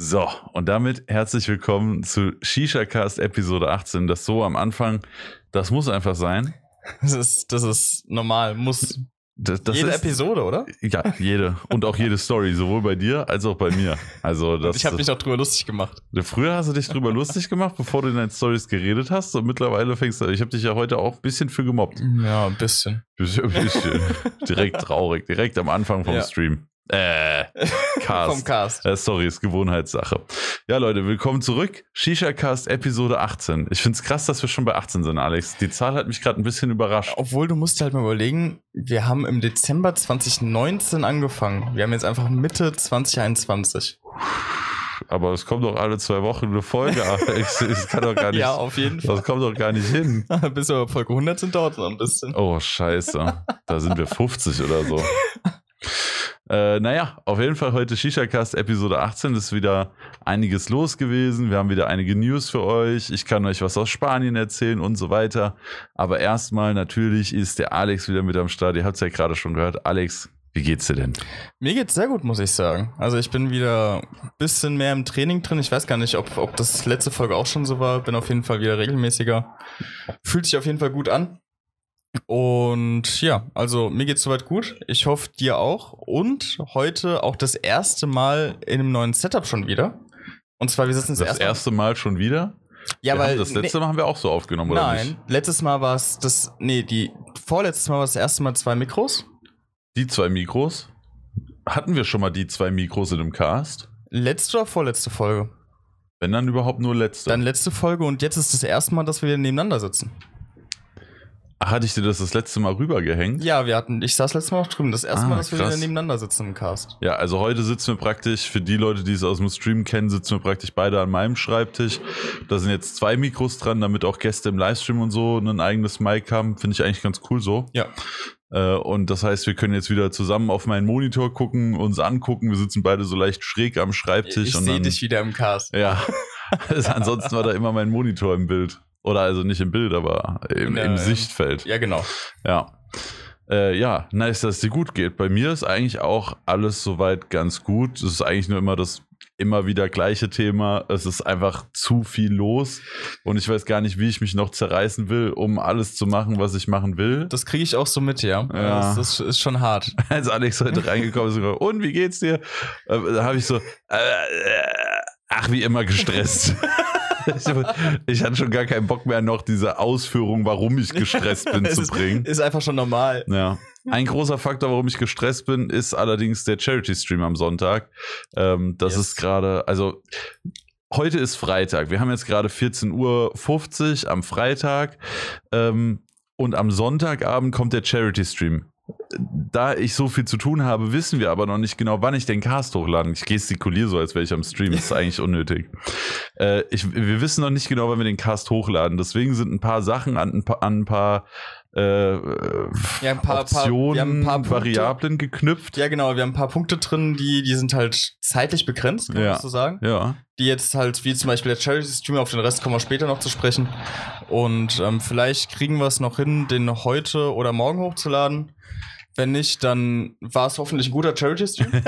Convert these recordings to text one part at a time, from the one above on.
So, und damit herzlich willkommen zu Shisha Cast Episode 18. Das so am Anfang, das muss einfach sein. Das ist, das ist normal, muss. Das, das jede ist, Episode, oder? Ja, jede. Und auch jede Story, sowohl bei dir als auch bei mir. Also das, ich habe mich auch drüber lustig gemacht. Früher hast du dich drüber lustig gemacht, bevor du in deinen Stories geredet hast. Und mittlerweile fängst du, ich habe dich ja heute auch ein bisschen für gemobbt. Ja, ein bisschen. Bisschen, bisschen. direkt traurig, direkt am Anfang vom Ja. Stream. Äh, Cast. Vom Cast. Äh, sorry, ist Gewohnheitssache. Ja, Leute, willkommen zurück. Shisha Cast Episode 18. Ich find's krass, dass wir schon bei 18 sind, Alex. Die Zahl hat mich gerade ein bisschen überrascht. Obwohl, du musst dir halt mal überlegen, wir haben im Dezember 2019 angefangen. Wir haben jetzt einfach Mitte 2021. Aber es kommt doch alle zwei Wochen eine Folge, Alex. Es kann doch gar nicht. Ja, auf jeden Fall. das kommt doch gar nicht hin. Bis wir bei Folge 100 sind, dauert es noch ein bisschen. Oh, scheiße. Da sind wir 50 oder so. Äh, naja, auf jeden Fall heute Shisha-Cast Episode 18 ist wieder einiges los gewesen. Wir haben wieder einige News für euch. Ich kann euch was aus Spanien erzählen und so weiter. Aber erstmal natürlich ist der Alex wieder mit am Start. Ihr habt es ja gerade schon gehört. Alex, wie geht's dir denn? Mir geht's sehr gut, muss ich sagen. Also ich bin wieder ein bisschen mehr im Training drin. Ich weiß gar nicht, ob, ob das letzte Folge auch schon so war. Bin auf jeden Fall wieder regelmäßiger. Fühlt sich auf jeden Fall gut an. Und ja, also mir geht's soweit gut. Ich hoffe dir auch. Und heute auch das erste Mal in einem neuen Setup schon wieder. Und zwar, wir sitzen das, Das erste erste Mal schon wieder? Ja, Wir weil das letzte nee, Mal haben wir auch so aufgenommen, oder nein, nicht? letztes Mal war es das nee, die vorletztes Mal war es das erste Mal zwei Mikros. Die zwei Mikros? Hatten wir schon mal die zwei Mikros in dem Cast? Letzte oder vorletzte Folge? Wenn dann überhaupt nur letzte. Dann letzte Folge und jetzt ist das erste Mal, dass wir nebeneinander sitzen. Hatte ich dir das das letzte Mal rübergehängt? Ja, wir hatten, ich saß letztes Mal noch drüben. Das erste Ah, Mal, dass wir krass. wieder nebeneinander sitzen im Cast. Ja, also heute sitzen wir praktisch, für die Leute, die es aus dem Stream kennen, sitzen wir praktisch beide an meinem Schreibtisch. Da sind jetzt zwei Mikros dran, damit auch Gäste im Livestream und so ein eigenes Mic haben. Finde ich eigentlich ganz cool so. Ja. Äh, und das heißt, wir können jetzt wieder zusammen auf meinen Monitor gucken, uns angucken. Wir sitzen beide so leicht schräg am Schreibtisch. Ich sehe dich wieder im Cast. Ja. Also ansonsten war da immer mein Monitor im Bild. Oder also nicht im Bild, aber im, der- im Sichtfeld. Ja, genau. Ja. Äh, ja, nice, dass es dir gut geht. Bei mir ist eigentlich auch alles soweit ganz gut. Es ist eigentlich nur immer das immer wieder gleiche Thema. Es ist einfach zu viel los und ich weiß gar nicht, wie ich mich noch zerreißen will, um alles zu machen, was ich machen will. Das kriege ich auch so mit, ja. Ja. Das, das ist schon hart. Als Alex heute reingekommen ist, und gesagt, und wie geht's dir? Äh, Da habe ich so, äh, äh, ach, wie immer gestresst. ich, hatte schon gar keinen Bock mehr, noch diese Ausführung, warum ich gestresst bin, zu ist, bringen. Ist einfach schon normal. Ja. Ein großer Faktor, warum ich gestresst bin, ist allerdings der Charity-Stream am Sonntag. Ähm, das Yes. ist gerade, also heute ist Freitag. Wir haben jetzt gerade 14.50 Uhr am Freitag. Ähm, und am Sonntagabend kommt der Charity-Stream. Da ich so viel zu tun habe, wissen wir aber noch nicht genau, wann ich den Cast hochladen. Ich gestikuliere so, als wäre ich am Stream. Das ist eigentlich unnötig. Äh, ich, wir wissen noch nicht genau, wann wir den Cast hochladen. Deswegen sind ein paar Sachen an an ein paar äh, Ja, ein paar- Optionen, wir haben ein paar. Variablen geknüpft. Ja, genau. Wir haben ein paar Punkte drin, die, die sind halt zeitlich begrenzt, kann Ja. man so sagen. Ja. Die jetzt halt, wie zum Beispiel der Charity-Stream, auf den Rest kommen wir später noch zu sprechen. Und ähm, vielleicht kriegen wir es noch hin, den heute oder morgen hochzuladen. Wenn nicht, dann war es hoffentlich ein guter Charity-Stream.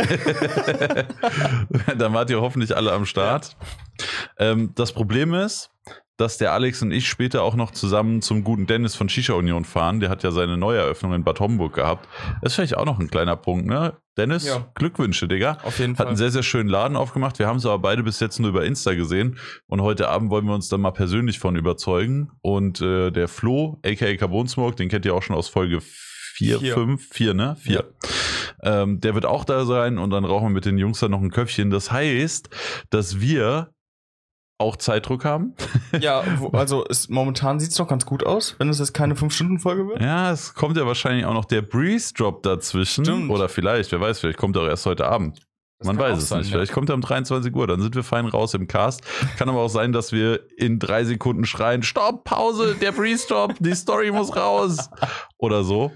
Dann wart ihr hoffentlich alle am Start. Ähm, das Problem ist, dass der Alex und ich später auch noch zusammen zum guten Dennis von Shisha Union fahren. Der hat ja seine Neueröffnung in Bad Homburg gehabt. Das ist vielleicht auch noch ein kleiner Punkt, ne? Dennis, Ja. Glückwünsche, Digga. Auf jeden Hat einen Fall. sehr, sehr schönen Laden aufgemacht. Wir haben es aber beide bis jetzt nur über Insta gesehen. Und heute Abend wollen wir uns dann mal persönlich von überzeugen. Und äh, der Flo, aka Carbon Smoke, den kennt ihr auch schon aus Folge 4, Vier. 5, 4, ne? 4. Ähm, der wird auch da sein und dann rauchen wir mit den Jungs dann noch ein Köpfchen. Das heißt, dass wir auch Zeitdruck haben. Ja, also ist, momentan sieht es doch ganz gut aus, wenn es jetzt keine 5-Stunden-Folge wird. Ja, es kommt ja wahrscheinlich auch noch der Breeze Drop dazwischen. Stimmt. Oder vielleicht, wer weiß, vielleicht kommt er auch erst heute Abend. Das Man weiß es sein, nicht. ja. Vielleicht kommt er um 23 Uhr, dann sind wir fein raus im Cast. Kann aber auch sein, dass wir in drei Sekunden schreien: Stopp, Pause, der Drop, die Story muss raus. Oder so.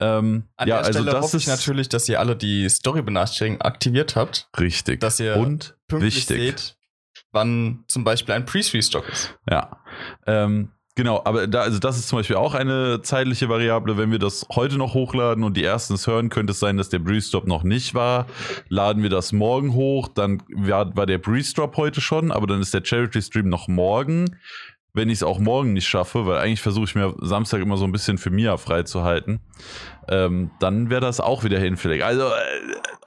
Ähm, An ja, der also Stelle das hoffe ich ist natürlich, dass ihr alle die Story-Benachrichtigung aktiviert habt, richtig. dass ihr Und pünktlich wichtig. seht, wann zum Beispiel ein Pre-Restock ist. Ja. Ähm, Genau, aber da, also das ist zum Beispiel auch eine zeitliche Variable. Wenn wir das heute noch hochladen und die ersten es hören, könnte es sein, dass der Breeze Drop noch nicht war. Laden wir das morgen hoch, dann war, war der Breeze Drop heute schon, aber dann ist der Charity Stream noch morgen. Wenn ich es auch morgen nicht schaffe, weil eigentlich versuche ich mir Samstag immer so ein bisschen für Mia freizuhalten, ähm, dann wäre das auch wieder hinfällig. Also äh,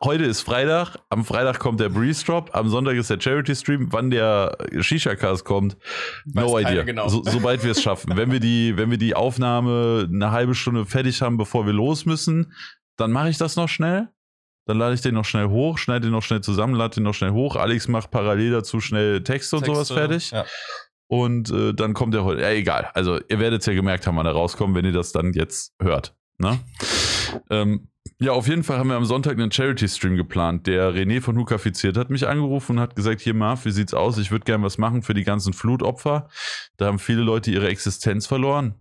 heute ist Freitag, am Freitag kommt der Breeze Drop, am Sonntag ist der Charity Stream. Wann der Shisha Cast kommt, no Weiß idea. genau. So, sobald wir es schaffen. wenn wir die, wenn wir die Aufnahme eine halbe Stunde fertig haben, bevor wir los müssen, dann mache ich das noch schnell. Dann lade ich den noch schnell hoch, schneide den noch schnell zusammen, lade den noch schnell hoch. Alex macht parallel dazu schnell Texte und sowas Texte, fertig. Ja. Und äh, dann kommt der heute. Ja, egal. Also, ihr werdet es ja gemerkt haben, wann er rauskommt, wenn ihr das dann jetzt hört. Ne? ähm, ja, auf jeden Fall haben wir am Sonntag einen Charity-Stream geplant. Der René von Hukafiziert hat mich angerufen und hat gesagt: Hier, Marv, wie sieht's aus? Ich würde gerne was machen für die ganzen Flutopfer. Da haben viele Leute ihre Existenz verloren.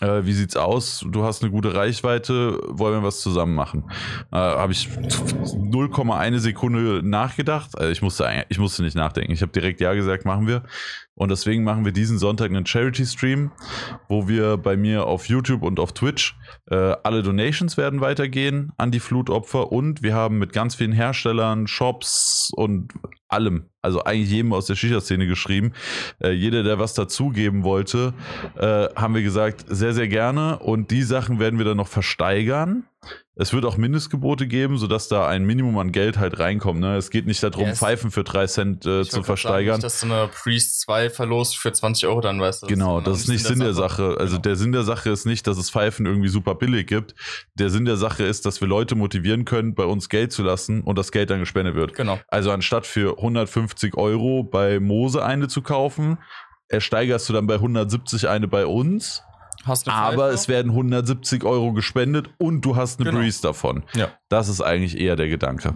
Äh, wie sieht's aus? Du hast eine gute Reichweite, wollen wir was zusammen machen? Äh, Habe ich 0,1 Sekunde nachgedacht. Also ich musste, ich musste nicht nachdenken. Ich habe direkt Ja gesagt, machen wir. Und deswegen machen wir diesen Sonntag einen Charity-Stream, wo wir bei mir auf YouTube und auf Twitch äh, alle Donations werden weitergehen an die Flutopfer und wir haben mit ganz vielen Herstellern, Shops und allem, also eigentlich jedem aus der Shisha-Szene geschrieben. Äh, jeder, der was dazugeben wollte, äh, haben wir gesagt, sehr, sehr gerne. Und die Sachen werden wir dann noch versteigern. Es wird auch Mindestgebote geben, sodass da ein Minimum an Geld halt reinkommt. Ne? Es geht nicht darum, Yes. Pfeifen für drei Cent äh, zu versteigern. Sagen, nicht, dass du eine Priest 2 verlost für 20 Euro dann weißt du. Genau, das ist nicht Sinn der Sache. Also Genau. der Sinn der Sache ist nicht, dass es Pfeifen irgendwie super billig gibt. Der Sinn der Sache ist, dass wir Leute motivieren können, bei uns Geld zu lassen und das Geld dann gespendet wird. Genau. Also anstatt für 150 Euro bei Mose eine zu kaufen, ersteigerst du dann bei 170 eine bei uns. Hast eine Aber Pfeife? es werden 170 Euro gespendet und du hast eine Genau. Breeze davon. Ja. Das ist eigentlich eher der Gedanke.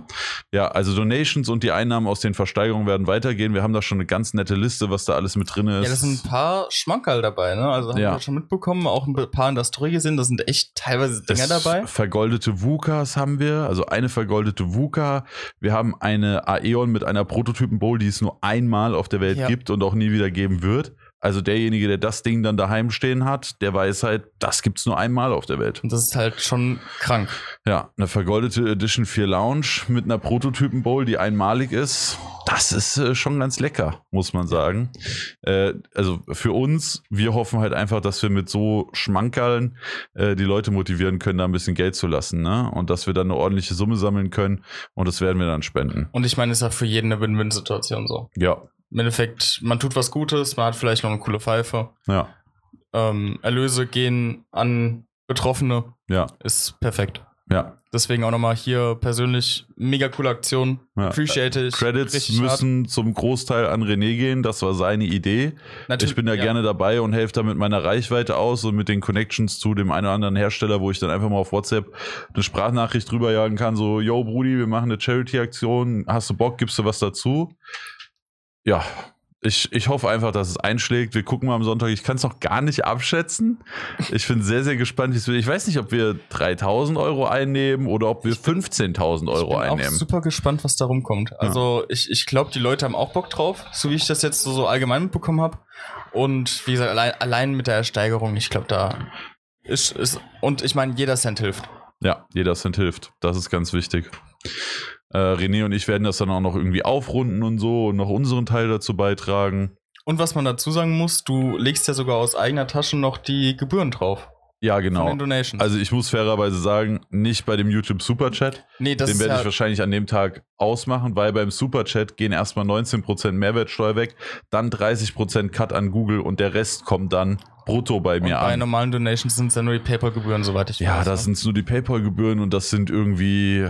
Ja, also Donations und die Einnahmen aus den Versteigerungen werden weitergehen. Wir haben da schon eine ganz nette Liste, was da alles mit drin ist. Ja, das sind ein paar Schmankerl dabei, ne? Also haben Ja. wir schon mitbekommen, auch ein paar in der Story gesehen, da sind echt teilweise Dinger Es dabei. Vergoldete VUCAs haben wir, also eine vergoldete VUCA. Wir haben eine Aeon mit einer Prototypen-Bowl, die es nur einmal auf der Welt Ja. gibt und auch nie wieder geben wird. Also derjenige, der das Ding dann daheim stehen hat, der weiß halt, das gibt's nur einmal auf der Welt. Und das ist halt schon krank. Ja, eine vergoldete Edition 4 Lounge mit einer Prototypen-Bowl, die einmalig ist. Das ist äh, schon ganz lecker, muss man sagen. Äh, also für uns, wir hoffen halt einfach, dass wir mit so Schmankerln äh, die Leute motivieren können, da ein bisschen Geld zu lassen. Ne? Und dass wir dann eine ordentliche Summe sammeln können. Und das werden wir dann spenden. Und ich meine, ist ja für jeden eine Win-Win-Situation so. Ja, Im Endeffekt, man tut was Gutes, man hat vielleicht noch eine coole Pfeife. ja, Ähm, Erlöse gehen an Betroffene, ja, ist perfekt. ja. Deswegen auch nochmal hier persönlich mega coole Aktion. Ja. Appreciate ich. Credits Richtig hart. müssen zum Großteil an René gehen. Das war seine Idee. Natürlich- Ich bin da ja. gerne dabei und helfe da mit meiner Reichweite aus und mit den Connections zu dem einen oder anderen Hersteller, wo ich dann einfach mal auf WhatsApp eine Sprachnachricht rüberjagen kann, so, yo Brudi, wir machen eine Charity-Aktion, hast du Bock, gibst du was dazu? Ja, ich, ich hoffe einfach, dass es einschlägt. Wir gucken mal am Sonntag. Ich kann es noch gar nicht abschätzen. Ich bin sehr, sehr gespannt. wie es wird. Ich weiß nicht, ob wir 3000 Euro einnehmen oder ob wir 15.000 Euro ich bin einnehmen. auch super gespannt, was da rumkommt. Also ich, ich glaube, die Leute haben auch Bock drauf, so wie ich das jetzt so, so allgemein mitbekommen habe. Und wie gesagt, allein, allein mit der Ersteigerung, ich glaube, da ist, ist und ich meine, jeder Cent hilft. Ja, jeder Cent hilft. Das ist ganz wichtig. Äh, René und ich werden das dann auch noch irgendwie aufrunden und so und noch unseren Teil dazu beitragen. Und was man dazu sagen muss, du legst ja sogar aus eigener Tasche noch die Gebühren drauf. Ja, genau. Also ich muss fairerweise sagen, nicht bei dem YouTube Superchat. nee, das Den werde ja, ich wahrscheinlich an dem Tag ausmachen, weil beim Superchat gehen erstmal 19% Mehrwertsteuer weg, dann 30% Cut an Google und der Rest kommt dann brutto bei mir bei an. normalen Donations sind es ja nur die PayPal-Gebühren, soweit ich Ja, weiß. das ne? sind nur die PayPal-Gebühren und das sind irgendwie,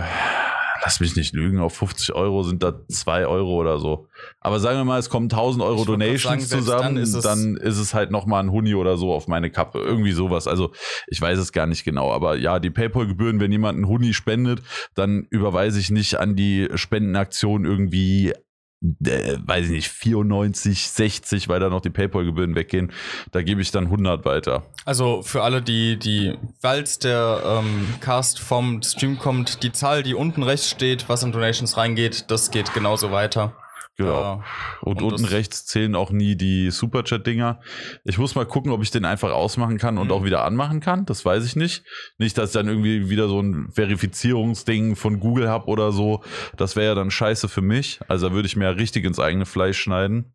lass mich nicht lügen, auf 50 Euro sind da 2 Euro oder so. Aber sagen wir mal, es kommen 1000 Euro Ich Donations sagen, zusammen, dann dann ist ist, es- es halt nochmal ein Huni oder so auf meine Kappe. Irgendwie sowas. Also ich weiß es gar nicht genau. Aber ja, die PayPal-Gebühren, wenn jemand einen Huni spendet, dann überweise ich nicht an die Spendenaktion irgendwie äh, weiß ich nicht, 94, 60, weil da noch die PayPal-Gebühren weggehen. Da gebe ich dann 100 weiter. Also für alle, die, die, falls der ähm, Cast vom Stream kommt, die Zahl, die unten rechts steht, was an Donations reingeht, das geht genauso weiter. Genau. Ja. Und, Und unten rechts zählen auch nie die Superchat-Dinger. Ich muss mal gucken, ob ich den einfach ausmachen kann und Mhm. auch wieder anmachen kann. Das weiß ich nicht. Nicht, dass ich dann irgendwie wieder so ein Verifizierungsding von Google habe oder so. Das wäre ja dann scheiße für mich. Also da würde ich mir ja richtig ins eigene Fleisch schneiden.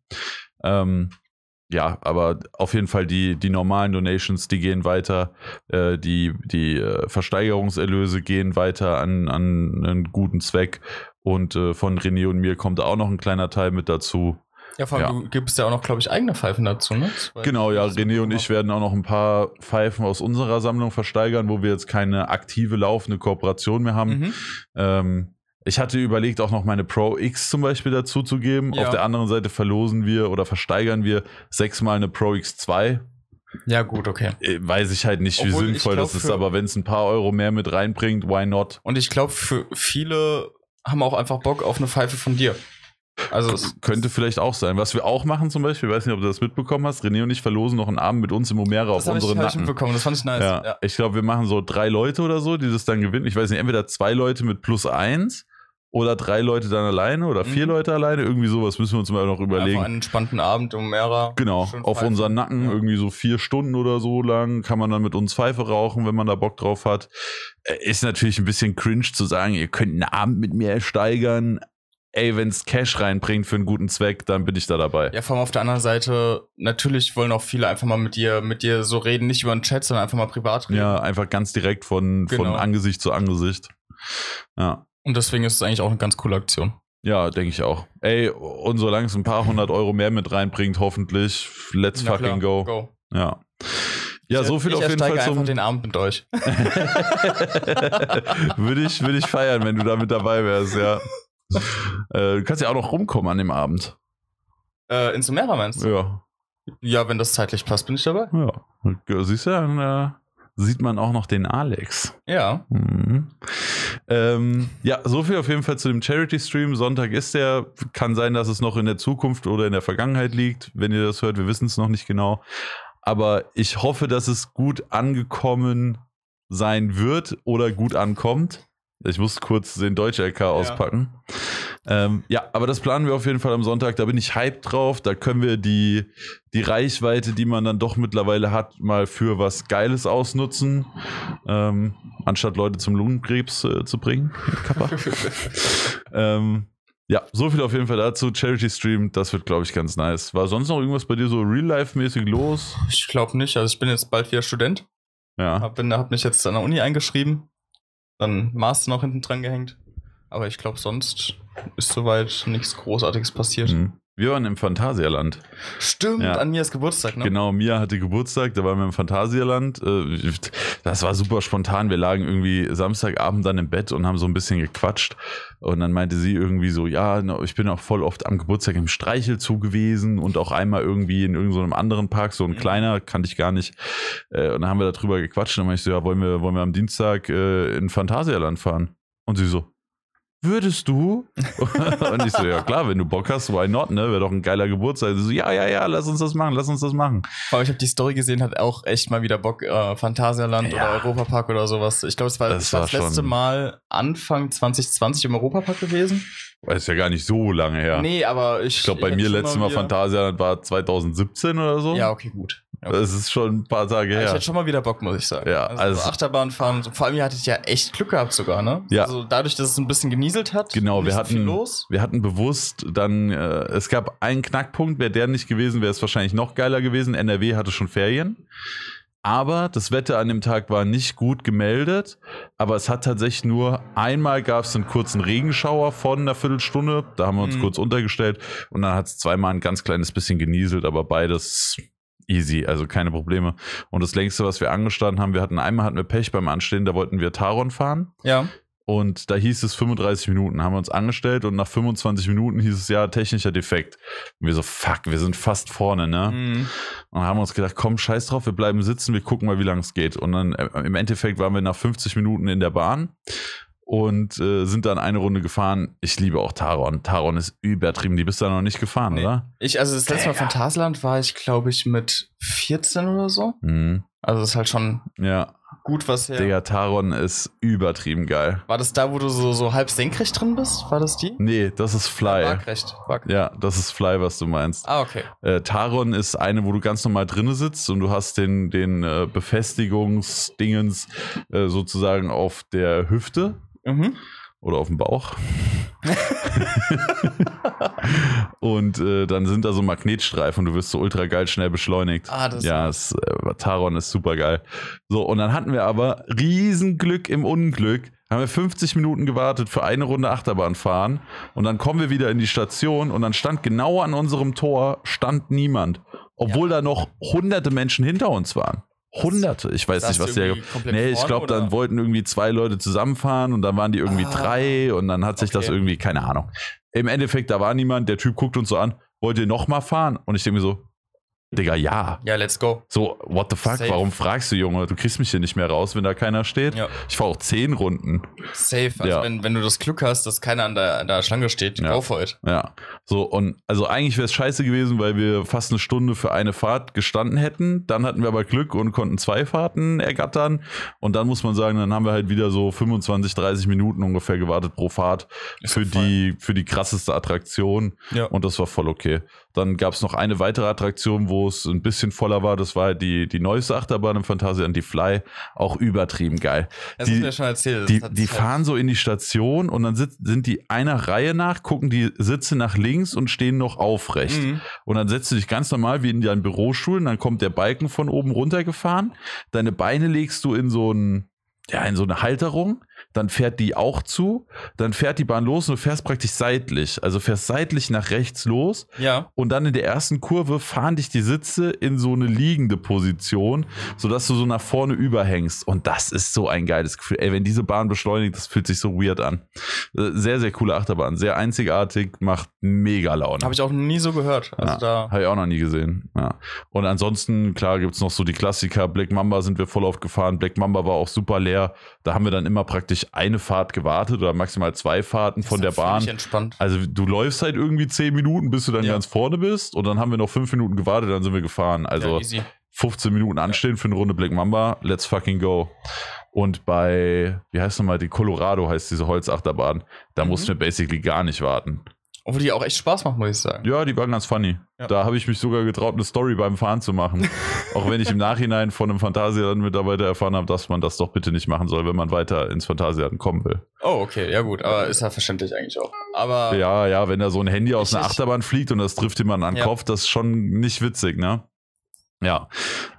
Ähm, ja, aber auf jeden Fall die, die normalen Donations, die gehen weiter. Äh, die die äh, Versteigerungserlöse gehen weiter an, an einen guten Zweck. Und äh, von René und mir kommt auch noch ein kleiner Teil mit dazu. Ja, vor allem, Ja. du gibst ja auch noch, glaube ich, eigene Pfeifen dazu, ne? Weiß Genau, ja, René und ich werden auch noch ein paar Pfeifen aus unserer Sammlung versteigern, wo wir jetzt keine aktive laufende Kooperation mehr haben. hab. Mhm. Ähm, ich hatte überlegt, auch noch meine Pro X zum Beispiel dazu zu geben. Ja. Auf der anderen Seite verlosen wir oder versteigern wir sechsmal eine Pro X2. Ja, gut, okay. Äh, Weiß ich halt nicht, wie Obwohl, sinnvoll glaub, das ist, aber wenn es ein paar Euro mehr mit reinbringt, why not? Und ich glaube, für viele haben auch einfach Bock auf eine Pfeife von dir. Also, es- Könnte vielleicht auch sein. Was wir auch machen zum Beispiel, ich weiß nicht, ob du das mitbekommen hast, René und ich verlosen noch einen Abend mit uns im Omera auf das habe ich, Nacken. mitbekommen, das fand ich nice. Ja, Ja. ich glaube, wir machen so drei Leute oder so, die das dann gewinnen. Ich weiß nicht, entweder zwei Leute mit plus eins oder drei Leute dann alleine oder vier Mhm. Leute alleine. Irgendwie sowas müssen wir uns mal noch überlegen. Einfach einen entspannten Abend um Mera. Genau, auf pfeifen. unseren Nacken, Ja. irgendwie so vier Stunden oder so lang, kann man dann mit uns Pfeife rauchen, wenn man da Bock drauf hat. Äh, Ist natürlich ein bisschen cringe zu sagen, ihr könnt einen Abend mit mir ersteigern. Ey, wenn's Cash reinbringt für einen guten Zweck, dann bin ich da dabei. Ja, vor allem auf der anderen Seite, natürlich wollen auch viele einfach mal mit dir, mit dir so reden, nicht über den Chat, sondern einfach mal privat reden. Ja, einfach ganz direkt von, von Genau. Angesicht zu Angesicht. Ja. Und deswegen ist es eigentlich auch eine ganz coole Aktion. Ja, denke ich auch. Ey, und solange es ein paar hundert Euro mehr mit reinbringt, hoffentlich, let's Na fucking klar, go. Ja. Ja, Ich- so viel auf jeden Fall zum. den Abend mit euch. würde ich, würde ich feiern, wenn du da mit dabei wärst, ja. Äh, du kannst ja auch noch rumkommen an dem Abend. äh, ins Mera meinst du? Ja. Ja, wenn das zeitlich passt, bin ich dabei. Ja. Siehst du, dann äh, sieht man auch noch den Alex. Ja. Mhm. Ähm, ja, so viel auf jeden Fall zu dem Charity-Stream. Sonntag ist der. Kann sein, dass es noch in der Zukunft oder in der Vergangenheit liegt, wenn ihr das hört. Wir wissen es noch nicht genau. Aber ich hoffe, dass es gut angekommen sein wird oder gut ankommt. Ich muss kurz den Deutsch-LK auspacken. Ähm, ja, aber das planen wir auf jeden Fall am Sonntag. Da bin ich hyped drauf. Da können wir die, die Reichweite, die man dann doch mittlerweile hat, mal für was Geiles ausnutzen. Ähm, anstatt Leute zum Lungenkrebs äh, zu bringen. Ähm, ja, so viel auf jeden Fall dazu. Charity Stream, das wird, glaube ich, ganz nice. War sonst noch irgendwas bei dir so real-life-mäßig los? Ich glaube nicht. Also ich bin jetzt bald wieder Student. Ja. Hab, bin, hab mich jetzt an der Uni eingeschrieben. Dann Master noch hinten dran gehängt. Aber ich glaube, sonst ist soweit nichts Großartiges passiert. Mhm. Wir waren im Phantasialand. Stimmt, Ja. an mir ist Geburtstag, ne? Genau, Mia hatte Geburtstag, da waren wir im Phantasialand. Äh, Das war super spontan. Wir lagen irgendwie Samstagabend dann im Bett und haben so ein bisschen gequatscht. Und dann meinte sie irgendwie so, ja, ich bin auch voll oft am Geburtstag im Streichelzoo gewesen und auch einmal irgendwie in irgendeinem anderen Park, so ein kleiner, kannte ich gar nicht. Äh, Und dann haben wir darüber gequatscht und dann meinte ich so, ja, wollen wir, wollen wir am Dienstag äh, in Phantasialand fahren? Und sie so, würdest du? und ich so, ja klar, wenn du Bock hast, why not, ne? Wäre doch ein geiler Geburtstag. Sie so, ja, ja, ja, lass uns das machen, lass uns das machen. Aber ich habe die Story gesehen, hat auch echt mal wieder Bock, äh, Phantasialand Ja. oder Europapark oder sowas. Ich glaube, es war Das das, war das letzte Mal Anfang 2020 im Europapark gewesen. Ist ja gar nicht so lange her. Nee, aber ich. Ich glaube, bei hätte mir letztes Mal wieder- Phantasialand war 2017 oder so. Ja, okay, gut. Ja, Das ist schon ein paar Tage Ja, Ich her. hätte schon mal wieder Bock, muss ich sagen. Ja, also, also- Achterbahn fahren. so- Vor allem, ihr hattet ja echt Glück gehabt sogar, ne? Ja. Also dadurch, dass es ein bisschen genieselt hat. Genau, wir hatten- los. Wir hatten bewusst dann, äh, es gab einen Knackpunkt, wäre der nicht gewesen, wäre es wahrscheinlich noch geiler gewesen. NRW hatte schon Ferien. Aber das Wetter an dem Tag war nicht gut gemeldet. Aber es hat tatsächlich nur einmal gab es einen kurzen Regenschauer von einer Viertelstunde. Da haben wir uns Mhm. kurz untergestellt. Und dann hat es zweimal ein ganz kleines bisschen genieselt, aber beides easy, also keine Probleme. Und das längste, was wir angestanden haben, wir hatten einmal hatten wir Pech beim Anstehen, da wollten wir Taron fahren. Ja. Und da hieß es 35 Minuten, haben wir uns angestellt und nach 25 Minuten hieß es ja technischer Defekt. Und wir so, fuck, wir sind fast vorne, ne? Mhm. Und haben uns gedacht, komm, scheiß drauf, wir bleiben sitzen, wir gucken mal, wie lange es geht. Und dann äh, im Endeffekt waren wir nach 50 Minuten in der Bahn und äh, sind dann eine Runde gefahren. Ich liebe auch Taron. Taron ist übertrieben. Die bist du da noch nicht gefahren, Nee. oder? Ich, also das letzte Mal Phantasialand war ich, glaube ich, mit 14 oder so. Mhm. Also das ist halt schon Ja. gut was her. Digga, Taron ist übertrieben geil. War das da, wo du so, so halb senkrecht drin bist? War das die? Nee, das ist Fly. Waagrecht. Waag Ja, das ist Fly, was du meinst. ah, okay. Äh, Taron ist eine, wo du ganz normal drinne sitzt und du hast den, den äh, Befestigungsdingens äh, sozusagen auf der Hüfte Mhm. oder auf dem Bauch. und äh, dann sind da so Magnetstreifen und du wirst so ultra geil schnell beschleunigt. Ah, das ja, es, äh, Taron ist super geil. So, und dann hatten wir aber Riesenglück im Unglück. Haben wir 50 Minuten gewartet für eine Runde Achterbahn fahren und dann kommen wir wieder in die Station und dann stand genau an unserem Tor stand niemand, obwohl da noch hunderte Menschen hinter uns waren. Hunderte, ich weiß nicht, was der. Nee, ich glaube, dann wollten irgendwie zwei Leute zusammenfahren und dann waren die irgendwie Ah, drei und dann hat sich das okay. irgendwie, keine Ahnung. Im Endeffekt, da war niemand, der Typ guckt uns so an, wollt ihr nochmal fahren? Und ich denke mir so, Digga, ja. Ja, let's go. So, what the fuck, Safe. warum fragst du, Junge? Du kriegst mich hier nicht mehr raus, wenn da keiner steht. Ja. Ich fahre auch zehn Runden. Safe. Also Ja. wenn, wenn du das Glück hast, dass keiner an der, an der Schlange steht, Ja. go for it. Ja. So, und also eigentlich wäre es scheiße gewesen, weil wir fast eine Stunde für eine Fahrt gestanden hätten. Dann hatten wir aber Glück und konnten zwei Fahrten ergattern. Und dann muss man sagen, dann haben wir halt wieder so 25, 30 Minuten ungefähr gewartet pro Fahrt Ist für fein. die, für die krasseste Attraktion. Ja. Und das war voll okay. Dann gab es noch eine weitere Attraktion, wo es ein bisschen voller war. Das war halt die, die neueste Achterbahn im Phantasialand, die Fly. Auch übertrieben geil. Das die- mir schon erzählt. Die, die fahren so in die Station und dann sit, sind die einer Reihe nach, gucken die Sitze nach links und stehen noch aufrecht. Mhm. Und dann setzt du dich ganz normal wie in deinen Bürostuhl und dann kommt der Balken von oben runtergefahren. Deine Beine legst du in so ein, ja, in so eine Halterung. Dann fährt die auch zu. Dann fährt die Bahn los und du fährst praktisch seitlich. Also fährst seitlich nach rechts los. Ja. Und dann in der ersten Kurve fahren dich die Sitze in so eine liegende Position, sodass du so nach vorne überhängst. Und das ist so ein geiles Gefühl. Ey, wenn diese Bahn beschleunigt, das fühlt sich so weird an. Äh, Sehr, sehr coole Achterbahn. Sehr einzigartig, macht mega Laune. Habe ich auch nie so gehört. Also Ja, da. Habe ich auch noch nie gesehen. Ja. Und ansonsten, klar, gibt's noch so die Klassiker. Black Mamba sind wir voll aufgefahren. Black Mamba war auch super leer. Da haben wir dann immer praktisch eine Fahrt gewartet oder maximal zwei Fahrten von der ja Bahn. entspannt. Also du läufst halt irgendwie zehn Minuten, bis du dann Ja. ganz vorne bist. Und dann haben wir noch fünf Minuten gewartet, dann sind wir gefahren. Also ja, easy. 15 Minuten anstehen für eine Runde Black Mamba. Let's fucking go. Und bei, wie heißt nochmal, die Colorado heißt diese Holzachterbahn. Da Mhm. mussten wir basically gar nicht warten. Obwohl die auch echt Spaß macht, muss ich sagen. Ja, die waren ganz funny. Ja. Da habe ich mich sogar getraut, eine Story beim Fahren zu machen. Auch wenn ich im Nachhinein von einem Phantasialand-Mitarbeiter erfahren habe, dass man das doch bitte nicht machen soll, wenn man weiter ins Phantasialand kommen will. Oh, okay, ja gut, aber ist ja verständlich eigentlich auch. Aber Ja, ja, wenn da so ein Handy aus einer Achterbahn fliegt und das trifft jemanden an den Ja. Kopf, das ist schon nicht witzig, ne? Ja,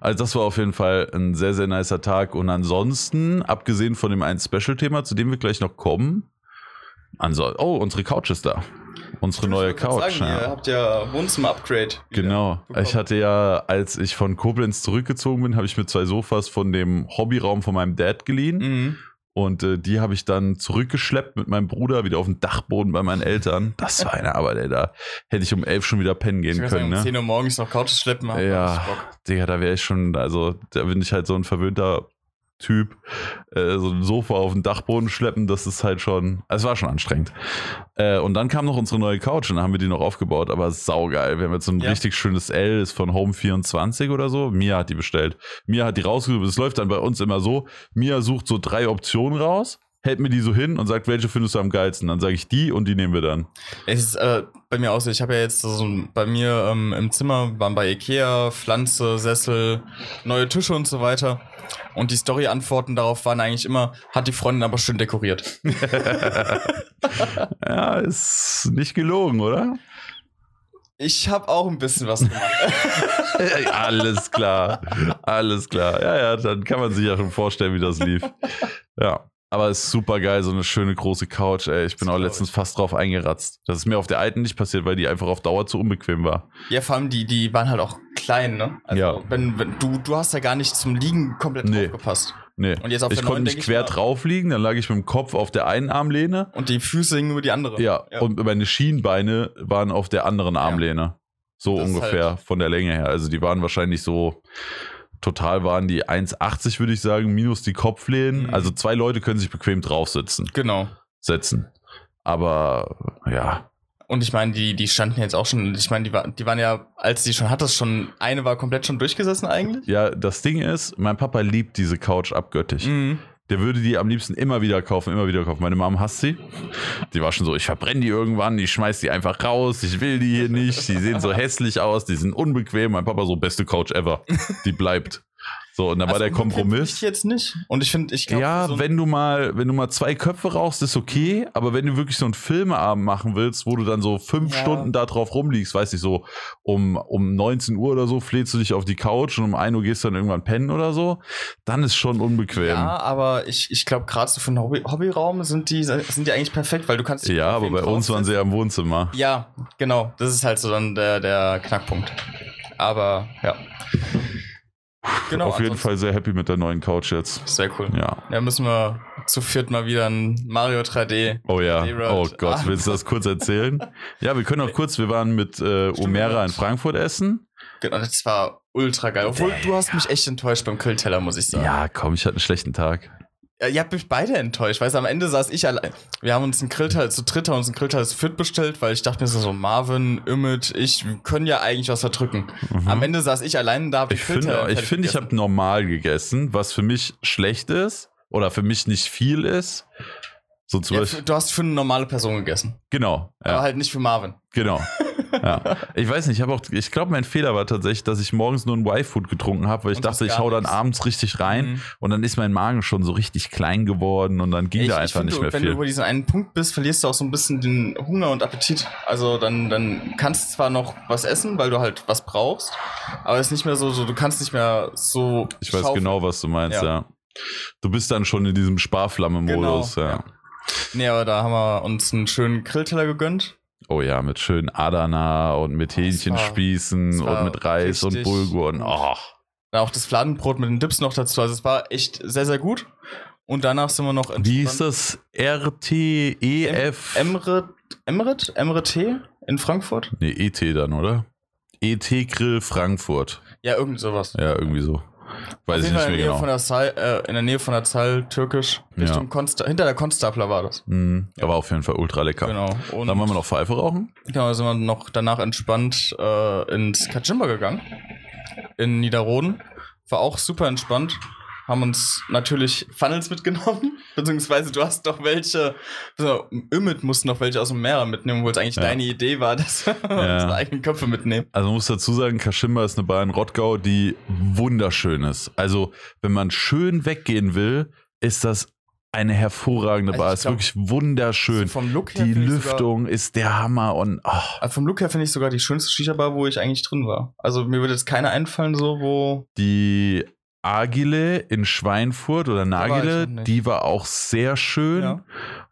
also das war auf jeden Fall ein sehr, sehr nicer Tag. Und ansonsten, abgesehen von dem einen Special-Thema, zu dem wir gleich noch kommen, also, oh, unsere Couch ist da. Unsere neue Couch. Sagen, ja. Ihr habt ja Wohnzimmer-Upgrade. wieder Genau. Ich hatte ja, als ich von Koblenz zurückgezogen bin, habe ich mir zwei Sofas von dem Hobbyraum von meinem Dad geliehen. Mhm. Und äh, die habe ich dann zurückgeschleppt mit meinem Bruder wieder auf den Dachboden bei meinen Eltern. Das war eine Arbeit, ey. Da hätte ich um elf schon wieder pennen gehen können, sagen, um ne? 10 Uhr morgens noch Couches schleppen. hab Ja. Digga, da wäre ich schon, also da bin ich halt so ein verwöhnter Typ. Äh, so ein Sofa auf den Dachboden schleppen, das ist halt schon, es war schon anstrengend. Äh, und dann kam noch unsere neue Couch und dann haben wir die noch aufgebaut, aber saugeil. Wir haben jetzt so ein Ja. richtig schönes L, ist von Home24 oder so. Mia hat die bestellt. Mia hat die rausgesucht. Es läuft dann bei uns immer so, Mia sucht so drei Optionen raus, hält mir die so hin und sagt, welche findest du am geilsten? Dann sage ich die und die nehmen wir dann. Es ist äh, bei mir auch so, ich habe ja jetzt so ein- bei mir ähm, im Zimmer waren bei Ikea Pflanze, Sessel, neue Tische und so weiter. Und die Story-Antworten darauf waren eigentlich immer, hat die Freundin aber schön dekoriert. Ja, ist nicht gelogen, oder? Ich habe auch ein bisschen was gemacht. Alles klar. Alles klar. Ja, ja, dann kann man sich ja schon vorstellen, wie das lief. Ja. Aber es ist super geil, so eine schöne große Couch, ey. Ich bin Das auch letztens fast drauf eingeratzt. Das ist mir auf der alten nicht passiert, weil die einfach auf Dauer zu unbequem war. ja, vor allem die, die waren halt auch klein, ne? Also Ja. wenn, wenn du, du hast ja gar nicht zum Liegen komplett Nee. aufgepasst. Nee. Und jetzt auf ich der konnte neuen, nicht ich quer drauf liegen, dann lag ich mit dem Kopf auf der einen Armlehne. Und die Füße hingen über die andere. Ja, und meine Schienbeine waren auf der anderen Armlehne. So Das ungefähr halt- von der Länge her. Also die waren wahrscheinlich so, total waren die 1,80 würde ich sagen, minus die Kopflehnen. Mhm. Also zwei Leute können sich bequem drauf sitzen. Genau. Setzen. Aber ja, Und ich meine, die, die standen jetzt auch schon, ich meine, die, war, die waren ja, als die schon hattest, schon, eine war komplett schon durchgesessen eigentlich. Ja, das Ding ist, mein Papa liebt diese Couch abgöttisch. Mhm. Der würde die am liebsten immer wieder kaufen, immer wieder kaufen. Meine Mom hasst sie. Die war schon so, ich verbrenne die irgendwann, ich schmeiß die einfach raus, ich will die hier nicht, die sehen so hässlich aus, die sind unbequem. Mein Papa so, beste Couch ever. Die bleibt. So, und war Also der umgekehrt Kompromiss. Ich jetzt nicht. Und ich finde, ich glaube, Ja, so wenn du mal, wenn du mal zwei Köpfe rauchst, ist okay, aber wenn du wirklich so einen Filmeabend machen willst, wo du dann so fünf Ja. Stunden da drauf rumliegst, weiß ich so, um, um 19 Uhr oder so flätst du dich auf die Couch und um 1 Uhr gehst du dann irgendwann pennen oder so, dann ist schon unbequem. Ja, Ja, aber ich, ich glaube, gerade so für einen Hobby, Hobbyraum sind die, sind die eigentlich perfekt, weil du kannst. dich aber bei uns waren sie ja im Wohnzimmer. Ja, genau. Das ist halt so dann der, der Knackpunkt. Aber ja. Genau. Auf jeden Fall sehr happy mit der neuen Couch jetzt. Sehr cool. Ja. Ja, müssen wir zu viert mal wieder ein Mario 3D. Oh ja. Oh Gott, willst du das kurz erzählen? ja, wir können auch kurz, wir waren mit äh, Omera in Frankfurt essen. Genau, das war ultra geil. Obwohl, du hast mich echt enttäuscht beim Grillteller, muss ich sagen. Ja, komm, ich hatte einen schlechten Tag. Ihr habt mich beide enttäuscht. Weißt du, am Ende saß ich allein. Wir haben uns einen Grillteil zu dritter uns einen Grillteil zu viert bestellt, weil ich dachte mir so, so Marvin, Ümit, ich, können ja eigentlich was verdrücken. Mhm. Am Ende saß ich allein da. hab Ich finde, ich, finde, ich gegessen. habe normal gegessen, was für mich schlecht ist oder für mich nicht viel ist. So zum Ja, Beispiel, du hast für eine normale Person gegessen. genau, Aber ja, halt nicht für Marvin. genau. ja. Ich weiß nicht, ich habe auch, ich glaube, mein Fehler war tatsächlich, dass ich morgens nur ein Y-Food getrunken habe, weil ich Und dachte, ich hau dann nichts. abends richtig rein Mhm. und dann ist mein Magen schon so richtig klein geworden und dann ging Ich, da einfach nicht mehr wenn du viel. über diesen einen Punkt bist, verlierst du auch so ein bisschen den Hunger und Appetit. Also dann, dann kannst du zwar noch was essen, weil du halt was brauchst, aber es ist nicht mehr so, so du kannst nicht mehr so. Ich weiß schaufeln. genau, was du meinst, ja. Ja. Du bist dann schon in diesem Sparflamme-Modus, Genau, ja. ja. Nee, aber da haben wir uns einen schönen Grillteller gegönnt. Oh ja, mit schönen Adana und mit Hähnchenspießen das war und mit Reis und Bulgur und oh. Auch das Fladenbrot mit den Dips noch dazu. Also es war echt sehr, sehr gut. Und danach sind wir noch Wie ist das? RTEF? Emret, Emret? Emret in Frankfurt? nee, ET dann, oder? ET Grill Frankfurt. Ja, irgend sowas. Ja, irgendwie so. Weiß ich nicht mehr der, Nähe genau. von der Zahl, äh, in der Nähe von der Zahl türkisch, Ja. Konsta hinter der Konstapler war das. Mhm, Aber auf jeden Fall ultra lecker. Genau. Und Dann wollen wir noch Pfeife rauchen. genau, sind wir noch danach entspannt äh, ins Kajimba gegangen. In Niederroden. War auch super entspannt. Haben uns natürlich Funnels mitgenommen. Beziehungsweise du hast noch welche, also Ümit musste noch welche aus dem Meer mitnehmen, wo es eigentlich Ja. deine Idee war, dass wir Ja. unsere eigenen Köpfe mitnehmen. Also man muss dazu sagen, Kashimba ist eine Bar in Rottgau, die wunderschön ist. Also wenn man schön weggehen will, ist das eine hervorragende Also Bar. ich Ist glaub, wirklich wunderschön. Also vom Look her Die ich sogar- Lüftung ist der Hammer und oh, Also vom Look her finde ich sogar die schönste Shisha-Bar, wo ich eigentlich drin war. Also mir würde jetzt keine einfallen, so wo. die Agile in Schweinfurt oder Nagile, die war auch sehr schön. Ja.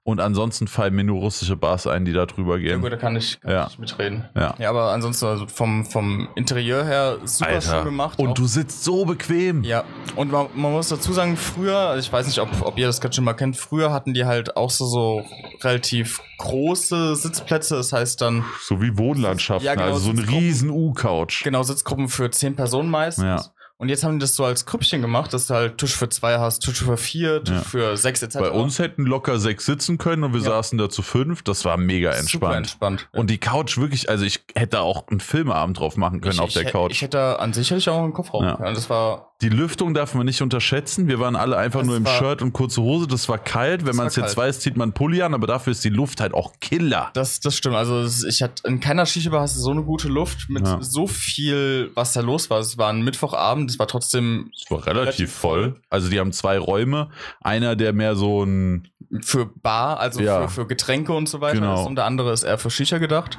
Und ansonsten fallen mir nur russische Bars ein, die da drüber Ja, gehen. gut, da kann ich, kann Ja. ich mitreden. Ja. Ja, aber ansonsten also vom, vom Interieur her super Alter. schön gemacht. Und auch. du sitzt so bequem. Ja, und man, man muss dazu sagen, früher, also ich weiß nicht, ob, ob ihr das gerade schon mal kennt, früher hatten die halt auch so, so relativ große Sitzplätze, das heißt dann So wie Wohnlandschaften, Ja, genau, also so eine riesen U-Couch. genau Sitzgruppen für zehn Personen meistens. Ja. Und jetzt haben die das so als Krüppchen gemacht, dass du halt Tisch für zwei hast, Tisch für vier, Tisch Ja. für sechs etc. Bei uns hätten locker sechs sitzen können und wir Ja. saßen da zu fünf. Das war mega Super entspannt. entspannt. Und die Couch wirklich, also ich hätte auch einen Filmeabend drauf machen können ich, auf ich, der Couch. Ich hätte an sich hätte ich auch einen Kofferraum Ja. können. Das war die Lüftung darf man nicht unterschätzen. Wir waren alle einfach Es nur im Shirt und kurze Hose. Das war kalt. Wenn Das man es jetzt weiß, zieht man einen Pulli an, aber dafür ist die Luft halt auch Killer. Das, das stimmt. Also ich hatte in keiner Shisha-Bar hast du so eine gute Luft mit Ja. so viel, was da los war. Es war ein Mittwochabend, es war trotzdem Es war relativ, Relativ voll. voll. Also die haben zwei Räume. Einer, der mehr so ein, für Bar, also Ja. für, für Getränke und so weiter Genau. ist. Und der andere ist eher für Shisha gedacht.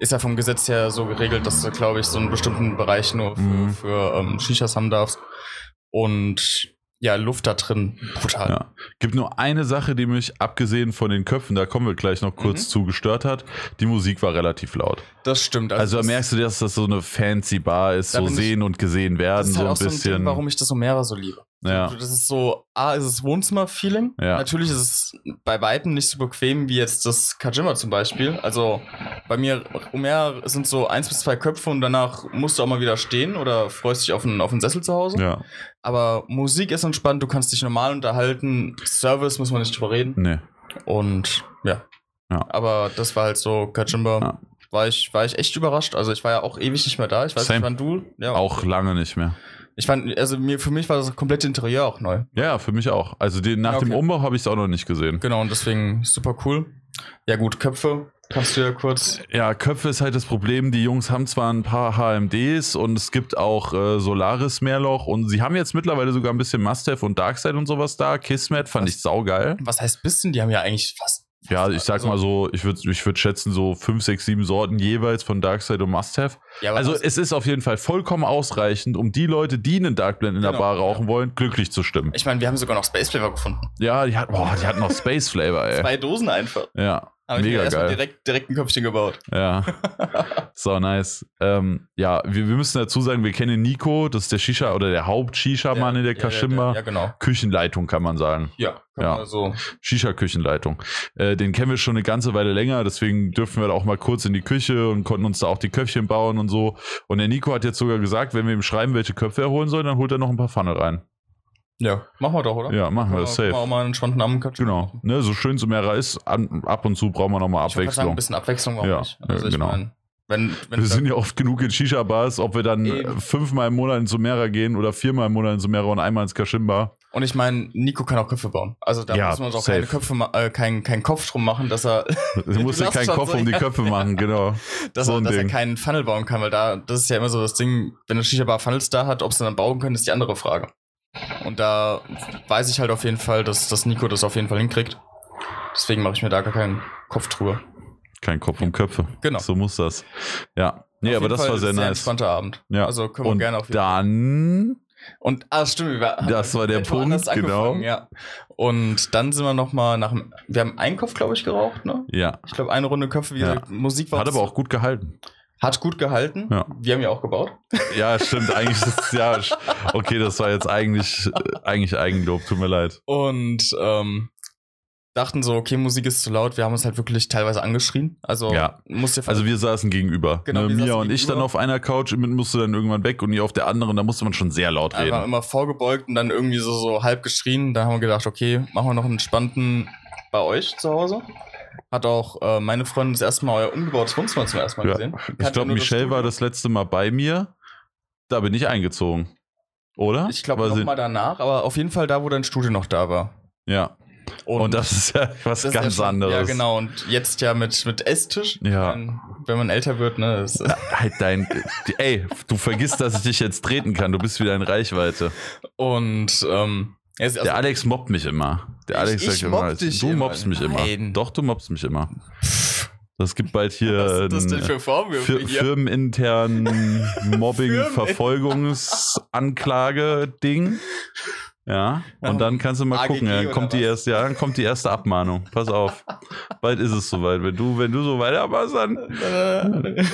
Ist ja vom Gesetz her so geregelt, dass du, glaube ich, so einen bestimmten Bereich nur für, Mhm. für ähm, Shishas haben darfst. Und ja, Luft da drin, brutal. ja. Gibt nur eine Sache, die mich, abgesehen von den Köpfen, da kommen wir gleich noch kurz Mhm. zu, gestört hat. Die Musik war relativ laut. Das stimmt. Also, da das- merkst du, dass das so eine fancy Bar ist, so bin ich- sehen und gesehen das werden, ist so halt ein auch so ein bisschen. Ding, warum ich das Omera so liebe. Ja. Das ist so, A, ist es Wohnzimmer-Feeling. Ja. Natürlich ist es bei Weitem nicht so bequem wie jetzt das Kajima zum Beispiel. Also bei mir, Omer sind so eins bis zwei Köpfe und danach musst du auch mal wieder stehen oder freust dich auf einen, auf einen Sessel zu Hause. ja, Aber Musik ist entspannt, du kannst dich normal unterhalten. Service muss man nicht drüber reden. nee. Und ja, Ja. Aber das war halt so, Kajimba, Ja. war, ich, war ich echt überrascht. Also ich war ja auch ewig nicht mehr da. Ich weiß Same. nicht, wann du. Ja, Auch lange nicht mehr. Ich fand, also mir, für mich war das komplette Interieur auch neu. Ja, für mich auch. Also den, nach Ja, dem okay. Umbau habe ich es auch noch nicht gesehen. Genau, und deswegen super cool. Ja, gut, Köpfe. Kannst du ja kurz. Ja, Köpfe ist halt das Problem. Die Jungs haben zwar ein paar HMDs und es gibt auch äh, Solaris Mehrloch und sie haben jetzt mittlerweile sogar ein bisschen Must-Have und Darkseid und sowas da. Kismet fand Was? ich saugeil. Was heißt bisschen? Die haben ja eigentlich fast. Ja, ich sag also- mal so, ich würde ich würd schätzen, so fünf, sechs, sieben Sorten jeweils von Darkseid und Must-Have. Ja, Also es ist auf jeden Fall vollkommen ausreichend, um die Leute, die einen Darkblend in der Genau, Bar rauchen ja. wollen, glücklich zu stimmen. ich meine, wir haben sogar noch Space Flavor gefunden. Ja, die hat, boah, die hat noch Space Flavor, ey. Zwei Dosen einfach. Ja, Ich mir mega erstmal geil. direkt, direkt ein Köpfchen gebaut. Ja, so nice. Ähm, ja, wir, wir müssen dazu sagen, wir kennen Nico, das ist der Shisha oder der Haupt-Shisha-Mann in der ja, Kashimba. Ja, genau. Küchenleitung kann man sagen. Ja, kann Ja. man so. Shisha-Küchenleitung. Äh, den kennen wir schon eine ganze Weile länger, deswegen dürfen wir da auch mal kurz in die Küche und konnten uns da auch die Köpfchen bauen und so. Und der Nico hat jetzt sogar gesagt, wenn wir ihm schreiben, welche Köpfe er holen soll, dann holt er noch ein paar Pfanne rein. Ja, machen wir doch, oder? Ja, machen wir das wir safe. auch mal einen entspannten Abendköpfchen Genau. machen. Ne, so schön Sumera ist, an, ab und zu brauchen wir noch mal Ich wollte grad sagen, Abwechslung. ein bisschen Abwechslung warum Ja, nicht. ja, Also ich genau. mein, wenn, wenn Wir sind ja oft genug in Shisha-Bars, ob wir dann Eben. fünfmal im Monat in Sumera gehen oder viermal im Monat in Sumera und einmal ins Kashimba. und ich meine, Nico kann auch Köpfe bauen. Also da Ja, muss man uns auch safe. keine Köpfe, äh, keinen keinen Kopf drum machen, dass er, Du musst lachst keinen Kopf so, um die ja. Köpfe machen, genau. dass, So er, dass er keinen Funnel bauen kann, weil da, das ist ja immer so das Ding, wenn eine Shisha-Bar Funnels da hat, ob sie dann bauen können, ist die andere Frage. Und da weiß ich halt auf jeden Fall, dass, dass Nico das auf jeden Fall hinkriegt. Deswegen mache ich mir da gar keinen Kopf drüber. Kein Kopf um Köpfe. Genau. So muss das. Ja. Nee, Auf aber das Fall war sehr nice. entspannter Abend. Ja. Also können wir Und gerne auf jeden Fall. dann, Und, ah, stimmt, wir Das war der Punkt, genau. Ja. Und dann sind wir nochmal nach dem, wir haben Einkauf, glaube ich, geraucht, ne? ja, Ich glaube, eine Runde Köpfe, wie Ja. Musik war hat aber auch gut gehalten. Hat gut gehalten. Ja. Wir haben ja auch gebaut. Ja, stimmt. Eigentlich ist es, ja, okay, das war jetzt eigentlich, eigentlich Eigenlob. Tut mir leid. Und ähm, dachten so, okay, Musik ist zu laut. Wir haben uns halt wirklich teilweise angeschrien. Also, Ja. musst dir Also wir saßen gegenüber. Genau, ne, wir Mia und ich gegenüber. dann auf einer Couch, mit musste dann irgendwann weg und ihr auf der anderen, da musste man schon sehr laut reden. immer vorgebeugt und dann irgendwie so, so halb geschrien. Da haben wir gedacht, okay, machen wir noch einen entspannten bei euch zu Hause. Hat auch äh, meine Freundin das erste Mal euer umgebautes Wohnzimmer zum ersten Mal Ja. gesehen. Ich Kannte glaube, Michelle war Studio. das letzte Mal bei mir. Da bin ich eingezogen. Oder? Ich glaube War sie- noch mal danach, aber auf jeden Fall da, wo dein Studio noch da war. Ja. Und, das ist ja was das ganz ja schon- anderes. Ja, genau. Und jetzt ja mit, mit Esstisch. Ja. Wenn, wenn man älter wird, ne? Das, Halt dein. Ey, du vergisst, dass ich dich jetzt treten kann. Du bist wieder in Reichweite. und ähm, also, Der Alex mobbt mich immer. Der Ich- Alex ich sagt immer, mobb dich du immer. mobbst mich immer. Nein. Doch, du mobbst mich immer. Das gibt bald hier was sind das denn für Vorwürfe hier? firmenintern Mobbing-Verfolgungsanklage-Ding. Ja, und dann kannst du mal AGG gucken, dann oder kommt, die erste, ja, dann kommt die erste Abmahnung. Pass auf. Bald ist es soweit. Wenn du, wenn du so weitermachst, dann.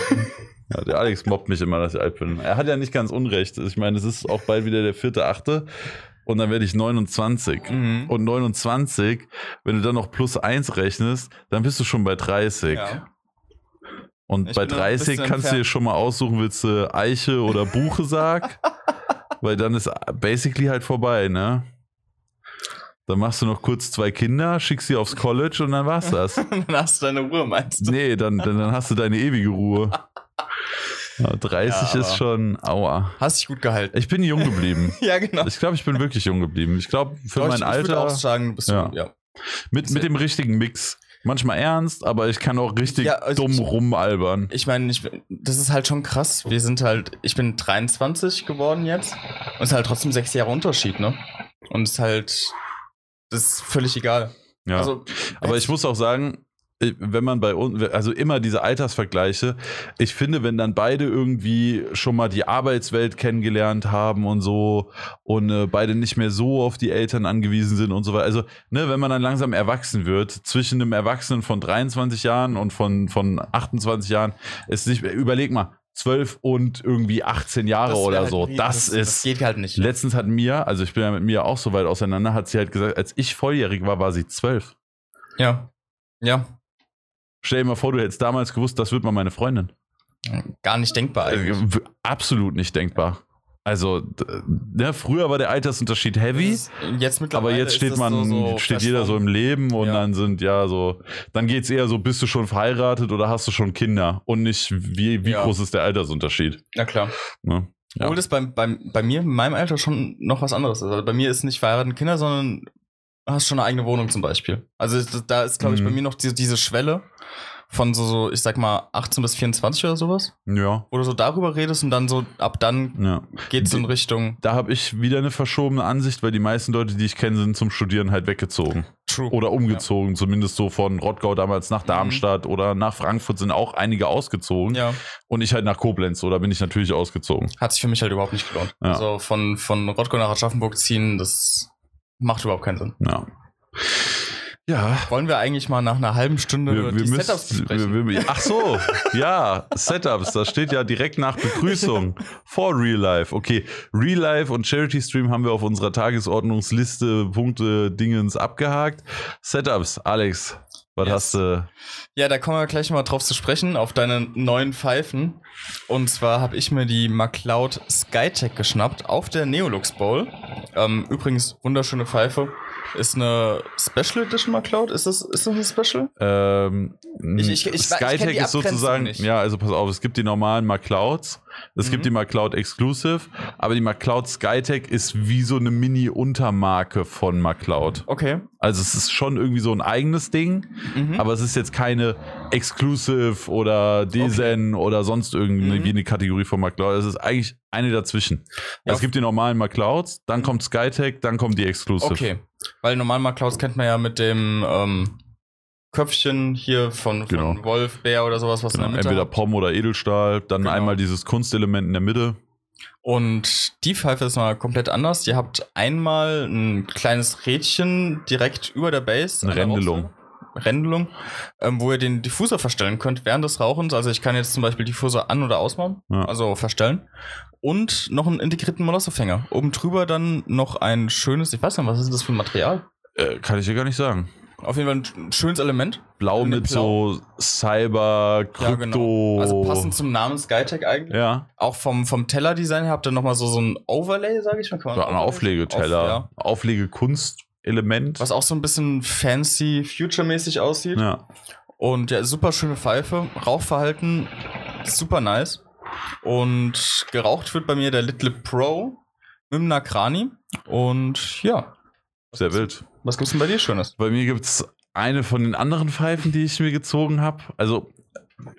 Ja, der Alex mobbt mich immer, dass ich alt bin. Er hat ja nicht ganz unrecht. Ich meine, es ist auch bald wieder der vierte, achte. Und dann werde ich 29. Mhm. Und 29, wenn du dann noch plus eins rechnest, dann bist du schon bei 30. Ja. Und Ich bei bin noch ein 30 bisschen kannst du dir schon mal aussuchen, willst du Eiche oder Buche-Sarg? Weil dann ist basically halt vorbei, ne? Dann machst du noch kurz zwei Kinder, schickst sie aufs College und dann war's das. dann hast du deine Ruhe, meinst du? Nee, dann, dann, dann hast du deine ewige Ruhe. Ja, 30 Ja, ist schon, aua. Hast dich gut gehalten. Ich bin jung geblieben. ja, genau. Ich glaube, ich bin wirklich jung geblieben. Ich glaube, für Doch, mein ich, Ich würde Alter auch sagen, du bist Ja. ja. ja. mit, mit dem richtigen Mix. Manchmal ernst, aber ich kann auch richtig Ja, also dumm ich- rumalbern. Ich meine, ich, das ist halt schon krass. Wir sind halt, ich bin 23 geworden jetzt. Und es ist halt trotzdem sechs Jahre Unterschied, ne? Und es ist halt, das ist völlig egal. Ja. Also, Aber ich muss auch sagen, ich- wenn man bei uns, also immer diese Altersvergleiche, ich finde, wenn dann beide irgendwie schon mal die Arbeitswelt kennengelernt haben und so und äh, beide nicht mehr so auf die Eltern angewiesen sind und so weiter. Also, ne, wenn man dann langsam erwachsen wird, zwischen einem Erwachsenen von 23 Jahren und von, von 28 Jahren, ist nicht, überleg mal, 12 und irgendwie 18 Jahre das oder halt so. nie- Das, Das ist. geht halt nicht. Letztens hat Mia, also ich bin ja mit Mia auch so weit auseinander, hat sie halt gesagt, als ich volljährig war, war sie 12. Ja. Ja. Stell dir mal vor, du hättest damals gewusst, das wird mal meine Freundin. Gar nicht denkbar eigentlich. Äh, w- absolut nicht denkbar. Also, ne, früher war der Altersunterschied heavy. Ist- Jetzt mittlerweile Aber jetzt steht man, so, so steht jeder so im Leben und Ja. dann sind ja so, dann geht's eher so, bist du schon verheiratet oder hast du schon Kinder und nicht, wie, wie Ja. groß ist der Altersunterschied. Na klar. Ne? Ja. Obwohl das bei, bei, bei mir, in meinem Alter, schon noch was anderes ist. Also bei mir ist nicht verheiratet Kinder, sondern hast schon eine eigene Wohnung zum Beispiel. Also es- da ist, glaube ich, Mhm. bei mir noch diese, diese Schwelle von so, so, ich sag mal, 18 bis 24 oder sowas, Ja, du so darüber redest und dann so, ab dann ja. geht's in Richtung Da habe ich wieder eine verschobene Ansicht, weil die meisten Leute, die ich kenne, sind zum Studieren halt weggezogen. True. Oder umgezogen, zumindest so von Rottgau damals nach Darmstadt oder nach Frankfurt sind auch einige ausgezogen. Ja, Und ich halt nach Koblenz, oder bin ich natürlich ausgezogen. hat sich für mich halt überhaupt nicht gelohnt. Ja. Also von, von Rottgau nach Aschaffenburg ziehen, das macht überhaupt keinen Sinn. Ja. Ja, Wollen wir eigentlich mal nach einer halben Stunde wir, wir die müssen. Setups besprechen? Wir, ach so, ja, Setups, das steht ja direkt nach Begrüßung vor Real Life. Okay, Real Life und Charity Stream haben wir auf unserer Tagesordnungsliste Punkte Dingens abgehakt. Setups, Alex, was Yes. hast du? Ja, da kommen wir gleich mal drauf zu sprechen, auf deine neuen Pfeifen. Und zwar habe ich mir die MacLeod Skytech geschnappt auf der Neolux Bowl. Ähm, übrigens, wunderschöne Pfeife. Ist eine Special Edition MacLeod? Ist das, ist das eine Special? Ähm, Ich- ich- ich- ich Skytech ist sozusagen, nicht. ja, also pass auf, es gibt die normalen MacLeods, es Mhm. gibt die MacLeod Exclusive, aber die MacLeod Skytech ist wie so eine Mini-Untermarke von MacLeod. Okay. Also es ist schon irgendwie so ein eigenes Ding, Mhm. aber es ist jetzt keine Exclusive oder Desen oder sonst irgendwie Mhm. eine Kategorie von MacLeod. Es ist eigentlich eine dazwischen. Ja, es gibt die normalen MacLeods, dann kommt Skytech, dann kommt die Exclusive. Okay. Weil normal MacLeods kennt man ja mit dem ähm, Köpfchen hier von, von Genau. Wolf, Bär oder sowas, was Genau, in der Mitte entweder. Pom oder Edelstahl, dann Genau. einmal dieses Kunstelement in der Mitte. Und die Pfeife ist mal komplett anders. Ihr habt einmal ein kleines Rädchen direkt über der Base. Eine Rändelung. Rändelung, ähm, wo ihr den Diffusor verstellen könnt während des Rauchens. Also ich kann jetzt zum Beispiel Diffusor an- oder ausmachen, Ja. also verstellen. Und noch einen integrierten Molossofänger. Oben drüber dann noch ein schönes, ich weiß nicht, was ist das für ein Material? Äh, kann ich dir gar nicht sagen. Auf jeden Fall ein schönes Element. Blau mit blau. so Cyber, Ja, Krypto. genau. Also passend zum Namen Skytech eigentlich. Ja, Auch vom, vom Teller-Design her habt ihr nochmal so, so ein Overlay, sage ich mal. Kann man so ein Auflegeteller, Auf, ja. Auflegekunstelement. Was auch so ein bisschen fancy, future-mäßig aussieht. Ja. Und ja, super schöne Pfeife. Rauchverhalten super nice. Und geraucht wird bei mir der Little Pro mit dem Nakrani. Und ja, Sehr wild. Was gibt's denn bei dir Schönes? Bei mir gibt es eine von den anderen Pfeifen, die ich mir gezogen habe. Also,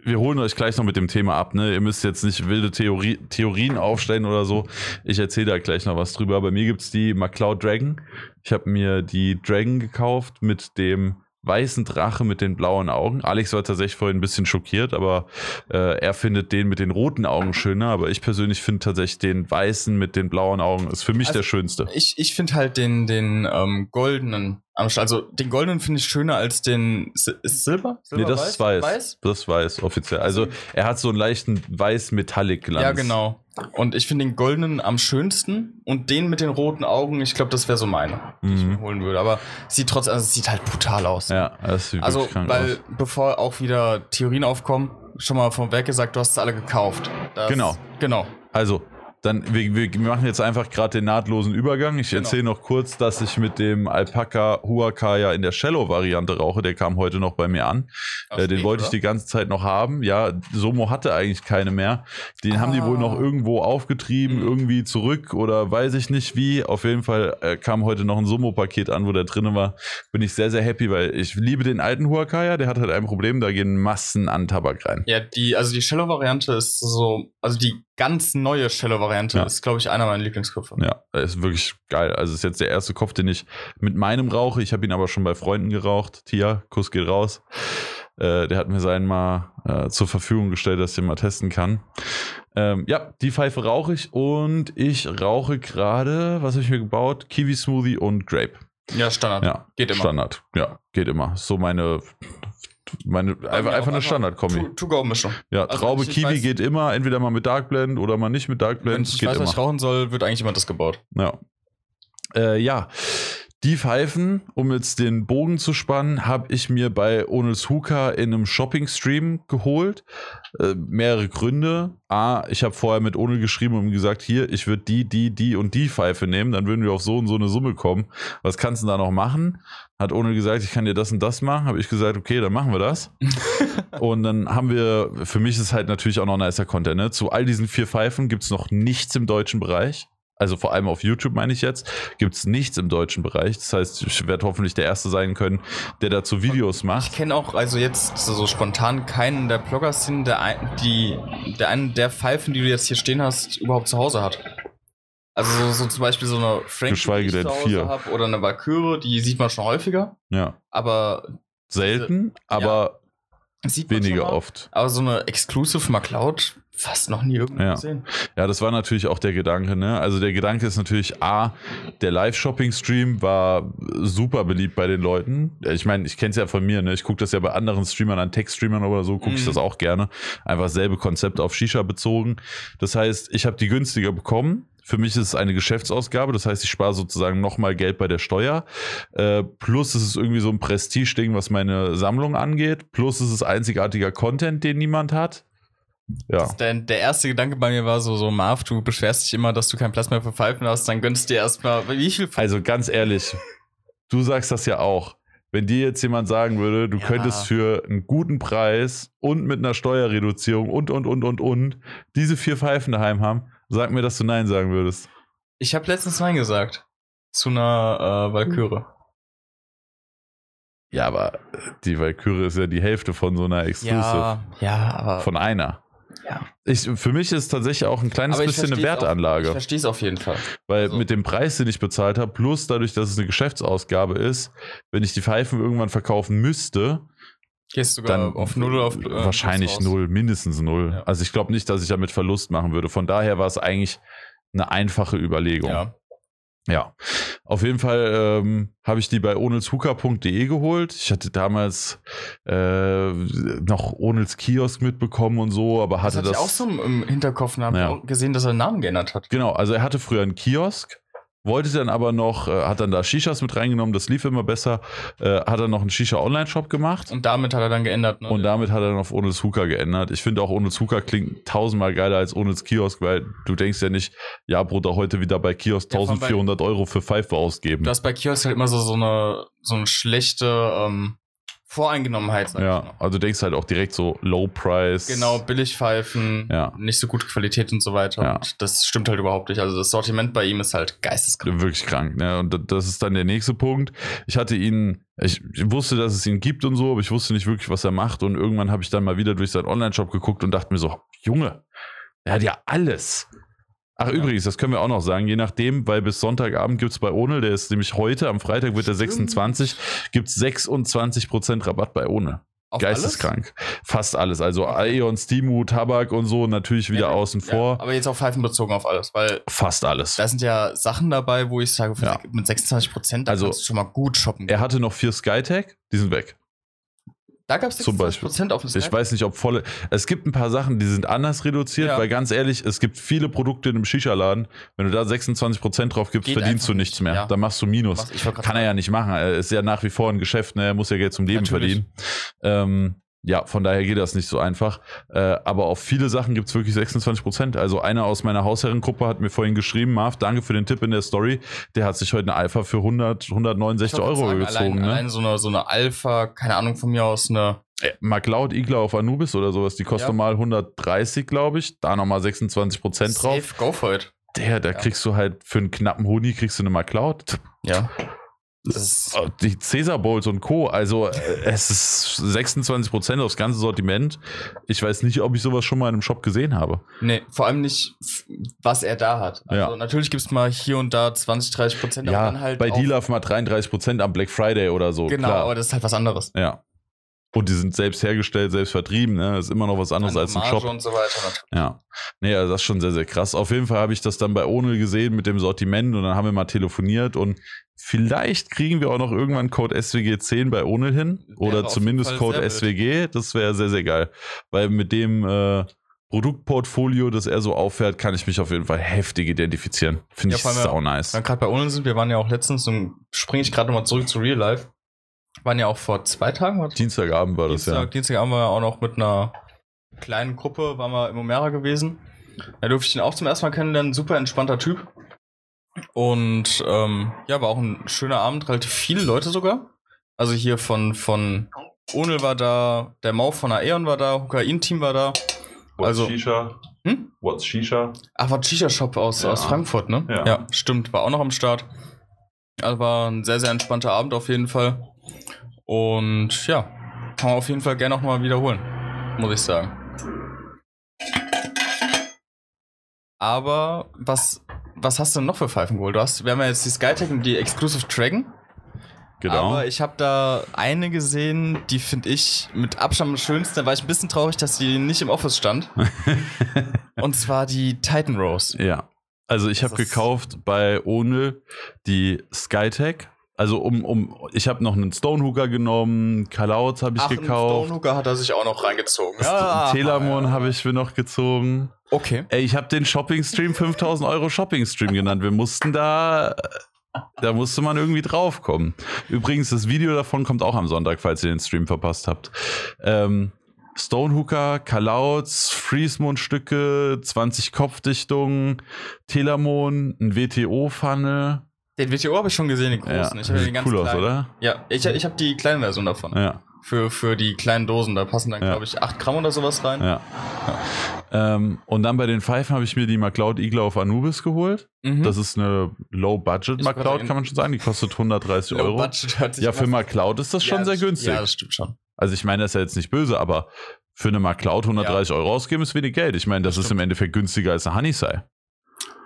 wir holen euch gleich noch mit dem Thema ab. Ne? Ihr müsst jetzt nicht wilde Theorie, Theorien aufstellen oder so. Ich erzähle da gleich noch was drüber. Bei mir gibt es die MacLeod Dragon. Ich habe mir die Dragon gekauft mit dem weißen Drache mit den blauen Augen. Alex war tatsächlich vorhin ein bisschen schockiert, aber äh, er findet den mit den roten Augen schöner. Aber ich persönlich finde tatsächlich den weißen mit den blauen Augen ist für mich Also, der schönste. Ich, ich finde halt den, den ähm, goldenen. Also den goldenen finde ich schöner als den Sil ist Silber? Nee, Silber das ist weiß. Das ist weiß, offiziell. Also er hat so einen leichten weiß-metallic-Glanz. Ja, genau. Und ich finde den goldenen am schönsten und den mit den roten Augen, ich glaube, das wäre so meine, die ich Mhm. mir holen würde. Aber sieht trotzdem, also es sieht halt brutal aus. Ja, das sieht also, weil aus. bevor auch wieder Theorien aufkommen, schon mal vom Werk gesagt, du hast es alle gekauft. Das, Genau. Genau. Also, dann, wir, wir machen jetzt einfach gerade den nahtlosen Übergang. Ich Genau. erzähle noch kurz, dass ich mit dem Alpaca Huacaya in der Shallow-Variante rauche. Der kam heute noch bei mir an. Äh, den wollte ich die ganze Zeit noch haben. Ja, Somo hatte eigentlich keine mehr. Den haben die wohl Ah. noch irgendwo aufgetrieben, Mhm. irgendwie zurück oder weiß ich nicht wie. Auf jeden Fall äh, kam heute noch ein Somo-Paket an, wo der drin war. Bin ich sehr, sehr happy, weil ich liebe den alten Huacaya. Der hat halt ein Problem, da gehen Massen an Tabak rein. Ja, die, also die Shallow-Variante ist so, also die ganz neue Shallow-Variante Ja. ist, glaube ich, einer meiner Lieblingsköpfe. Ja, ist wirklich geil. Also ist jetzt der erste Kopf, den ich mit meinem rauche. Ich habe ihn aber schon bei Freunden geraucht. Tia, Kuss geht raus. Äh, der hat mir seinen mal äh, zur Verfügung gestellt, dass ich den mal testen kann. Ähm, ja, die Pfeife rauche ich und ich rauche gerade, was habe ich mir gebaut? Kiwi Smoothie und Grape. Ja, Standard. Ja, Geht immer. Standard. Ja, geht immer. So meine, meine einfach, einfach eine Standard-Kombi. To-Go-Mischung. Ja, Also Traube Kiwi weiß- geht immer, entweder mal mit Dark Blend oder mal nicht mit Dark Wenn Blend. ich geht weiß, immer. was ich rauchen soll, wird eigentlich immer das gebaut. Ja. Äh, ja. Die Pfeifen, um jetzt den Bogen zu spannen, habe ich mir bei Onels Hookah in einem Shopping-Stream geholt. Äh, mehrere Gründe. A, ich habe vorher mit Onel geschrieben und ihm gesagt, hier, ich würde die, die, die und die Pfeife nehmen, dann würden wir auf so und so eine Summe kommen. Was kannst du da noch machen? Hat Onel gesagt, ich kann dir das und das machen. Habe ich gesagt, okay, dann machen wir das. und dann haben wir, für mich ist halt natürlich auch noch nicer Content. Ne? Zu all diesen vier Pfeifen gibt es noch nichts im deutschen Bereich also vor allem auf YouTube meine ich jetzt, gibt es nichts im deutschen Bereich. Das heißt, ich werde hoffentlich der Erste sein können, der dazu Videos macht. Ich kenne auch also jetzt so spontan keinen der Blogger-Szene, der, ein, die, der einen der Pfeifen, die du jetzt hier stehen hast, überhaupt zu Hause hat. Also so, so zum Beispiel so eine Frankie, Geschweige die ich denn zu Hause vier. Hab, oder eine Valkyrie, die sieht man schon häufiger. Ja. Aber selten, aber ja, weniger oft. Aber so eine Exclusive MacLeod fast noch nie irgendwo ja. gesehen. Ja, das war natürlich auch der Gedanke. Ne? Also der Gedanke ist natürlich, A, der Live-Shopping-Stream war super beliebt bei den Leuten. Ich meine, ich kenne es ja von mir, ne? ich gucke das ja bei anderen Streamern, an Tech-Streamern oder so, gucke mhm. ich das auch gerne. Einfach selbe Konzept auf Shisha bezogen. Das heißt, ich habe die günstiger bekommen. Für mich ist es eine Geschäftsausgabe, das heißt, ich spare sozusagen nochmal Geld bei der Steuer. Äh, plus ist es irgendwie so ein Prestige-Ding, was meine Sammlung angeht. Plus ist es einzigartiger Content, den niemand hat. Ja. Der, der, erste Gedanke bei mir war so, so, Marv, du beschwerst dich immer, dass du keinen Platz mehr für Pfeifen hast, dann gönnst du dir erstmal, wie viel? Also ganz ehrlich, du sagst das ja auch. Wenn dir jetzt jemand sagen würde, du ja. könntest für einen guten Preis und mit einer Steuerreduzierung und, und, und, und, und diese vier Pfeifen daheim haben, sag mir, dass du Nein sagen würdest. Ich habe letztens Nein gesagt. Zu einer äh, Valkyrie. Ja, aber die Valkyrie ist ja die Hälfte von so einer Exclusive. Ja, ja, aber. Von einer. Ja. Ich, für mich ist es tatsächlich auch ein kleines bisschen eine Wertanlage. Auch, ich verstehe es auf jeden Fall. Weil also. mit dem Preis, den ich bezahlt habe, plus dadurch, dass es eine Geschäftsausgabe ist, wenn ich die Pfeifen irgendwann verkaufen müsste, Gehst du sogar dann auf null auf äh, wahrscheinlich null, mindestens null. Ja. Also ich glaube nicht, dass ich damit Verlust machen würde. Von daher war es eigentlich eine einfache Überlegung. Ja. Ja, auf jeden Fall ähm, habe ich die bei onelshuka.de geholt. Ich hatte damals äh, noch Onels Kiosk mitbekommen und so, aber hatte das. das ich auch so im Hinterkopf ja. gesehen, dass er den Namen geändert hat. Genau, also er hatte früher einen Kiosk wollte dann aber noch, äh, hat dann da Shishas mit reingenommen, das lief immer besser, äh, hat dann noch einen Shisha-Online-Shop gemacht. Und damit hat er dann geändert, ne? Und damit hat er dann auf Ones Hookah geändert. Ich finde auch Ones Hookah klingt tausendmal geiler als Ones Kiosk, weil du denkst ja nicht, ja, Bruder, heute wieder bei Kiosk 1400 ja, Euro für Pfeife ausgeben. Du hast bei Kiosk halt immer so, so eine, so eine schlechte, ähm, Voreingenommenheit. Ja, also denkst halt auch direkt so Low Price. Genau, Billigpfeifen, ja. nicht so gute Qualität und so weiter. Ja. Und das stimmt halt überhaupt nicht. Also das Sortiment bei ihm ist halt geisteskrank. Wirklich krank, ne? Und das ist dann der nächste Punkt. Ich hatte ihn, ich wusste, dass es ihn gibt und so, aber ich wusste nicht wirklich, was er macht. Und irgendwann habe ich dann mal wieder durch seinen Online-Shop geguckt und dachte mir so, Junge, er hat ja alles. Ach, ja. übrigens, das können wir auch noch sagen, je nachdem, weil bis Sonntagabend gibt es bei Onel, der ist nämlich heute, am Freitag wird der 26, gibt es 26% Rabatt bei Onel. Geisteskrank. Alles? Fast alles. Also Aeon, Stimu, Tabak und so natürlich wieder ja, außen vor. Ja, aber jetzt auf Pfeifen bezogen auf alles, weil. Fast alles. Da sind ja Sachen dabei, wo ich sage, ja. mit 26 da also, kannst du schon mal gut shoppen. Er hatte noch vier Skytech, die sind weg. Da gab es zum Beispiel. auf dem Ich weiß nicht, ob volle. Es gibt ein paar Sachen, die sind anders reduziert, ja. weil ganz ehrlich, es gibt viele Produkte in einem Shisha-Laden. Wenn du da 26% drauf gibst, Geht verdienst du nichts mehr. Ja. Dann machst du Minus. Kann er ja nicht machen. Er ist ja nach wie vor ein Geschäft, ne? er muss ja Geld zum Leben Natürlich. verdienen. Ähm, ja, von daher geht das nicht so einfach. Äh, aber auf viele Sachen gibt's wirklich 26 Prozent. Also einer aus meiner Hausherrengruppe hat mir vorhin geschrieben, Marv, danke für den Tipp in der Story. Der hat sich heute eine Alpha für 100, 169 Euro sagen, gezogen. Allein, ne? allein so, eine, so eine Alpha, keine Ahnung von mir aus, eine äh, MacLeod Igla auf Anubis oder sowas, die kostet ja. mal 130, glaube ich. Da nochmal 26 Prozent drauf. Safe, go for it. Der, da ja. kriegst du halt für einen knappen Huni kriegst du eine MacLeod. Ja. Oh, die Caesar Bowls und Co. Also äh, es ist 26 Prozent aufs ganze Sortiment. Ich weiß nicht, ob ich sowas schon mal in einem Shop gesehen habe. Nee, vor allem nicht, was er da hat. Also ja. natürlich gibt es mal hier und da 20, 30 Prozent. Ja, halt bei Dealer mal 33 Prozent am Black Friday oder so. Genau, klar. aber das ist halt was anderes. Ja. Und die sind selbst hergestellt, selbst vertrieben. Ne? Ist immer noch was anderes als ein Shop. Und so weiter. Ja. Nee, also das ist schon sehr, sehr krass. Auf jeden Fall habe ich das dann bei Onel gesehen mit dem Sortiment und dann haben wir mal telefoniert und vielleicht kriegen wir auch noch irgendwann Code SWG 10 bei Onel hin. Oder zumindest Code SWG. Das wäre sehr, sehr geil. Weil mit dem, äh, Produktportfolio, das er so auffährt, kann ich mich auf jeden Fall heftig identifizieren. Finde Ja, ich sau nice. Gerade bei uns sind, wir waren ja auch letztens, und springe ich gerade nochmal zurück zu Real Life, waren ja auch vor zwei Tagen, war? Dienstagabend war das Dienstag, Dienstagabend waren wir auch noch mit einer kleinen Gruppe, waren wir im Omera gewesen. Da durfte ich ihn auch zum ersten Mal kennenlernen, super entspannter Typ. Und ähm, ja, war auch ein schöner Abend, relativ viele Leute sogar. Also hier von, von Onel war da, der Mau von Aeon war da, Hukain-Team war da. ja. also- Shisha? Hm? What's Shisha? Ach, war ein Shisha-Shop aus, Ja. aus Frankfurt, ne? Ja. stimmt, war auch noch am Start. Also war ein sehr, sehr entspannter Abend auf jeden Fall. Und ja, kann man auf jeden Fall gerne auch mal wiederholen, muss ich sagen. Aber was, was hast du denn noch für Pfeifen geholt? Du hast, wir haben ja jetzt die Skytech und die Exclusive Dragon. Genau. Aber ich habe da eine gesehen, die finde ich mit Abstand am schönsten. Da war ich ein bisschen traurig, dass die nicht im Office stand. und zwar die Titan Rose. ja. Also ich habe gekauft bei Onel die Skytech. Also um, um, ich habe noch einen Stonehooker genommen, Kalauz habe ich Ach, einen gekauft. Stonehooker hat er sich auch noch reingezogen. Telamon ja. habe ich mir noch gezogen. Okay. Ey, ich habe den Shopping-Stream 5000 Euro Shopping-Stream genannt. Wir mussten da, da musste man irgendwie draufkommen. Übrigens, das Video davon kommt auch am Sonntag, falls ihr den Stream verpasst habt. Ähm, Stonehooker, Kalauz, Friesmund-Stücke, 20 Kopfdichtungen, Telamon, ein WTO-Pfanne. Den WTO habe ich schon gesehen, den Ja, großen. ich habe den ganz cool aus, kleinen. oder? Ja, ich, ich habe die kleine Version davon. Ja, Für, für die kleinen Dosen. Da passen dann, Ja. glaube ich, 8 Gramm oder sowas rein. ja. Ähm, und dann bei den Pfeifen habe ich mir die MacLeod Igla auf Anubis geholt. Mhm. Das ist eine Low-Budget MacLeod, sagen- kann man schon sagen. Die kostet 130 Low Euro. Budget hört sich Ja, für MacLeod ist das schon Ja, sehr günstig. Ja, das stimmt schon. Also ich meine, das ist ja jetzt nicht böse, aber für eine MacLeod 130 Euro ausgeben ist wenig Geld. Ich meine, das, Das ist im Endeffekt günstiger als eine Honeysai.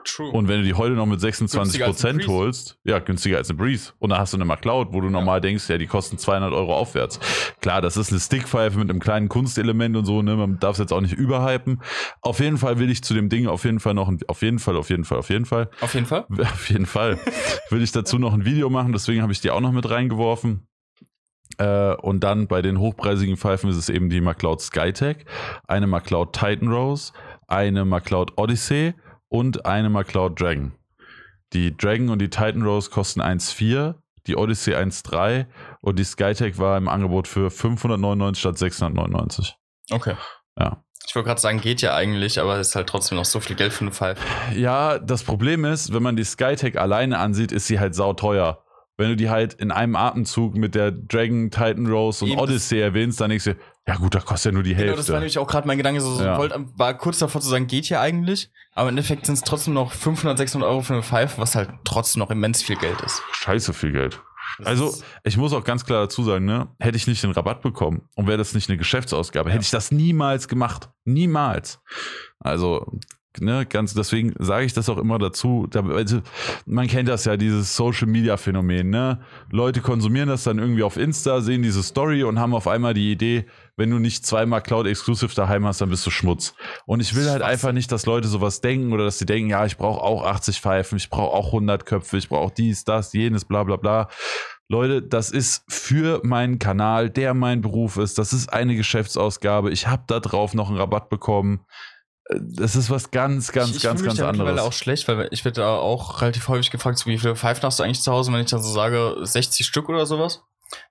True. Und wenn du die heute noch mit 26% Günstiger als eine Breeze. holst, ja, günstiger als eine Breeze. Und dann hast du eine MacLeod, wo du normal denkst, ja, die kosten 200 Euro aufwärts. Klar, das ist eine Stickpfeife mit einem kleinen Kunstelement und so, ne? Man darf es jetzt auch nicht überhypen. Auf jeden Fall will ich zu dem Ding auf jeden Fall noch ein, auf jeden Fall, auf jeden Fall, auf jeden Fall, Auf jeden Fall. auf jeden Fall will ich dazu noch ein Video machen, deswegen habe ich die auch noch mit reingeworfen. Äh, und dann bei den hochpreisigen Pfeifen ist es eben die MacLeod Skytech, eine MacLeod Titan Rose, eine MacLeod Odyssey und eine MacLeod Dragon. Die Dragon und die Titan Rose kosten 1,4, die Odyssey 1,3 und die Skytech war im Angebot für 599 statt 699. Okay. Ja. Ich wollte gerade sagen, geht ja eigentlich, aber es ist halt trotzdem noch so viel Geld für eine Pfeife. Ja, das Problem ist, wenn man die Skytech alleine ansieht, ist sie halt sauteuer. Wenn du die halt in einem Atemzug mit der Dragon, Titan Rose und Eben, Odyssey erwähnst, dann denkst du, ja gut, da kostet ja nur die Genau, Hälfte. das war nämlich auch gerade mein Gedanke. So, so Ja. wollt, war kurz davor zu sagen, geht ja eigentlich, aber im Endeffekt sind es trotzdem noch 500, 600 Euro für eine Pfeife, was halt trotzdem noch immens viel Geld ist. Scheiße viel Geld. Das Also, ich muss auch ganz klar dazu sagen, ne, hätte ich nicht den Rabatt bekommen und wäre das nicht eine Geschäftsausgabe, Ja. hätte ich das niemals gemacht. Niemals. Also, ne, ganz deswegen sage ich das auch immer dazu. Da, also, man kennt das ja, dieses Social Media Phänomen, ne? Leute konsumieren das dann irgendwie auf Insta, sehen diese Story und haben auf einmal die Idee, wenn du nicht zweimal Cloud Exclusive daheim hast, dann bist du Schmutz. Und ich will halt einfach nicht, dass Leute sowas denken oder dass sie denken, ja, ich brauche auch 80 Pfeifen, ich brauche auch 100 Köpfe, ich brauche dies, das, jenes, bla bla bla. Leute, das ist für meinen Kanal, der mein Beruf ist. Das ist eine Geschäftsausgabe. Ich habe da drauf noch einen Rabatt bekommen. Äh, Das ist was ganz, ganz, ich, ich ganz, ganz anderes. auch schlecht, weil ich werde da auch relativ häufig gefragt, so, wie viele Pfeifen hast du eigentlich zu Hause, wenn ich dann so sage, 60 Stück oder sowas.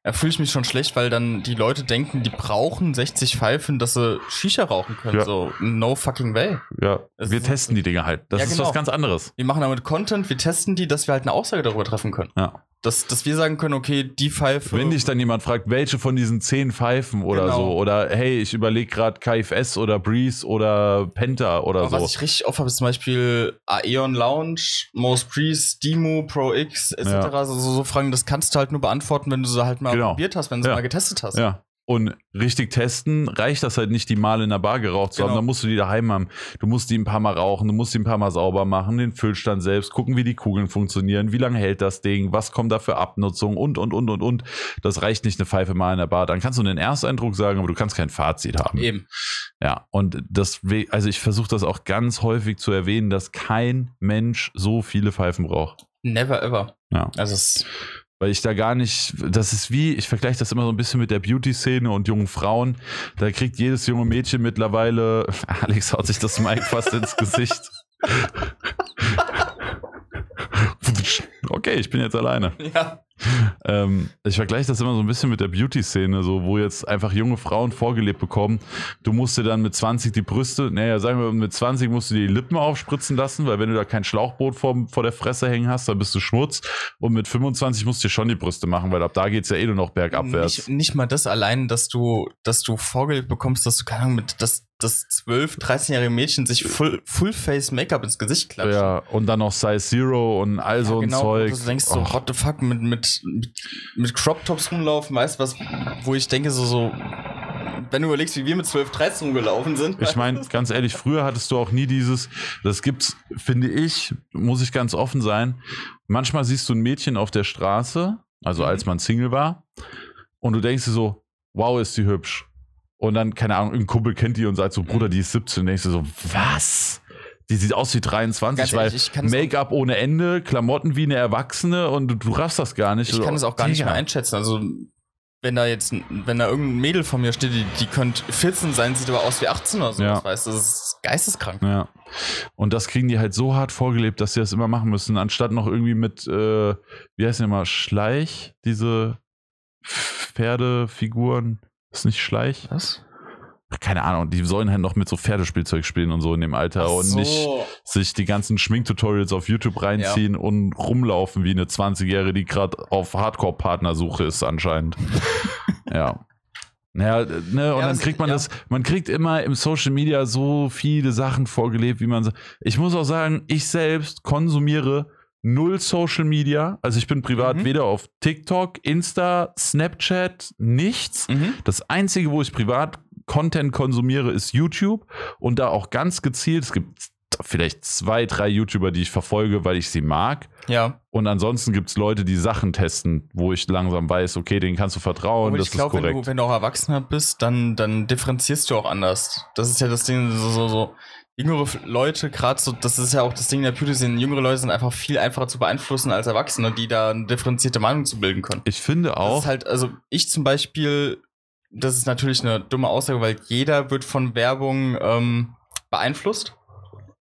Da fühle ich mich schon schlecht, weil dann die Leute denken, die brauchen 60 Pfeifen, dass sie Shisha rauchen können. Ja. So, no fucking way. ja, Es wir testen die Dinge halt. Das Ja, ist genau. was ganz anderes. Wir machen damit Content, wir testen die, dass wir halt eine Aussage darüber treffen können. Ja. Dass, dass wir sagen können, okay, die Pfeife. Wenn dich dann jemand fragt, welche von diesen zehn Pfeifen oder Genau. so, oder hey, ich überlege gerade KFS oder Breeze oder Penta oder Aber so. Was ich richtig oft habe, ist zum Beispiel Aeon Lounge, Most Breeze, Demo, Pro X, etc. Ja. Also so, so Fragen, das kannst du halt nur beantworten, wenn du sie halt mal Genau. probiert hast, wenn du sie Ja. mal getestet hast. Ja. Und richtig testen reicht das halt nicht, die mal in der Bar geraucht zu haben. Genau. Dann musst du die daheim haben. Du musst die ein paar Mal rauchen, du musst die ein paar Mal sauber machen, den Füllstand selbst, gucken, wie die Kugeln funktionieren, wie lange hält das Ding, was kommt da für Abnutzung und, und, und, und, und. Das reicht nicht eine Pfeife mal in der Bar. Dann kannst du einen Ersteindruck sagen, aber du kannst kein Fazit haben. Eben. Ja, und das, also ich versuche das auch ganz häufig zu erwähnen, dass kein Mensch so viele Pfeifen braucht. Never ever. Ja. Also es Weil ich da gar nicht, das ist wie, ich vergleiche das immer so ein bisschen mit der Beauty-Szene und jungen Frauen. Da kriegt jedes junge Mädchen mittlerweile, Alex haut sich das Mic fast ins Gesicht. okay, ich bin jetzt alleine. Ja. Ähm, ich vergleiche das immer so ein bisschen mit der Beauty-Szene, so, wo jetzt einfach junge Frauen vorgelebt bekommen. Du musst dir dann mit 20 die Brüste, naja, sagen wir, mit 20 musst du die Lippen aufspritzen lassen, weil wenn du da kein Schlauchboot vor, vor der Fresse hängen hast, dann bist du Schmutz. Und mit 25 musst du dir schon die Brüste machen, weil ab da geht's ja eh nur noch bergabwärts. Nicht, nicht mal das allein, dass du, dass du vorgelebt bekommst, dass du, keine Ahnung, mit, dass das 12, 13-jährige Mädchen sich Full, Full-Face Make-up ins Gesicht klatscht. Ja, und dann noch Size Zero und all so ein genau, Zeug. Du denkst so, Och. what the fuck, mit, mit, mit, mit Crop-Tops rumlaufen, weißt du was, wo ich denke so, so, wenn du überlegst, wie wir mit 12, 13 rumgelaufen sind. Ich meine, ganz ehrlich, früher hattest du auch nie dieses, das gibt's, finde ich, muss ich ganz offen sein. Manchmal siehst du ein Mädchen auf der Straße, also Mhm. als man Single war, und du denkst dir so, wow, ist die hübsch. Und dann, keine Ahnung, ein Kumpel kennt die und sagt so, Bruder, die ist 17. Und du so, was? Die sieht aus wie 23, Ganz weil ehrlich, ich es Make-up ohne Ende, Klamotten wie eine Erwachsene und du, du raffst das gar nicht. Ich kann es auch gar nicht Digga. mehr einschätzen. Also, wenn da jetzt, wenn da irgendein Mädel von mir steht, die, die könnte 14 sein, sieht aber aus wie 18 oder so, Ja. weißt du, das ist geisteskrank. Ja. Und das kriegen die halt so hart vorgelebt, dass sie das immer machen müssen, anstatt noch irgendwie mit, äh, wie heißt denn immer, Schleich, diese Pferdefiguren. Ist nicht Schleich? Was? Keine Ahnung, die sollen halt noch mit so Pferdespielzeug spielen und so in dem Alter und nicht sich die ganzen Schminktutorials auf YouTube reinziehen und rumlaufen wie eine 20-Jährige, die gerade auf Hardcore-Partnersuche ist anscheinend. ja. Naja, ne, und Ja, dann kriegt man ja. das, man kriegt immer im Social Media so viele Sachen vorgelebt, wie man so. Ich muss auch sagen, ich selbst konsumiere null Social Media. Also ich bin privat Mhm. weder auf TikTok, Insta, Snapchat, nichts. Mhm. Das einzige, wo ich privat Content konsumiere, ist YouTube und da auch ganz gezielt. Es gibt vielleicht zwei, drei YouTuber, die ich verfolge, weil ich sie mag. Ja, Und ansonsten gibt es Leute, die Sachen testen, wo ich langsam weiß, okay, denen kannst du vertrauen, aber das ich glaube, ist wenn du, wenn du auch Erwachsener bist, dann, dann differenzierst du auch anders. Das ist ja das Ding, so, so, so jüngere Leute, gerade so, das ist ja auch das Ding der Beauty, sind jüngere Leute sind einfach viel einfacher zu beeinflussen als Erwachsene, die da eine differenzierte Meinung zu bilden können. ich finde Das auch, ist halt, also ich zum Beispiel, das ist natürlich eine dumme Aussage, weil jeder wird von Werbung ähm, beeinflusst.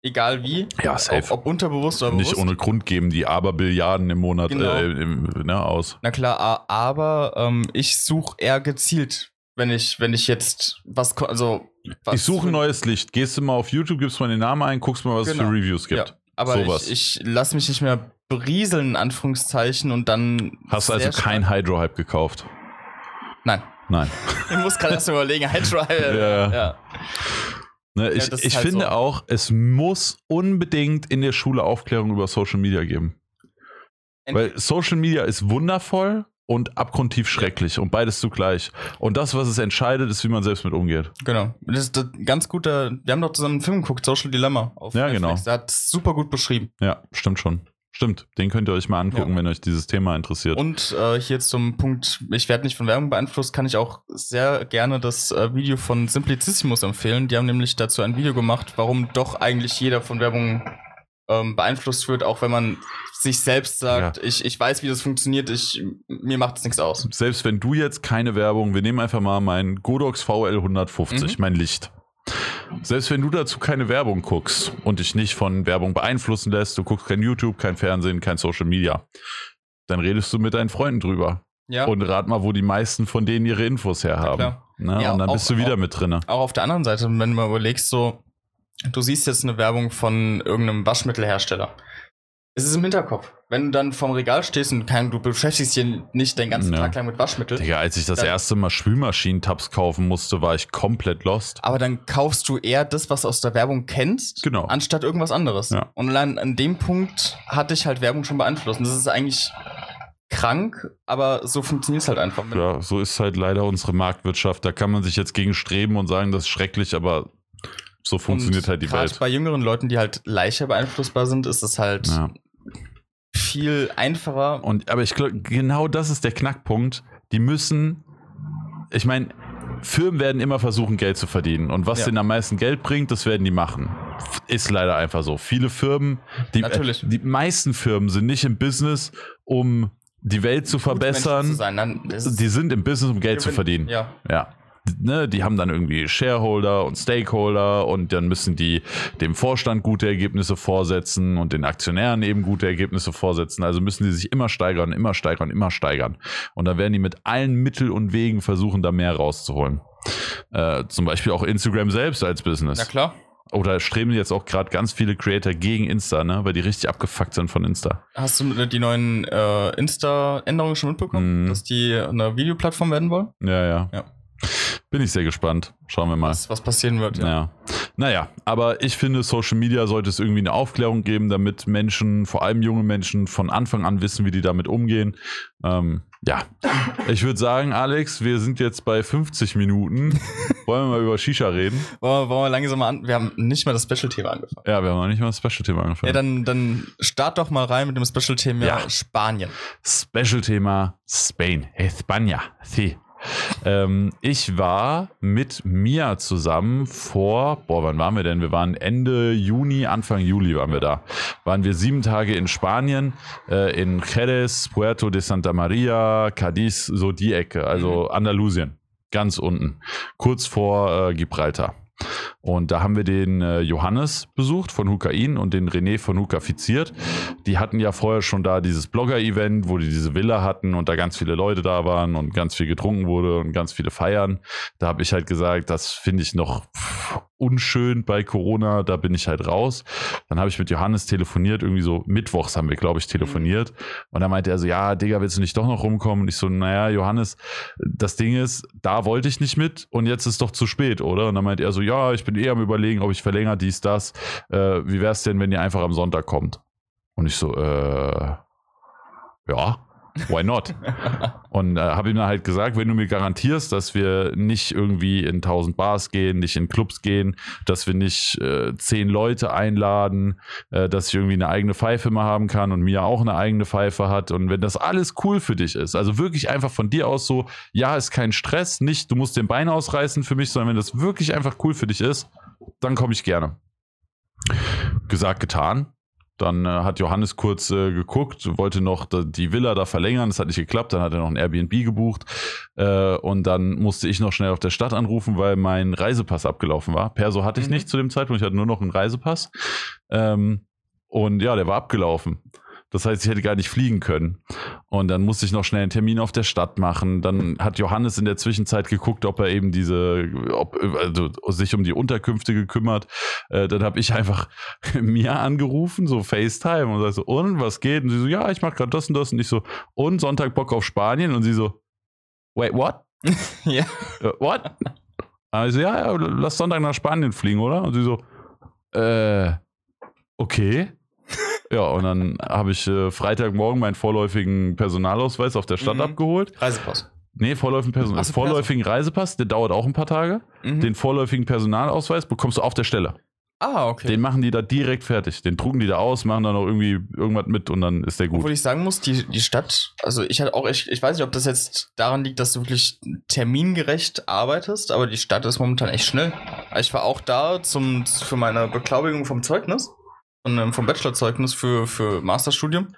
Egal wie. ja, safe. Ob, ob unterbewusst oder nicht bewusst. ohne Grund geben die Aberbilliarden im Monat Genau. äh, im, ne, aus. Na klar, aber ähm, ich suche eher gezielt, wenn ich, wenn ich jetzt was, also was ich suche ein neues Licht. Gehst du mal auf YouTube, gibst mal den Namen ein, guckst mal, was es Genau. für Reviews gibt. Ja, aber Sowas. ich, ich lasse mich nicht mehr berieseln, in Anführungszeichen, und dann. Hast du also kein Hydro-Hype gekauft? Nein. Nein. Ich muss gerade erst überlegen, Hydro, Ja. ja. Ne, ich ich halt finde so. auch, es muss unbedingt in der Schule Aufklärung über Social Media geben. Ent- Weil Social Media ist wundervoll und abgrundtief schrecklich und beides zugleich. Und das, was es entscheidet, ist, wie man selbst mit umgeht. Genau. Das ist ein ganz guter. Wir haben doch zusammen einen Film geguckt, Social Dilemma. Auf Ja, Netflix. genau. Der hat es super gut beschrieben. Ja, stimmt schon. Stimmt, den könnt ihr euch mal angucken, Ja. wenn euch dieses Thema interessiert. Und äh, hier zum Punkt, ich werde nicht von Werbung beeinflusst, kann ich auch sehr gerne das äh, Video von Simplicissimus empfehlen. Die haben nämlich dazu ein Video gemacht, warum doch eigentlich jeder von Werbung ähm, beeinflusst wird, auch wenn man sich selbst sagt, ich, ich weiß, wie das funktioniert, ich, mir macht es nichts aus. Selbst wenn du jetzt keine Werbung, wir nehmen einfach mal mein Godox VL 150, Mhm. mein Licht. Selbst wenn du dazu keine Werbung guckst und dich nicht von Werbung beeinflussen lässt, du guckst kein YouTube, kein Fernsehen, kein Social Media, dann redest du mit deinen Freunden drüber. Ja. Und rat mal, wo die meisten von denen ihre Infos herhaben. klar. Ne? Ja, und dann auch- bist du wieder auch- mit drinne. Auch auf der anderen Seite, wenn du mal überlegst, so, du siehst jetzt eine Werbung von irgendeinem Waschmittelhersteller. Es ist im Hinterkopf. Wenn du dann vorm Regal stehst und kein, du beschäftigst dich nicht den ganzen Ja. Tag lang mit Waschmittel, Digga, als ich das erste Mal Spülmaschinentabs kaufen musste, war ich komplett lost. aber dann kaufst du eher das, was du aus der Werbung kennst, Genau. anstatt irgendwas anderes. Ja. Und allein an dem Punkt hat dich halt Werbung schon beeinflusst. Und das ist eigentlich krank, aber so funktioniert es halt einfach. Ja, so ist halt leider unsere Marktwirtschaft. Da kann man sich jetzt gegen streben und sagen, das ist schrecklich, aber so funktioniert Und halt die Welt. bei jüngeren Leuten, die halt leichter beeinflussbar sind, ist es halt Ja. viel einfacher. Und aber ich glaube, genau das ist der Knackpunkt. Die müssen, ich meine, Firmen werden immer versuchen, Geld zu verdienen. Und was Ja. denen am meisten Geld bringt, das werden die machen. Ist leider einfach so. Viele Firmen, die, äh, die meisten Firmen sind nicht im Business, um die Welt zu verbessern. Zu Die sind im Business, um Geld zu Gewinn- verdienen. Ja. Ja. Ne, die haben dann irgendwie Shareholder und Stakeholder und dann müssen die dem Vorstand gute Ergebnisse vorsetzen und den Aktionären eben gute Ergebnisse vorsetzen. Also müssen die sich immer steigern, immer steigern, immer steigern. Und dann werden die mit allen Mitteln und Wegen versuchen, da mehr rauszuholen. Äh, zum Beispiel auch Instagram selbst als Business. Na klar. Oder streben jetzt auch gerade ganz viele Creator gegen Insta, ne? weil die richtig abgefuckt sind von Insta. Hast du die neuen äh, Insta-Änderungen schon mitbekommen? Mhm. Dass die eine Videoplattform werden wollen? Ja, ja. Ja. Bin ich sehr gespannt. Schauen wir mal. Was, was passieren wird, ja. Ja. Naja, aber ich finde, Social Media sollte es irgendwie eine Aufklärung geben, damit Menschen, vor allem junge Menschen, von Anfang an wissen, wie die damit umgehen. Ähm, ja, ich würde sagen, Alex, wir sind jetzt bei 50 Minuten. Wollen wir mal über Shisha reden? Wollen wir, wollen wir langsam mal an. Wir haben nicht mal das Special-Thema angefangen. Ja, wir haben noch nicht mal das Special-Thema angefangen. Ja, dann, dann start doch mal rein mit dem Special-Thema Ja. Spanien. Special-Thema Spain, España, sí. Ähm, ich war mit Mia zusammen vor, boah, wann waren wir denn? Wir waren Ende Juni, Anfang Juli waren wir da. Waren wir sieben Tage in Spanien, äh, in Jerez, Puerto de Santa Maria, Cadiz, so die Ecke, also Andalusien, ganz unten, kurz vor äh, Gibraltar. Und da haben wir den äh, Johannes besucht von Hukain und den René von Hukafiziert. Die hatten ja vorher schon da dieses Blogger-Event, wo die diese Villa hatten und da ganz viele Leute da waren und ganz viel getrunken wurde und ganz viele feiern. Da habe ich halt gesagt, das finde ich noch unschön bei Corona, da bin ich halt raus. Dann habe ich mit Johannes telefoniert, irgendwie so mittwochs haben wir, glaube ich, telefoniert. Und dann meinte er so, ja, Digga, willst du nicht doch noch rumkommen? Und ich so, naja, Johannes, das Ding ist, da wollte ich nicht mit und jetzt ist doch zu spät, oder? Und dann meinte er so, ja, ich bin eh am überlegen, ob ich verlängere dies, das. Äh, wie wär's denn, wenn ihr einfach am Sonntag kommt? Und ich so, äh, ja, why not? Und äh, habe ihm dann halt gesagt, wenn du mir garantierst, dass wir nicht irgendwie in 1000 Bars gehen, nicht in Clubs gehen, dass wir nicht äh, zehn Leute einladen, äh, dass ich irgendwie eine eigene Pfeife mal haben kann und Mia auch eine eigene Pfeife hat und wenn das alles cool für dich ist, also wirklich einfach von dir aus so, ja, ist kein Stress, nicht, du musst den Bein ausreißen für mich, sondern wenn das wirklich einfach cool für dich ist, dann komme ich gerne. Gesagt, getan. Dann äh, hat Johannes kurz äh, geguckt, wollte noch die Villa da verlängern, das hat nicht geklappt, dann hat er noch ein Airbnb gebucht äh, und dann musste ich noch schnell auf der Stadt anrufen, weil mein Reisepass abgelaufen war. Perso hatte ich Mhm. nicht zu dem Zeitpunkt, ich hatte nur noch einen Reisepass ähm, und ja, der war abgelaufen. Das heißt, ich hätte gar nicht fliegen können. Und dann musste ich noch schnell einen Termin auf der Stadt machen. Dann hat Johannes in der Zwischenzeit geguckt, ob er eben diese, ob, also sich um die Unterkünfte gekümmert. Äh, dann habe ich einfach mir angerufen, so FaceTime und sag so, und was geht? Und sie so, ja, ich mache gerade das und das. Und ich so, und Sonntag Bock auf Spanien? Und sie so, wait, what? ja. Äh, what? Also ja, ja, lass Sonntag nach Spanien fliegen, oder? Und sie so, äh, okay. Ja, und dann habe ich äh, Freitagmorgen meinen vorläufigen Personalausweis auf der Stadt Mhm. abgeholt. Reisepass. Nee, vorläufigen, Person so, vorläufigen Reisepass, der dauert auch ein paar Tage. Mhm. Den vorläufigen Personalausweis bekommst du auf der Stelle. ah, okay. Den machen die da direkt fertig. Den drucken die da aus, machen da noch irgendwie irgendwas mit und dann ist der gut. Obwohl ich sagen muss, die, die Stadt, also ich hatte auch echt, ich weiß nicht, ob das jetzt daran liegt, dass du wirklich termingerecht arbeitest, aber die Stadt ist momentan echt schnell. Ich war auch da zum, für meine Beglaubigung vom Zeugnis, ähm, vom Bachelorzeugnis für, für Masterstudium.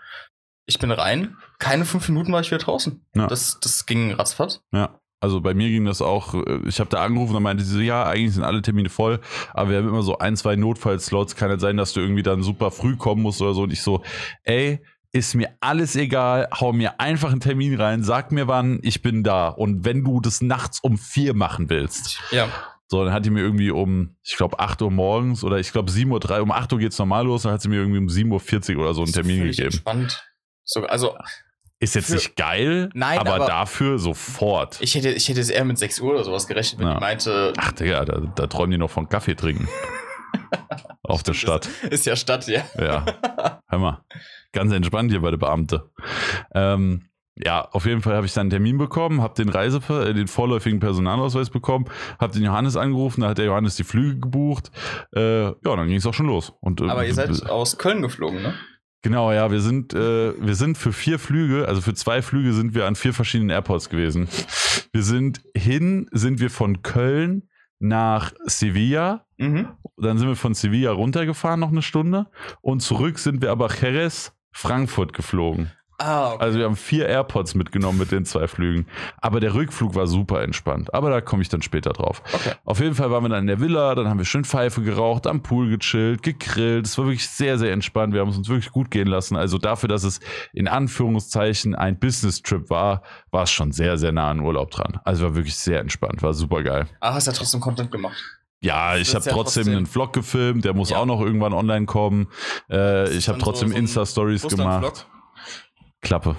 Ich bin rein, keine fünf Minuten war ich wieder draußen. Ja. Das, das ging ratzfatz. Ja. Also bei mir ging das auch, äh, ich habe da angerufen und meinte sie so, ja, eigentlich sind alle Termine voll, aber wir haben immer so ein, zwei Notfallslots. Kann nicht sein, dass du irgendwie dann super früh kommen musst oder so. Und ich so, ey, ist mir alles egal, hau mir einfach einen Termin rein, sag mir wann, ich bin da. Und wenn du das nachts um vier machen willst, Ja. So, dann hat die mir irgendwie um, ich glaube, 8 Uhr morgens oder ich glaube 7.03 Uhr, um 8 Uhr geht's normal los, dann hat sie mir irgendwie um 7.40 Uhr oder so einen Termin gegeben. Entspannt. So, also, Ist jetzt Für- nicht geil, Nein, aber, aber- dafür sofort. ich hätte, ich hätte es eher mit 6 Uhr oder sowas gerechnet, wenn Ja. die meinte, Ach, Digga, da, da träumen die noch von Kaffee trinken. Auf der Stadt. ist ja Stadt, ja. Ja. Hör mal. Ganz entspannt hier bei der Beamte. Ähm, ja, auf jeden Fall habe ich dann einen Termin bekommen, habe den Reise, äh, den vorläufigen Personalausweis bekommen, habe den Johannes angerufen, da hat der Johannes die Flüge gebucht. Äh, ja, dann ging es auch schon los. Und, äh, Aber ihr seid aus Köln geflogen, ne? Genau, ja, wir sind, äh, wir sind für vier Flüge, also für zwei Flüge sind wir an vier verschiedenen Airports gewesen. Wir sind hin, sind wir von Köln nach Sevilla, Mhm. dann sind wir von Sevilla runtergefahren noch eine Stunde und zurück sind wir aber Jerez, Frankfurt geflogen. Ah, okay. Also wir haben vier AirPods mitgenommen mit den zwei Flügen. Aber der Rückflug war super entspannt. Aber da komme ich dann später drauf. Okay. Auf jeden Fall waren wir dann in der Villa, dann haben wir schön Pfeife geraucht, am Pool gechillt, gegrillt. Es war wirklich sehr, sehr entspannt. Wir haben es uns wirklich gut gehen lassen. Also dafür, dass es in Anführungszeichen ein Business-Trip war, war es schon sehr, sehr nah an Urlaub dran. Also war wirklich sehr entspannt, war super geil. Ah, hast ja trotzdem Content gemacht. Ja, ich habe ja trotzdem trotzdem- einen Vlog gefilmt, der muss Ja. auch noch irgendwann online kommen. Äh, ich habe trotzdem so Insta-Stories gemacht. Klappe.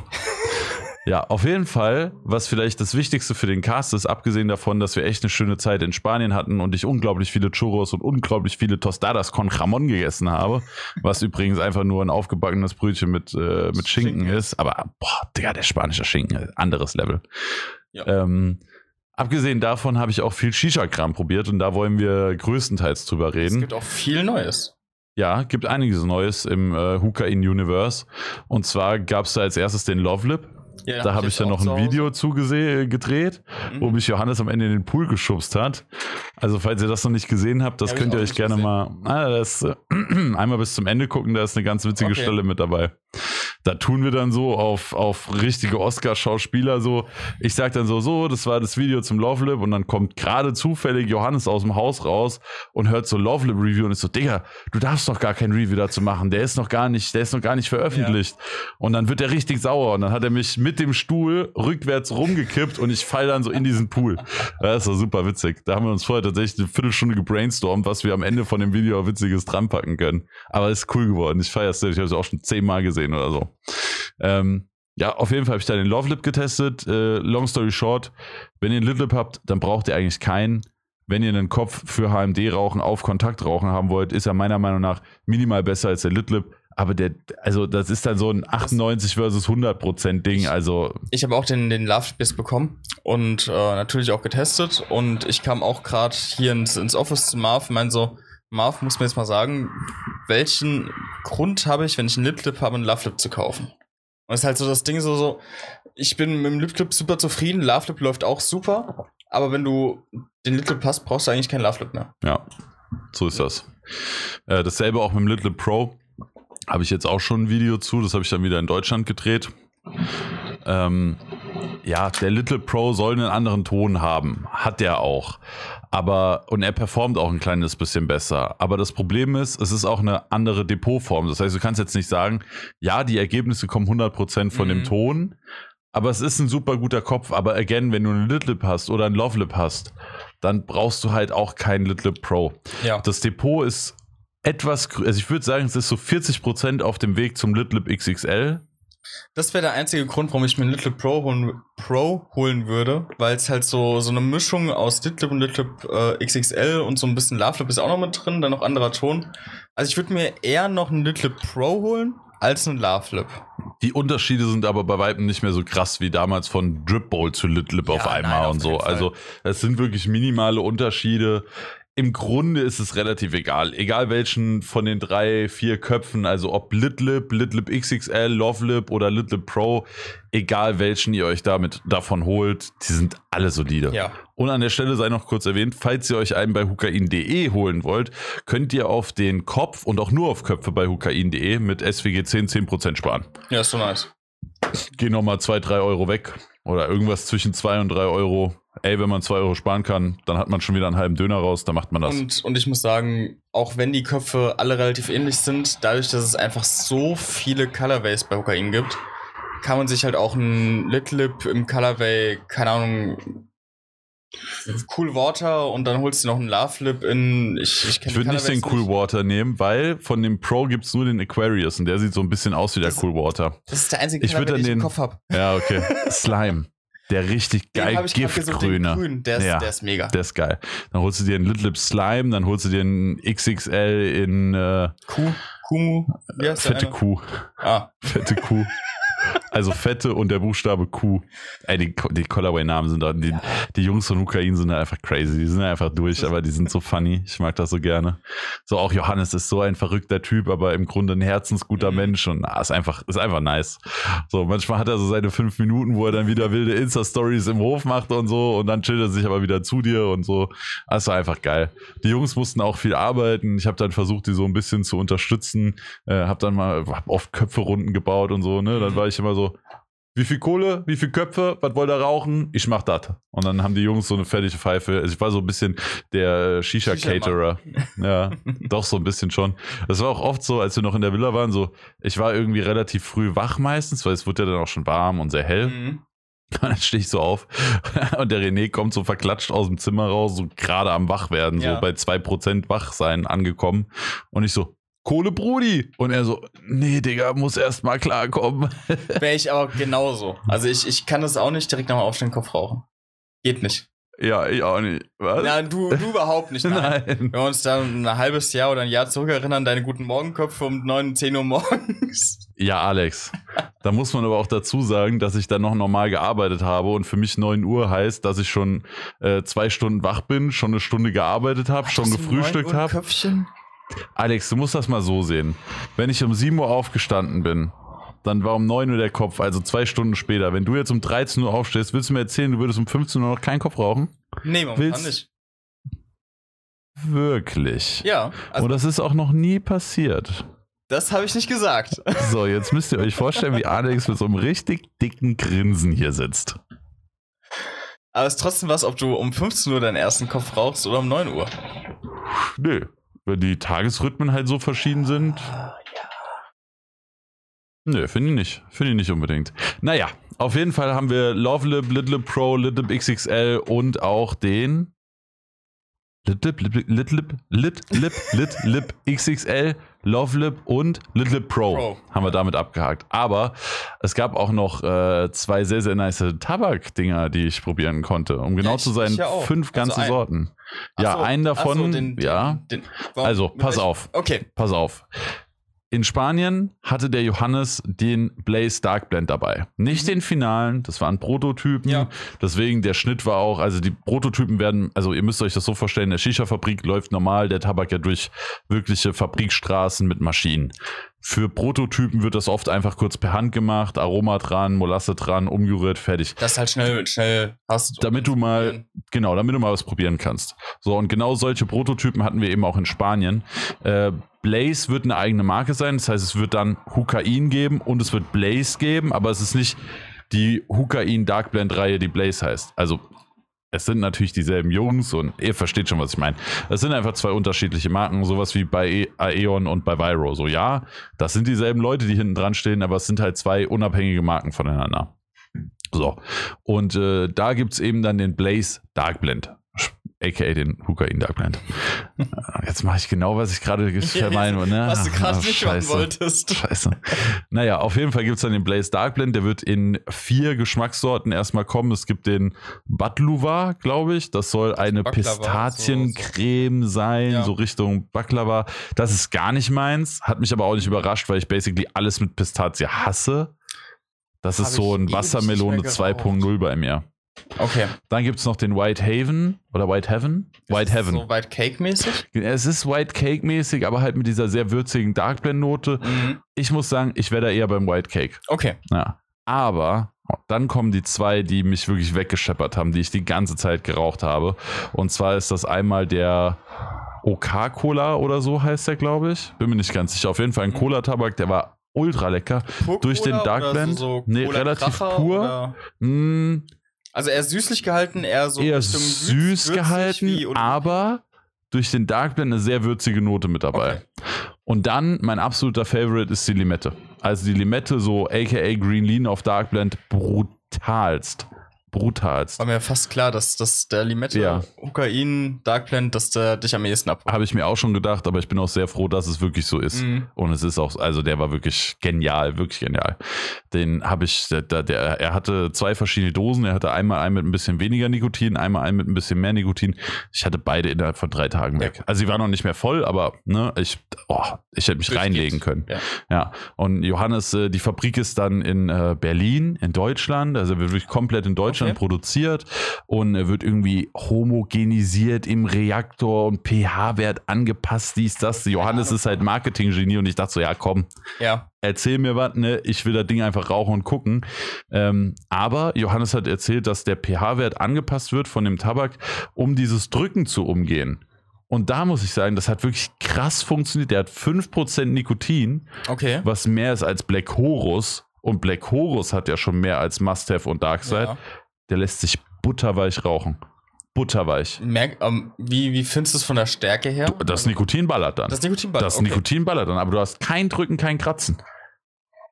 Ja, auf jeden Fall, was vielleicht das Wichtigste für den Cast ist, abgesehen davon, dass wir echt eine schöne Zeit in Spanien hatten und ich unglaublich viele Churros und unglaublich viele Tostadas con Jamón gegessen habe, was übrigens einfach nur ein aufgebackenes Brötchen mit, äh, mit Schinken, Schinken. ist. Aber, boah, Digga, der spanische Schinken, anderes Level. Ja. Ähm, abgesehen davon habe ich auch viel Shisha-Kram probiert und da wollen wir größtenteils drüber Es reden. gibt auch viel Neues. Ja, gibt einiges Neues im äh, Hookah-In Universe. Und zwar gab es da als erstes den Love Lip. Ja, Da habe ich ja noch ein Video zugese- gedreht, Mhm. wo mich Johannes am Ende in den Pool geschubst hat. Also falls ihr das noch nicht gesehen habt, das ich könnt ihr euch gerne gesehen. mal ah, das, äh, einmal bis zum Ende gucken. Da ist eine ganz witzige Okay. Stelle mit dabei. Da tun wir dann so auf, auf richtige Oscar-Schauspieler so. Ich sag dann so, so, das war das Video zum Love Lip und dann kommt gerade zufällig Johannes aus dem Haus raus und hört so Love Lip Review und ist so, Digga, du darfst doch gar kein Review dazu machen. Der ist noch gar nicht, der ist noch gar nicht veröffentlicht. Und dann wird er richtig sauer und dann hat er mich mit dem Stuhl rückwärts rumgekippt und ich fall dann so in diesen Pool. Das war super witzig. Da haben wir uns vorher tatsächlich eine Viertelstunde gebrainstormt, was wir am Ende von dem Video witziges dran packen können. Aber ist cool geworden. Ich feiere es. Ich habe es auch schon zehnmal gesehen oder so. Ähm, ja, auf jeden Fall habe ich da den Love Lip getestet. Äh, long story short, wenn ihr einen Lip Lip habt, dann braucht ihr eigentlich keinen. Wenn ihr einen Kopf für HMD-Rauchen auf Kontaktrauchen haben wollt, ist er meiner Meinung nach minimal besser als der Lit Lip. Aber der, also das ist dann so ein 98 versus 100 Prozent Ding. Also Ich habe auch den, den Love Biss bekommen und äh, natürlich auch getestet. Und ich kam auch gerade hier ins, ins Office zu Marv und meinte so, Marv, muss mir jetzt mal sagen, welchen Grund habe ich, wenn ich einen Lip Lip habe, einen Love Lip zu kaufen? Und es ist halt so das Ding so, so, ich bin mit dem Lip Lip super zufrieden, Love Lip läuft auch super, aber wenn du den Lip Lip hast, brauchst du eigentlich keinen Love Lip mehr. Ja, so ist das. Äh, dasselbe auch mit dem Little Pro. Habe ich jetzt auch schon ein Video zu. Das habe ich dann wieder in Deutschland gedreht. Ähm, ja, der Little Pro soll einen anderen Ton haben. Hat der auch. Aber, und er performt auch ein kleines bisschen besser. Aber das Problem ist, es ist auch eine andere Depotform. Das heißt, du kannst jetzt nicht sagen, ja, die Ergebnisse kommen 100% von dem Mhm. Ton. Aber es ist ein super guter Kopf. Aber again, wenn du einen Little Lip hast oder einen Love Lip hast, dann brauchst du halt auch keinen Little Pro. Ja. Das Depot ist etwas, also ich würde sagen, es ist so 40% auf dem Weg zum Little Lip XXL. Das wäre der einzige Grund, warum ich mir einen Little Pro holen, Pro holen würde, weil es halt so, so eine Mischung aus Litlip und Litlip äh, XXL und so ein bisschen Love Lip ist auch noch mit drin, dann noch anderer Ton. Also ich würde mir eher noch einen Litlip Pro holen als einen Love Lip. Die Unterschiede sind aber bei weitem nicht mehr so krass wie damals von Drip Bowl zu Little Lip Ja, auf einmal nein, auf und so. Fall. Also es sind wirklich minimale Unterschiede. Im Grunde ist es relativ egal. Egal welchen von den drei, vier Köpfen, also ob Litlip, Litlip XXL, Lovelip oder Litlip Pro, egal welchen ihr euch damit davon holt, die sind alle solide. Ja. Und an der Stelle sei noch kurz erwähnt, falls ihr euch einen bei hukain.de holen wollt, könnt ihr auf den Kopf und auch nur auf Köpfe bei hukain.de mit SWG 10 10% sparen. Ja, ist so nice. Geh nochmal 2, 3 Euro weg oder irgendwas zwischen 2 und 3 Euro. Ey, wenn man 2 Euro sparen kann, dann hat man schon wieder einen halben Döner raus, dann macht man das. Und, und ich muss sagen, auch wenn die Köpfe alle relativ ähnlich sind, dadurch, dass es einfach so viele Colorways bei Hokain gibt, kann man sich halt auch ein Little Lip im Colorway, keine Ahnung, Cool Water und dann holst du noch einen Love Lip in. Ich, ich, Ich würde nicht den Cool Water nehmen, weil von dem Pro gibt's nur den Aquarius und der sieht so ein bisschen aus wie der Das- Cool Water. Das ist der einzige Ich Colorway, dann den ich im den- Kopf habe. Ja, okay. Slime. Der richtig geil grünen. Der ist, Ja. der ist mega. Der ist geil. Dann holst du dir einen Little Lip Slime, dann holst du dir einen XXL in äh, Kuh, Kumu, wie heißt fette? Kuh. Ah, Fette Kuh. Also fette und der Buchstabe Q. Ey, die, die Colorway-Namen sind da, die, die Jungs von Ukraine sind da einfach crazy. Die sind einfach durch, aber die sind so funny. Ich mag das so gerne. So auch Johannes ist so ein verrückter Typ, aber im Grunde ein herzensguter Mhm. Mensch und ah, ist einfach, ist einfach nice. So, manchmal hat er so seine fünf Minuten, wo er dann wieder wilde Insta-Stories im Hof macht und so und dann chillt er sich aber wieder zu dir und so. Das war einfach geil. Die Jungs mussten auch viel arbeiten. Ich habe dann versucht, die so ein bisschen zu unterstützen. Äh, habe dann mal hab oft Köpfe-Runden gebaut und so. Ne? Dann war ich immer so, so, wie viel Kohle, wie viel Köpfe, was wollt ihr rauchen? Ich mach das. Und dann haben die Jungs so eine fertige Pfeife. Also ich war so ein bisschen der Shisha-Caterer. ja, doch so ein bisschen schon. Das war auch oft so, als wir noch in der Villa waren, so, ich war irgendwie relativ früh wach meistens, weil es wurde ja dann auch schon warm und sehr hell. Mhm. Und dann stehe ich so auf und der René kommt so verklatscht aus dem Zimmer raus, so gerade am Wachwerden, Ja. so bei 2% Wachsein angekommen. Und ich so, Kohle Brudi. Und er so, nee, Digga, muss erst mal klarkommen. Wäre ich aber genauso. Also ich, ich kann das auch nicht direkt nach dem Aufstehen Kopf rauchen. Geht nicht. ja, ich auch nicht. Was? Nein, du, du überhaupt nicht. Nein. Nein. Wenn wir uns dann ein halbes Jahr oder ein Jahr zurückerinnern, deine guten Morgenköpfe um 9, 10 Uhr morgens. Ja, Alex. Da muss man aber auch dazu sagen, dass ich dann noch normal gearbeitet habe und für mich 9 Uhr heißt, dass ich schon äh, zwei Stunden wach bin, schon eine Stunde gearbeitet habe, schon gefrühstückt 9 Uhr ein habe. Köpfchen? Alex, du musst das mal so sehen. Wenn ich um 7 Uhr aufgestanden bin, dann war um 9 Uhr der Kopf, also zwei Stunden später. Wenn du jetzt um 13 Uhr aufstehst, willst du mir erzählen, du würdest um 15 Uhr noch keinen Kopf rauchen? Nee, momentan Willst- nicht. Wirklich. Ja, also und das ist auch noch nie passiert. das habe ich nicht gesagt. So, jetzt müsst ihr euch vorstellen, wie Alex mit so einem richtig dicken Grinsen hier sitzt. Aber es ist trotzdem was, ob du um 15 Uhr deinen ersten Kopf rauchst oder um 9 Uhr. Nö. Wenn die Tagesrhythmen halt so verschieden sind. Nö, finde ich nicht. Finde ich nicht unbedingt. Naja, auf jeden Fall haben wir Lovelip, Litlip Pro, Litlip XXL und auch den Litlip, Litlip, Litlip, Litlip, Litlip XXL, Lovelip und Litlip Pro, Pro. haben wir damit abgehakt. Aber es gab auch noch äh, zwei sehr, sehr nice Tabak-Dinger, die ich probieren konnte. Um genau ich- zu sein, ja fünf Also ganze ein- Sorten. Ach ja, einen davon, den- den- ja. den- warum- Also, pass welchem- auf. Okay. Pass auf. In Spanien hatte der Johannes den Blaze Dark Blend dabei. Nicht den finalen, das waren Prototypen. Mhm. Ja. Deswegen der Schnitt war auch, also die Prototypen werden, also ihr müsst euch das so vorstellen, in der Shisha-Fabrik läuft normal der Tabak ja durch wirkliche Fabrikstraßen mit Maschinen. Für Prototypen wird das oft einfach kurz per Hand gemacht, Aroma dran, Molasse dran, umgerührt, fertig. Das halt schnell, schnell hast. Damit du mal, genau, damit du mal was probieren kannst. So, und genau solche Prototypen hatten wir eben auch in Spanien. Äh, Blaze wird eine eigene Marke sein, das heißt, es wird dann Hukain geben und es wird Blaze geben, aber es ist nicht die Hukain Dark Blend Reihe, die Blaze heißt. Also, es sind natürlich dieselben Jungs und ihr versteht schon, was ich meine. Es sind einfach zwei unterschiedliche Marken, sowas wie bei E- Aeon und bei Viro. So, ja, das sind dieselben Leute, die hinten dran stehen, aber es sind halt zwei unabhängige Marken voneinander. So. Und äh, da gibt es eben dann den Blaze Dark Blend. AKA den Hukain Dark Blend. Jetzt mache ich genau, was ich gerade vermeine. Ne? Was du gerade Ah, nicht machen scheiße. wolltest. Scheiße. Naja, auf jeden Fall gibt es dann den Blaze Dark Blend. Der wird in vier Geschmackssorten erstmal kommen. Es gibt den Batluva, glaube ich. Das soll eine Pistaziencreme sein, Ja. so Richtung Baklava. Das ist gar nicht meins. Hat mich aber auch nicht überrascht, weil ich basically alles mit Pistazie hasse. Das ist Hab so ich ein Wassermelone nicht mehr 2.0 bei mir. Okay. Dann gibt es noch den White Haven oder White Heaven? White Heaven. So weit Cake-mäßig? Es ist White Cake mäßig, aber halt mit dieser sehr würzigen Dark Blend Note. Mhm. Ich muss sagen, ich wäre da eher beim White Cake. Okay. Ja. Aber dann kommen die zwei, die mich wirklich weggescheppert haben, die ich die ganze Zeit geraucht habe. Und zwar ist das einmal der OK-Cola oder so heißt der, glaube ich. Bin mir nicht ganz sicher. Auf jeden Fall ein Mhm. Cola-Tabak, der war ultra lecker. Pur Durch den Dark Blend? So, so Nee, relativ Kracher pur. oder- Mm, Also eher süßlich gehalten, eher so eher süß würzig gehalten, wie aber durch den Dark Blend eine sehr würzige Note mit dabei. Okay. Und dann, mein absoluter Favorite ist die Limette. Also die Limette, so aka Green Lean auf Dark Blend, brutalst. Brutalst. War mir fast klar, dass, dass der Limette, Ja. Hukain, Dark Blend, dass der dich am ehesten ab. Habe ich mir auch schon gedacht, aber ich bin auch sehr froh, dass es wirklich so ist. Mhm. Und es ist auch, also der war wirklich genial, wirklich genial. Den habe ich, der, der, er hatte zwei verschiedene Dosen. Er hatte einmal einen mit ein bisschen weniger Nikotin, einmal einen mit ein bisschen mehr Nikotin. Ich hatte beide innerhalb von drei Tagen weg. Also sie waren noch nicht mehr voll, aber ne, ich, oh, ich hätte mich Durchgeht. reinlegen können. Ja. Ja, und Johannes, äh, die Fabrik ist dann in äh, Berlin, in Deutschland. Also wird wirklich komplett in Deutschland Okay. produziert und er wird irgendwie homogenisiert im Reaktor und pH-Wert angepasst, dies, das. Johannes ist halt Marketing-Genie und ich dachte so, ja komm, Ja. erzähl mir was, ne? Ich will das Ding einfach rauchen und gucken. Ähm, aber Johannes hat erzählt, dass der pH-Wert angepasst wird von dem Tabak, um dieses Drücken zu umgehen. Und da muss ich sagen, das hat wirklich krass funktioniert. Der hat 5% Nikotin Okay. was mehr ist als Black Horus und Black Horus hat ja schon mehr als Must-Have und Darkside, Ja. Der lässt sich butterweich rauchen. Butterweich. Merk, ähm, wie, wie findest du es von der Stärke her? Das Nikotin ballert dann. Das Nikotinball. Das Nikotin ballert dann, aber du hast kein Drücken, kein Kratzen.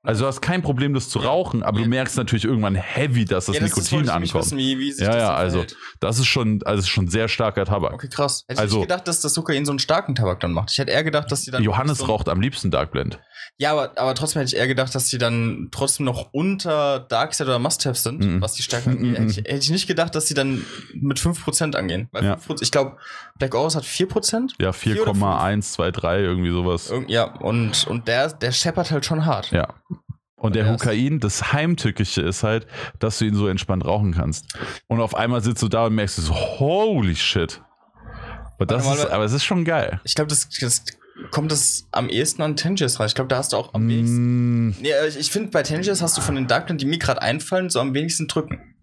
Also du hast kein Problem, das zu rauchen, aber Ja. du merkst natürlich irgendwann heavy, dass das ja, das Nikotin nämlich ankommt. Wissen, wie, wie Ja, das ja, so also verhält. das ist schon, also ist schon sehr starker Tabak. Okay, krass. Hätte Also- ich nicht gedacht, dass das Zuckerin so einen starken Tabak dann macht. Ich hätte eher gedacht, dass die dann. Johannes so, raucht am liebsten Dark Blend. Ja, aber, aber trotzdem hätte ich eher gedacht, dass die dann trotzdem noch unter Darkside oder Must-Have sind, Mhm. was die Stärke angeht. Hätte, ich, hätte ich nicht gedacht, dass die dann mit 5% angehen. Weil Ja. 5%, ich glaube, Black Oris hat 4%. Ja, Vier oder 4,123, irgendwie sowas. Irgend- Ja, und, und der, der scheppert halt schon hart. Ja. Und der Hukain, das Heimtückische ist halt, dass du ihn so entspannt rauchen kannst. Und auf einmal sitzt du da und merkst du so, holy shit. Aber, das ist, aber es ist schon geil. Ich glaube, das, das kommt das am ehesten an Tangiers rein. Ich glaube, da hast du auch am wenigsten. Mm, Nee, äh, ich, ich finde, bei Tangiers hast du von den Darkblend, die mir gerade einfallen, so am wenigsten drücken.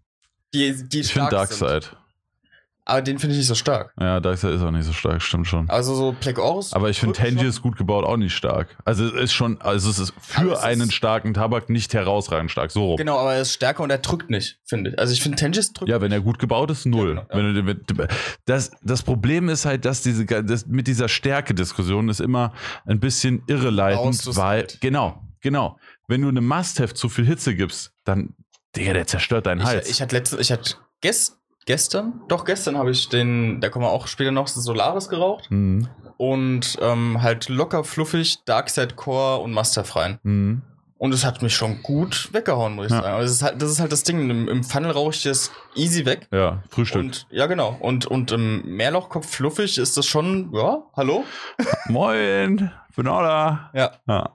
Die, die ich finde. Darkside. Aber den finde ich nicht so stark. Ja, Darkside ist auch nicht so stark, stimmt schon. Also so Black Oris. Aber ich finde drückt Tangier schon. ist gut gebaut auch nicht stark. Also es ist schon, also es ist für es ist- einen starken Tabak nicht herausragend stark. So rum. Genau, aber er ist stärker und er drückt nicht, finde ich. Also ich finde Tangiers drückt. Ja, wenn er gut gebaut ist, null. Ja, genau, ja. Wenn du, das, das Problem ist halt, dass diese das, mit dieser Stärke-Diskussion ist immer ein bisschen irreleitend, weil genau, genau. Wenn du einem Must-Have zu viel Hitze gibst, dann, Digga, der zerstört deinen Hals. Ich, ich hatte letzte, ich hatte gest, gestern, doch gestern habe ich den, da kommen wir auch später noch, Solaris geraucht mhm. und ähm, halt locker fluffig Darkside Core und Master rein. Mhm. Und es hat mich schon gut weggehauen, muss ich Ja. sagen. Aber es ist halt, das ist halt das Ding. Im, im Funnel rauche ich das easy weg. Ja, Frühstück. Und ja, genau. Und, und im Mehrlochkopf fluffig ist das schon, ja, hallo? Moin, bin auch da. Ja. Ja.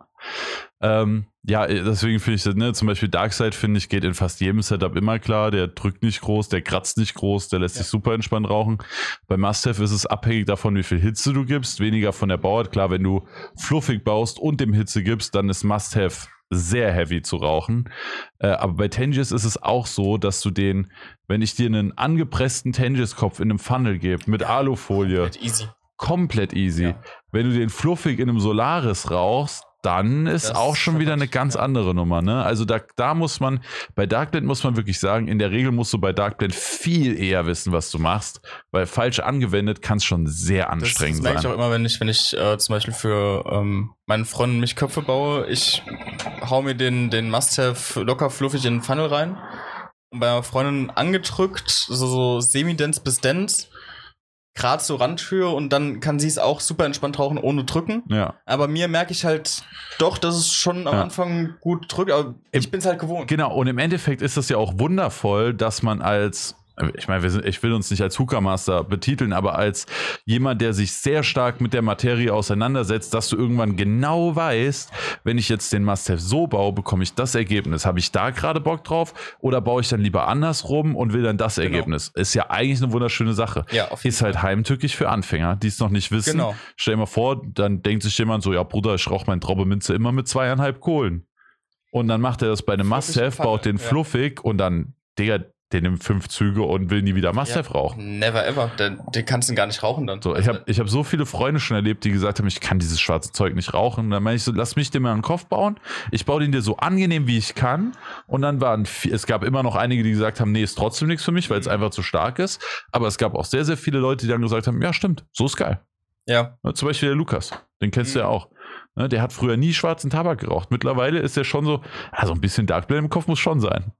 Ähm, ja, deswegen finde ich das, ne, zum Beispiel Darkseid, finde ich, geht in fast jedem Setup immer klar. Der drückt nicht groß, der kratzt nicht groß, der lässt Ja. sich super entspannt rauchen. Bei Must-Have ist es abhängig davon, wie viel Hitze du gibst, weniger von der Bauart. Klar, wenn du fluffig baust und dem Hitze gibst, dann ist Must-Have sehr heavy zu rauchen. Äh, aber bei Tangiers ist es auch so, dass du den, wenn ich dir einen angepressten Tangiers-Kopf in einem Funnel gebe, mit Alufolie, Halt easy. komplett easy. Ja. Wenn du den fluffig in einem Solaris rauchst, dann ist Das auch schon wieder eine ganz andere Nummer. Ne? Also da, da muss man, bei Darkblend muss man wirklich sagen, in der Regel musst du bei Darkblend viel eher wissen, was du machst, weil falsch angewendet kann es schon sehr Das, anstrengend das merke ich auch sein. immer, wenn ich, wenn ich äh, zum Beispiel für ähm, meinen Freunden mich Köpfe baue. Ich hau mir den, den Must-Have locker fluffig in den Funnel rein. Und bei meiner Freundin angedrückt, so, so semi-dense bis dense, gerade zur Randhöhe und dann kann sie es auch super entspannt rauchen, ohne drücken. Ja, Aber mir merke ich halt doch, dass es schon am Ja. Anfang gut drückt, aber ich bin es halt gewohnt. genau. Und im Endeffekt ist das ja auch wundervoll, dass man als ich meine, wir sind, ich will uns nicht als Hookah-Master betiteln, aber als jemand, der sich sehr stark mit der Materie auseinandersetzt, dass du irgendwann genau weißt, wenn ich jetzt den Must-Have so baue, bekomme ich das Ergebnis. Habe ich da gerade Bock drauf oder baue ich dann lieber andersrum und will dann das Genau. Ergebnis? Ist ja eigentlich eine wunderschöne Sache. Ja, Ist halt heimtückisch für Anfänger, die es noch nicht wissen. Genau. Stell dir mal vor, dann denkt sich jemand so, ja Bruder, ich rauche meine Traube Minze immer mit zweieinhalb Kohlen. Und dann macht er das bei einem Must-Have, baut den ja. fluffig und dann, Digga, der nimmt fünf Züge und will nie wieder Must-Have rauchen. Never ever. Den, den kannst du gar nicht rauchen dann. So, ich habe ich hab so viele Freunde schon erlebt, die gesagt haben, ich kann dieses schwarze Zeug nicht rauchen. Und dann meine ich so, lass mich den mal in den Kopf bauen. Ich baue den dir so angenehm, wie ich kann. Und dann waren, es gab immer noch einige, die gesagt haben, nee, ist trotzdem nichts für mich, weil es einfach zu stark ist. Aber es gab auch sehr, sehr viele Leute, die dann gesagt haben, ja, stimmt, so ist geil. Ja. Ne, Zum Beispiel der Lukas, den kennst du Mhm. ja auch. Ne, Der hat früher nie schwarzen Tabak geraucht. Mittlerweile ist er schon so, also ein bisschen Dark Blend im Kopf muss schon sein.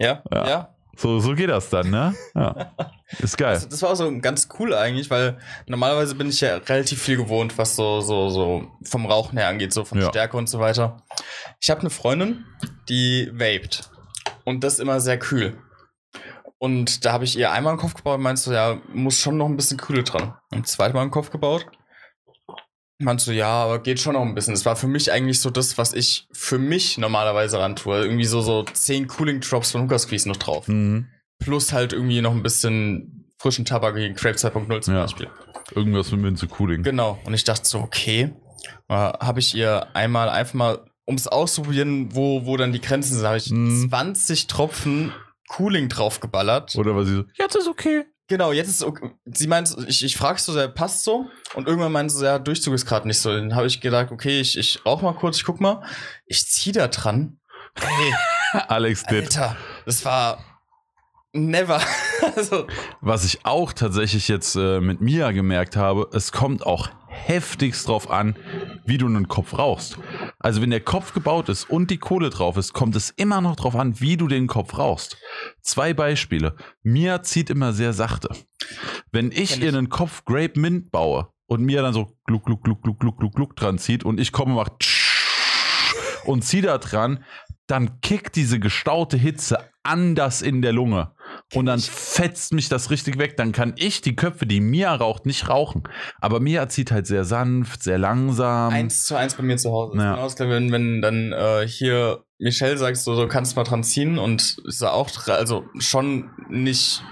Ja. Ja. ja. So, so geht das dann, ne? Ja. Ist geil. Also, das war auch so ganz cool eigentlich, weil normalerweise bin ich ja relativ viel gewohnt, was so, so, so vom Rauchen her angeht, so von Ja. Stärke und so weiter. Ich habe eine Freundin, die vaped. Und das immer sehr kühl. Und da habe ich ihr einmal einen Kopf gebaut und meinst du, ja, muss schon noch ein bisschen Kühle dran. Und zweites Mal einen Kopf gebaut. Meinst du, ja, aber geht schon noch ein bisschen. Das war für mich eigentlich so das, was ich für mich normalerweise ran tue. Irgendwie so, so 10 Cooling Drops von Hookah Squeeze noch drauf. Mhm. Plus halt irgendwie noch ein bisschen frischen Tabak wie Crape 2.0 zum Ja. Beispiel. Irgendwas mit Minze Cooling. Genau. Und ich dachte so, okay, äh, habe ich ihr einmal einfach mal, um es auszuprobieren, wo, wo dann die Grenzen sind, habe ich Mhm. 20 Tropfen Cooling draufgeballert. Oder war sie so, jetzt ist okay. Genau, jetzt ist okay. Sie meint, ich, ich frage so, sehr passt so. Und irgendwann meint sie, ja, Durchzug ist gerade nicht so. Dann habe ich gedacht, okay, ich, ich rauch mal kurz, ich guck mal. Ich zieh da dran Hey, Alex did. Alter, das war never. also, Was ich auch tatsächlich jetzt äh, mit Mia gemerkt habe, es kommt auch heftigst drauf an, wie du einen Kopf rauchst. Also wenn der Kopf gebaut ist und die Kohle drauf ist, kommt es immer noch drauf an, wie du den Kopf rauchst. Zwei Beispiele. Mia zieht immer sehr sachte. Wenn ich Kenn ihr ich. einen Kopf Grape Mint baue und Mia dann so gluck, gluck, gluck, gluck, gluck, gluck, gluck dran zieht und ich komme und mach und zieh da dran, dann kickt diese gestaute Hitze anders in der Lunge. Und dann fetzt mich das richtig weg. Dann kann ich die Köpfe, die Mia raucht, nicht rauchen. Aber Mia zieht halt sehr sanft, sehr langsam. eins zu eins bei mir zu Hause. Ja. Genau wenn, wenn dann äh, hier Michelle sagst, so, so kannst mal dran ziehen und ist auch, also schon nicht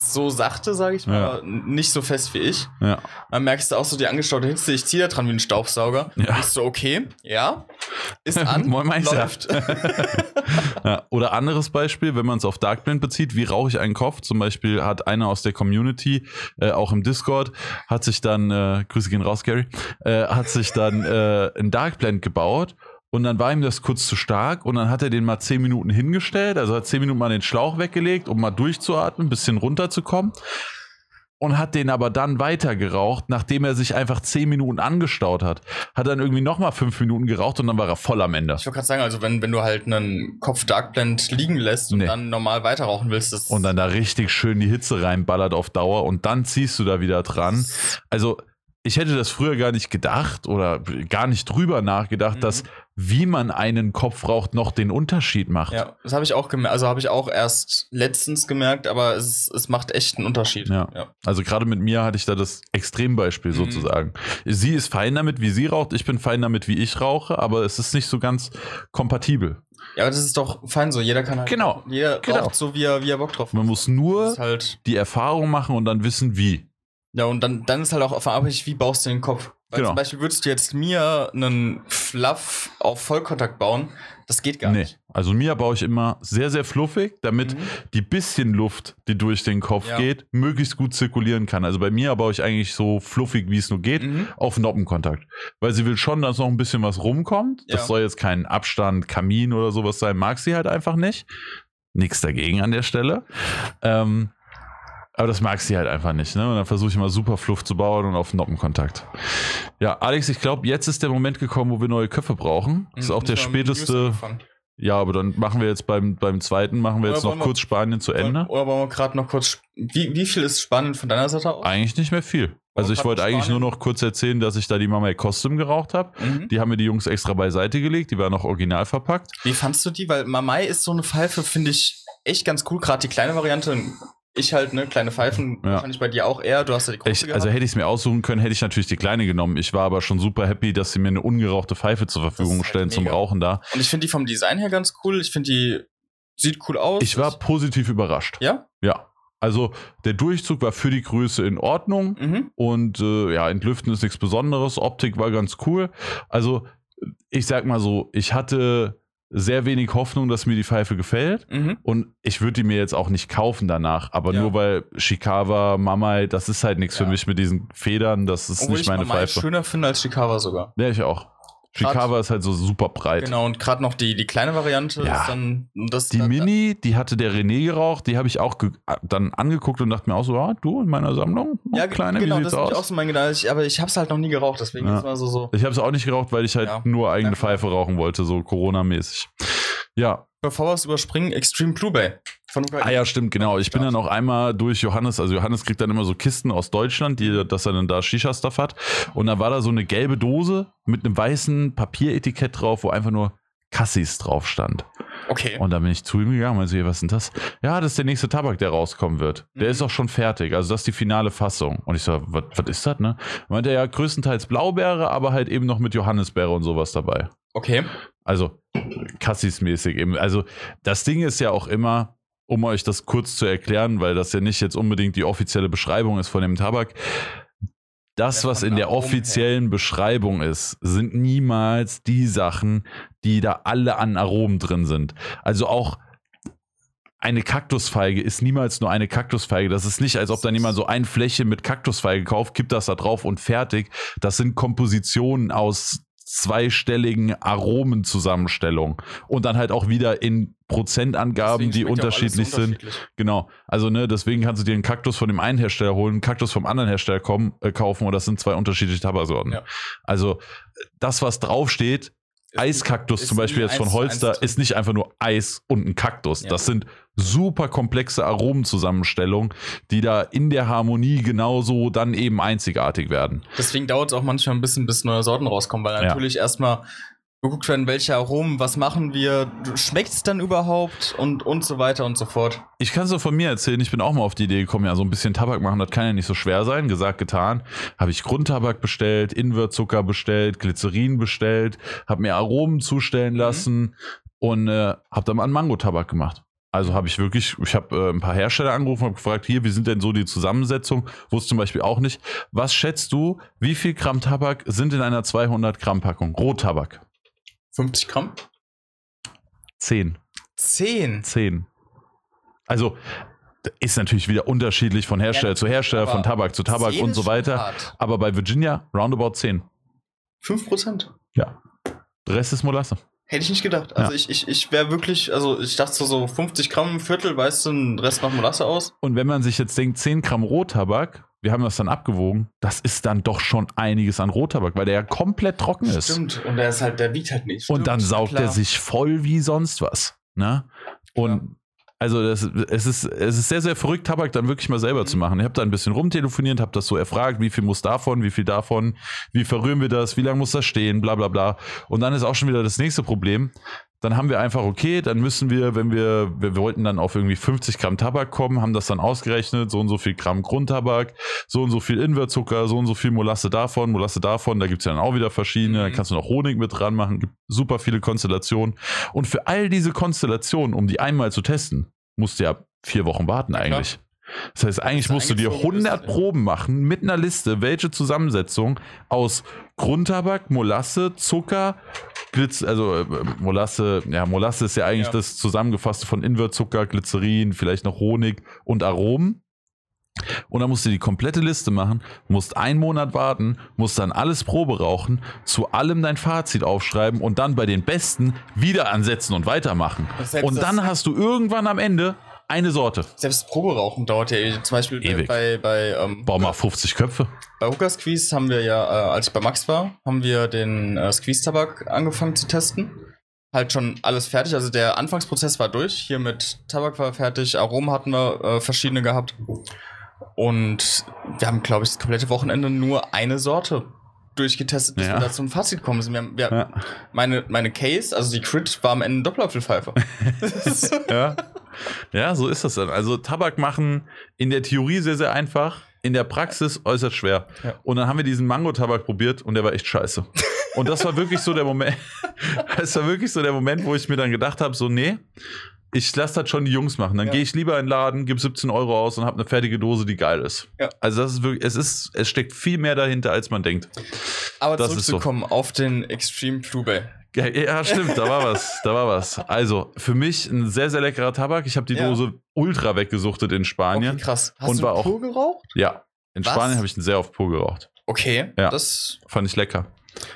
so sachte, sage ich mal, Ja. nicht so fest wie ich. Ja. Dann merkst du auch so die angestaute Hitze, ich ziehe da dran wie ein Staubsauger. Ja. Bist so, okay, ja, ist an, Moin läuft. Ja, oder anderes Beispiel, wenn man es auf Darkblend bezieht, wie rauche ich einen Kopf? Zum Beispiel hat einer aus der Community, äh, auch im Discord, hat sich dann, äh, Grüße gehen raus, Gary, äh, hat sich dann äh, ein Darkblend gebaut und dann war ihm das kurz zu stark und dann hat er den mal 10 Minuten hingestellt, also hat 10 Minuten mal den Schlauch weggelegt, um mal durchzuatmen, ein bisschen runterzukommen. Und hat den aber dann weiter geraucht, nachdem er sich einfach 10 Minuten angestaut hat. Hat dann irgendwie nochmal 5 Minuten geraucht und dann war er voll am Ende. Ich wollte gerade sagen, also wenn, wenn du halt einen Kopf Darkblend liegen lässt und Nee. dann normal weiterrauchen willst, das und dann da richtig schön die Hitze reinballert auf Dauer und dann ziehst du da wieder dran. Also ich hätte das früher gar nicht gedacht oder gar nicht drüber nachgedacht, Mhm. dass wie man einen Kopf raucht noch den Unterschied macht. Ja, das habe ich auch gemerkt. Also habe ich auch erst letztens gemerkt, aber es, es macht echt einen Unterschied. Ja. ja. Also gerade mit mir hatte ich da das Extrembeispiel Mhm. sozusagen. Sie ist fein damit, wie sie raucht, ich bin fein damit, wie ich rauche, aber es ist nicht so ganz kompatibel. Ja, aber das ist doch fein so. Jeder kann halt. Genau, Jeder genau. raucht so, wie er, wie er Bock drauf hat. Man muss nur halt. die Erfahrung machen und dann wissen, wie. Ja, und dann, dann ist halt auch abhängig, wie baust du den Kopf. Weil Genau. zum Beispiel würdest du jetzt mir einen Fluff auf Vollkontakt bauen, das geht gar nee. nicht. Also mir baue ich immer sehr, sehr fluffig, damit Mhm. die bisschen Luft, die durch den Kopf Ja. geht, möglichst gut zirkulieren kann. Also bei mir baue ich eigentlich so fluffig, wie es nur geht, Mhm. auf Noppenkontakt. Weil sie will schon, dass noch ein bisschen was rumkommt. Das Ja. soll jetzt kein Abstand, Kamin oder sowas sein, mag sie halt einfach nicht. Nichts dagegen an der Stelle. Ähm, aber das mag sie halt einfach nicht. Ne? Und dann versuche ich immer super Fluff zu bauen und auf Noppenkontakt. Ja, Alex, ich glaube, jetzt ist der Moment gekommen, wo wir neue Köpfe brauchen. Das ist Mhm. auch der späteste. Ja, aber dann machen wir jetzt beim, beim zweiten, machen wir Oder jetzt noch wir- kurz Spanien zu Ende. Oder wollen wir gerade noch kurz. Wie, wie viel ist Spanien von deiner Seite aus? Eigentlich nicht mehr viel. Also ich wollte eigentlich nur noch kurz erzählen, dass ich da die Mama Custom geraucht habe. Mhm. Die haben mir die Jungs extra beiseite gelegt, die war noch original verpackt. Wie fandst du die? Weil Mamai ist so eine Pfeife, finde ich echt ganz cool. Gerade die kleine Variante. Ich halt, ne, kleine Pfeifen. Ja. Wahrscheinlich bei dir auch eher. Du hast ja die große Ich, also hätte ich es mir aussuchen können, hätte ich natürlich die kleine genommen. Ich war aber schon super happy, dass sie mir eine ungerauchte Pfeife zur Verfügung halt stellen zum mega. Rauchen da. Und ich finde die vom Design her ganz cool. Ich finde die sieht cool aus. Ich war positiv überrascht. Ja? Ja. Also der Durchzug war für die Größe in Ordnung. Mhm. Und äh, ja, entlüften ist nichts Besonderes. Optik war ganz cool. Also, ich sag mal so, ich hatte sehr wenig Hoffnung, dass mir die Pfeife gefällt. Mhm. Und ich würde die mir jetzt auch nicht kaufen danach. Aber Ja. nur weil Shikawa, Mamai, das ist halt nichts Ja. für mich mit diesen Federn. Das ist Obwohl nicht ich meine Mamai Pfeife. schöner finde als Shikawa sogar. Ja, ich auch. Shikawa ist halt so super breit. Genau, und gerade noch die, die kleine Variante Ja. ist dann. Das, Die da- Mini, die hatte der René geraucht, die habe ich auch dann angeguckt und dachte mir auch so, ah, du in meiner Sammlung? Ja, Oh, kleine, genau, wie das sieht's ist auch aus? so mein Gedanke. Ich, aber ich habe es halt noch nie geraucht, deswegen Ja. ist mal so so. Ich habe es auch nicht geraucht, weil ich halt Ja. nur eigene. Pfeife rauchen wollte, so Corona-mäßig. Ja, Bevor wir es überspringen, Extreme Blue Bay. Von ah ja, stimmt, genau. Ich bin dann auch einmal durch Johannes, also Johannes kriegt dann immer so Kisten aus Deutschland, die, dass er dann da Shisha-Stuff hat. Und da war da so eine gelbe Dose mit einem weißen Papieretikett drauf, wo einfach nur Cassis drauf stand. Okay. Und dann bin ich zu ihm gegangen und meinte, so, was ist denn das? Ja, das ist der nächste Tabak, der rauskommen wird. Der Mhm. ist auch schon fertig. Also das ist die finale Fassung. Und ich so, was was ist das, ne? Meinte er ja, größtenteils Blaubeere, aber halt eben noch mit Johannisbeere und sowas dabei. Okay. Also Cassis-mäßig eben. Also das Ding ist ja auch immer, um euch das kurz zu erklären, weil das ja nicht jetzt unbedingt die offizielle Beschreibung ist von dem Tabak. Das, was in der offiziellen Beschreibung ist, sind niemals die Sachen, die da alle an Aromen drin sind. Also auch eine Kaktusfeige ist niemals nur eine Kaktusfeige. Das ist nicht, als ob dann jemand so ein Fläche mit Kaktusfeige kauft, kippt das da drauf und fertig. Das sind Kompositionen aus zweistelligen Aromenzusammenstellung und dann halt auch wieder in Prozentangaben, Deswegen die unterschiedlich sind. unterschiedlich. Genau. Also, ne, deswegen kannst du dir einen Kaktus von dem einen Hersteller holen, einen Kaktus vom anderen Hersteller kommen, äh, kaufen und das sind zwei unterschiedliche Tabaksorten. Ja. Also, das, was draufsteht, Eiskaktus zum Beispiel jetzt von Holster, ist nicht einfach nur Eis und ein Kaktus. Ja. Das sind super komplexe Aromenzusammenstellungen, die da in der Harmonie genauso dann eben einzigartig werden. Deswegen dauert es auch manchmal ein bisschen, bis neue Sorten rauskommen, weil Ja. natürlich erstmal geguckt werden, welche Aromen, was machen wir, schmeckt es dann überhaupt und, und so weiter und so fort. Ich kann es so von mir erzählen, ich bin auch mal auf die Idee gekommen, ja, so ein bisschen Tabak machen, das kann ja nicht so schwer sein. Gesagt, getan. Habe ich Grundtabak bestellt, Invertzucker bestellt, Glycerin bestellt, habe mir Aromen zustellen Mhm. lassen und äh, habe dann mal einen Mango-Tabak gemacht. Also habe ich wirklich, ich habe äh, ein paar Hersteller angerufen und gefragt, hier, wie sind denn so die Zusammensetzung? Wusste zum Beispiel auch nicht. Was schätzt du, wie viel Gramm Tabak sind in einer 200 Gramm Packung? Rottabak. 50 Gramm? 10. 10. 10. Also ist natürlich wieder unterschiedlich von Hersteller Ja, zu Hersteller, von Tabak zu Tabak 10 und so weiter. Aber bei Virginia roundabout 10. 5 Prozent. Ja. Der Rest ist Molasse. Hätte ich nicht gedacht. Also Ja. ich, ich, ich wäre wirklich, also ich dachte so, so 50 Gramm, ein Viertel, weißt du, den Rest macht Molasse aus. Und wenn man sich jetzt denkt, 10 Gramm Rottabak, wir haben das dann abgewogen, das ist dann doch schon einiges an Rottabak, weil der ja komplett trocken ist. Stimmt. Und der ist halt, der wiegt halt nicht. Und dann Stimmt, saugt klar. er sich voll wie sonst was. Ne? Und also das, es, ist, es ist sehr, sehr verrückt, Tabak dann wirklich mal selber Mhm. zu machen. Ich habe da ein bisschen rumtelefoniert, habe das so erfragt, wie viel muss davon, wie viel davon, wie verrühren wir das, wie lange muss das stehen, bla bla bla. Und dann ist auch schon wieder das nächste Problem. Dann haben wir einfach, okay, dann müssen wir, wenn wir, wir wollten dann auf irgendwie 50 Gramm Tabak kommen, haben das dann ausgerechnet, so und so viel Gramm Grundtabak, so und so viel Invertzucker, so und so viel Molasse davon, Molasse davon, da gibt's ja dann auch wieder verschiedene, dann Mhm. kannst du noch Honig mit dran machen, gibt super viele Konstellationen. Und für all diese Konstellationen, um die einmal zu testen, musst du ja vier Wochen warten eigentlich. Das heißt, eigentlich du musst du dir eingeflogen bist, 100 ja. Proben machen mit einer Liste, welche Zusammensetzung aus Grundtabak, Molasse, Zucker, Glitz, also äh, Molasse, ja, Molasse ist ja eigentlich Ja. das zusammengefasste von Invertzucker, Glycerin, vielleicht noch Honig und Aromen. Und dann musst du die komplette Liste machen, musst einen Monat warten, musst dann alles Probe rauchen, zu allem dein Fazit aufschreiben und dann bei den Besten wieder ansetzen und weitermachen. Und das- dann hast du irgendwann am Ende eine Sorte. Selbst Proberauchen dauert ja ewig. Zum Beispiel Ewig. bei, bei, ähm, Bau mal 50 Köpfe. bei Hooker Squeeze haben wir ja, äh, als ich bei Max war, haben wir den äh, Squeeze-Tabak angefangen zu testen. Halt schon alles fertig. Also der Anfangsprozess war durch. Hier mit Tabak war fertig, Aromen hatten wir äh, verschiedene gehabt. Und wir haben, glaube ich, das komplette Wochenende nur eine Sorte durchgetestet, bis Ja. wir da zum Fazit kommen. Wir haben, wir, Ja. meine, meine Case, also die Crit, war am Ende ein Doppelapfelpfeife. Ja. ja, so ist das dann. Also Tabak machen in der Theorie sehr, sehr einfach, in der Praxis äußerst schwer. Ja. Und dann haben wir diesen Mango-Tabak probiert und der war echt scheiße. Und das war wirklich so der Moment, das war wirklich so der Moment, wo ich mir dann gedacht habe, so nee, ich lasse das schon die Jungs machen. Dann Ja. gehe ich lieber in den Laden, gebe 17 Euro aus und habe eine fertige Dose, die geil ist. Ja. Also das ist wirklich, es ist, es steckt viel mehr dahinter, als man denkt. Aber Das ist so. zurückzukommen auf den Extreme Bluebell. Ja, ja, stimmt, da war was, da war was. Also, für mich ein sehr, sehr leckerer Tabak. Ich habe die. Dose ultra weggesuchtet in Spanien. Okay, krass. Hast Und du war auch- geraucht? Ja, in Was? Spanien habe ich ihn sehr oft pur geraucht. Okay, Ja. das. Fand ich lecker.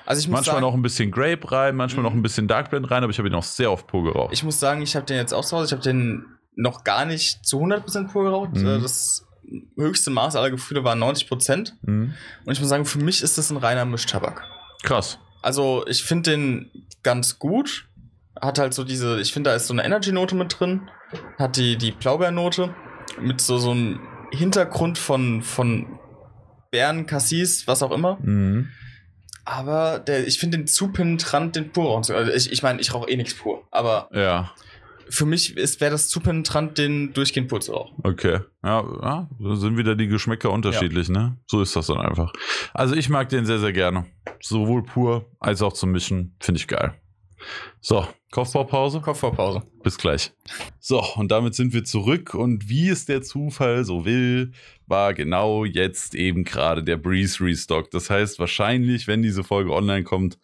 Also ich muss Manchmal sagen, noch ein bisschen Grape rein, manchmal Mhm. noch ein bisschen Dark Blend rein, aber ich habe ihn auch sehr oft pur geraucht. ich muss sagen, ich habe den jetzt auch zu Hause. Ich habe den noch gar nicht zu 100% pur geraucht. Mhm. Das höchste Maß aller Gefühle war 90%. Mhm. Und ich muss sagen, für mich ist das ein reiner Mischtabak. Krass. Also ich finde den ganz gut. Hat halt so diese, ich finde, da ist so eine Energy-Note mit drin. Hat die, die Blaubeernote mit so, so einem Hintergrund von, von Beeren, Cassis, was auch immer. Mhm. Aber der, ich finde den zu penetrant, den pur zu. Also ich, ich meine, ich rauche eh nichts pur. Aber Ja, für mich wäre das zu penetrant, den durchgehend pur zu rauchen. okay. Ja, ja, da sind wieder die Geschmäcker unterschiedlich, ne? So ist das dann einfach. Also ich mag den sehr, sehr gerne. Sowohl pur als auch zum Mischen. Finde ich geil. So, Kopfbaupause? Kopfbaupause. Bis gleich. So, und damit sind wir zurück. Und wie es der Zufall so will, war genau jetzt eben gerade der Breeze Restock. Das heißt, wahrscheinlich, wenn diese Folge online kommt,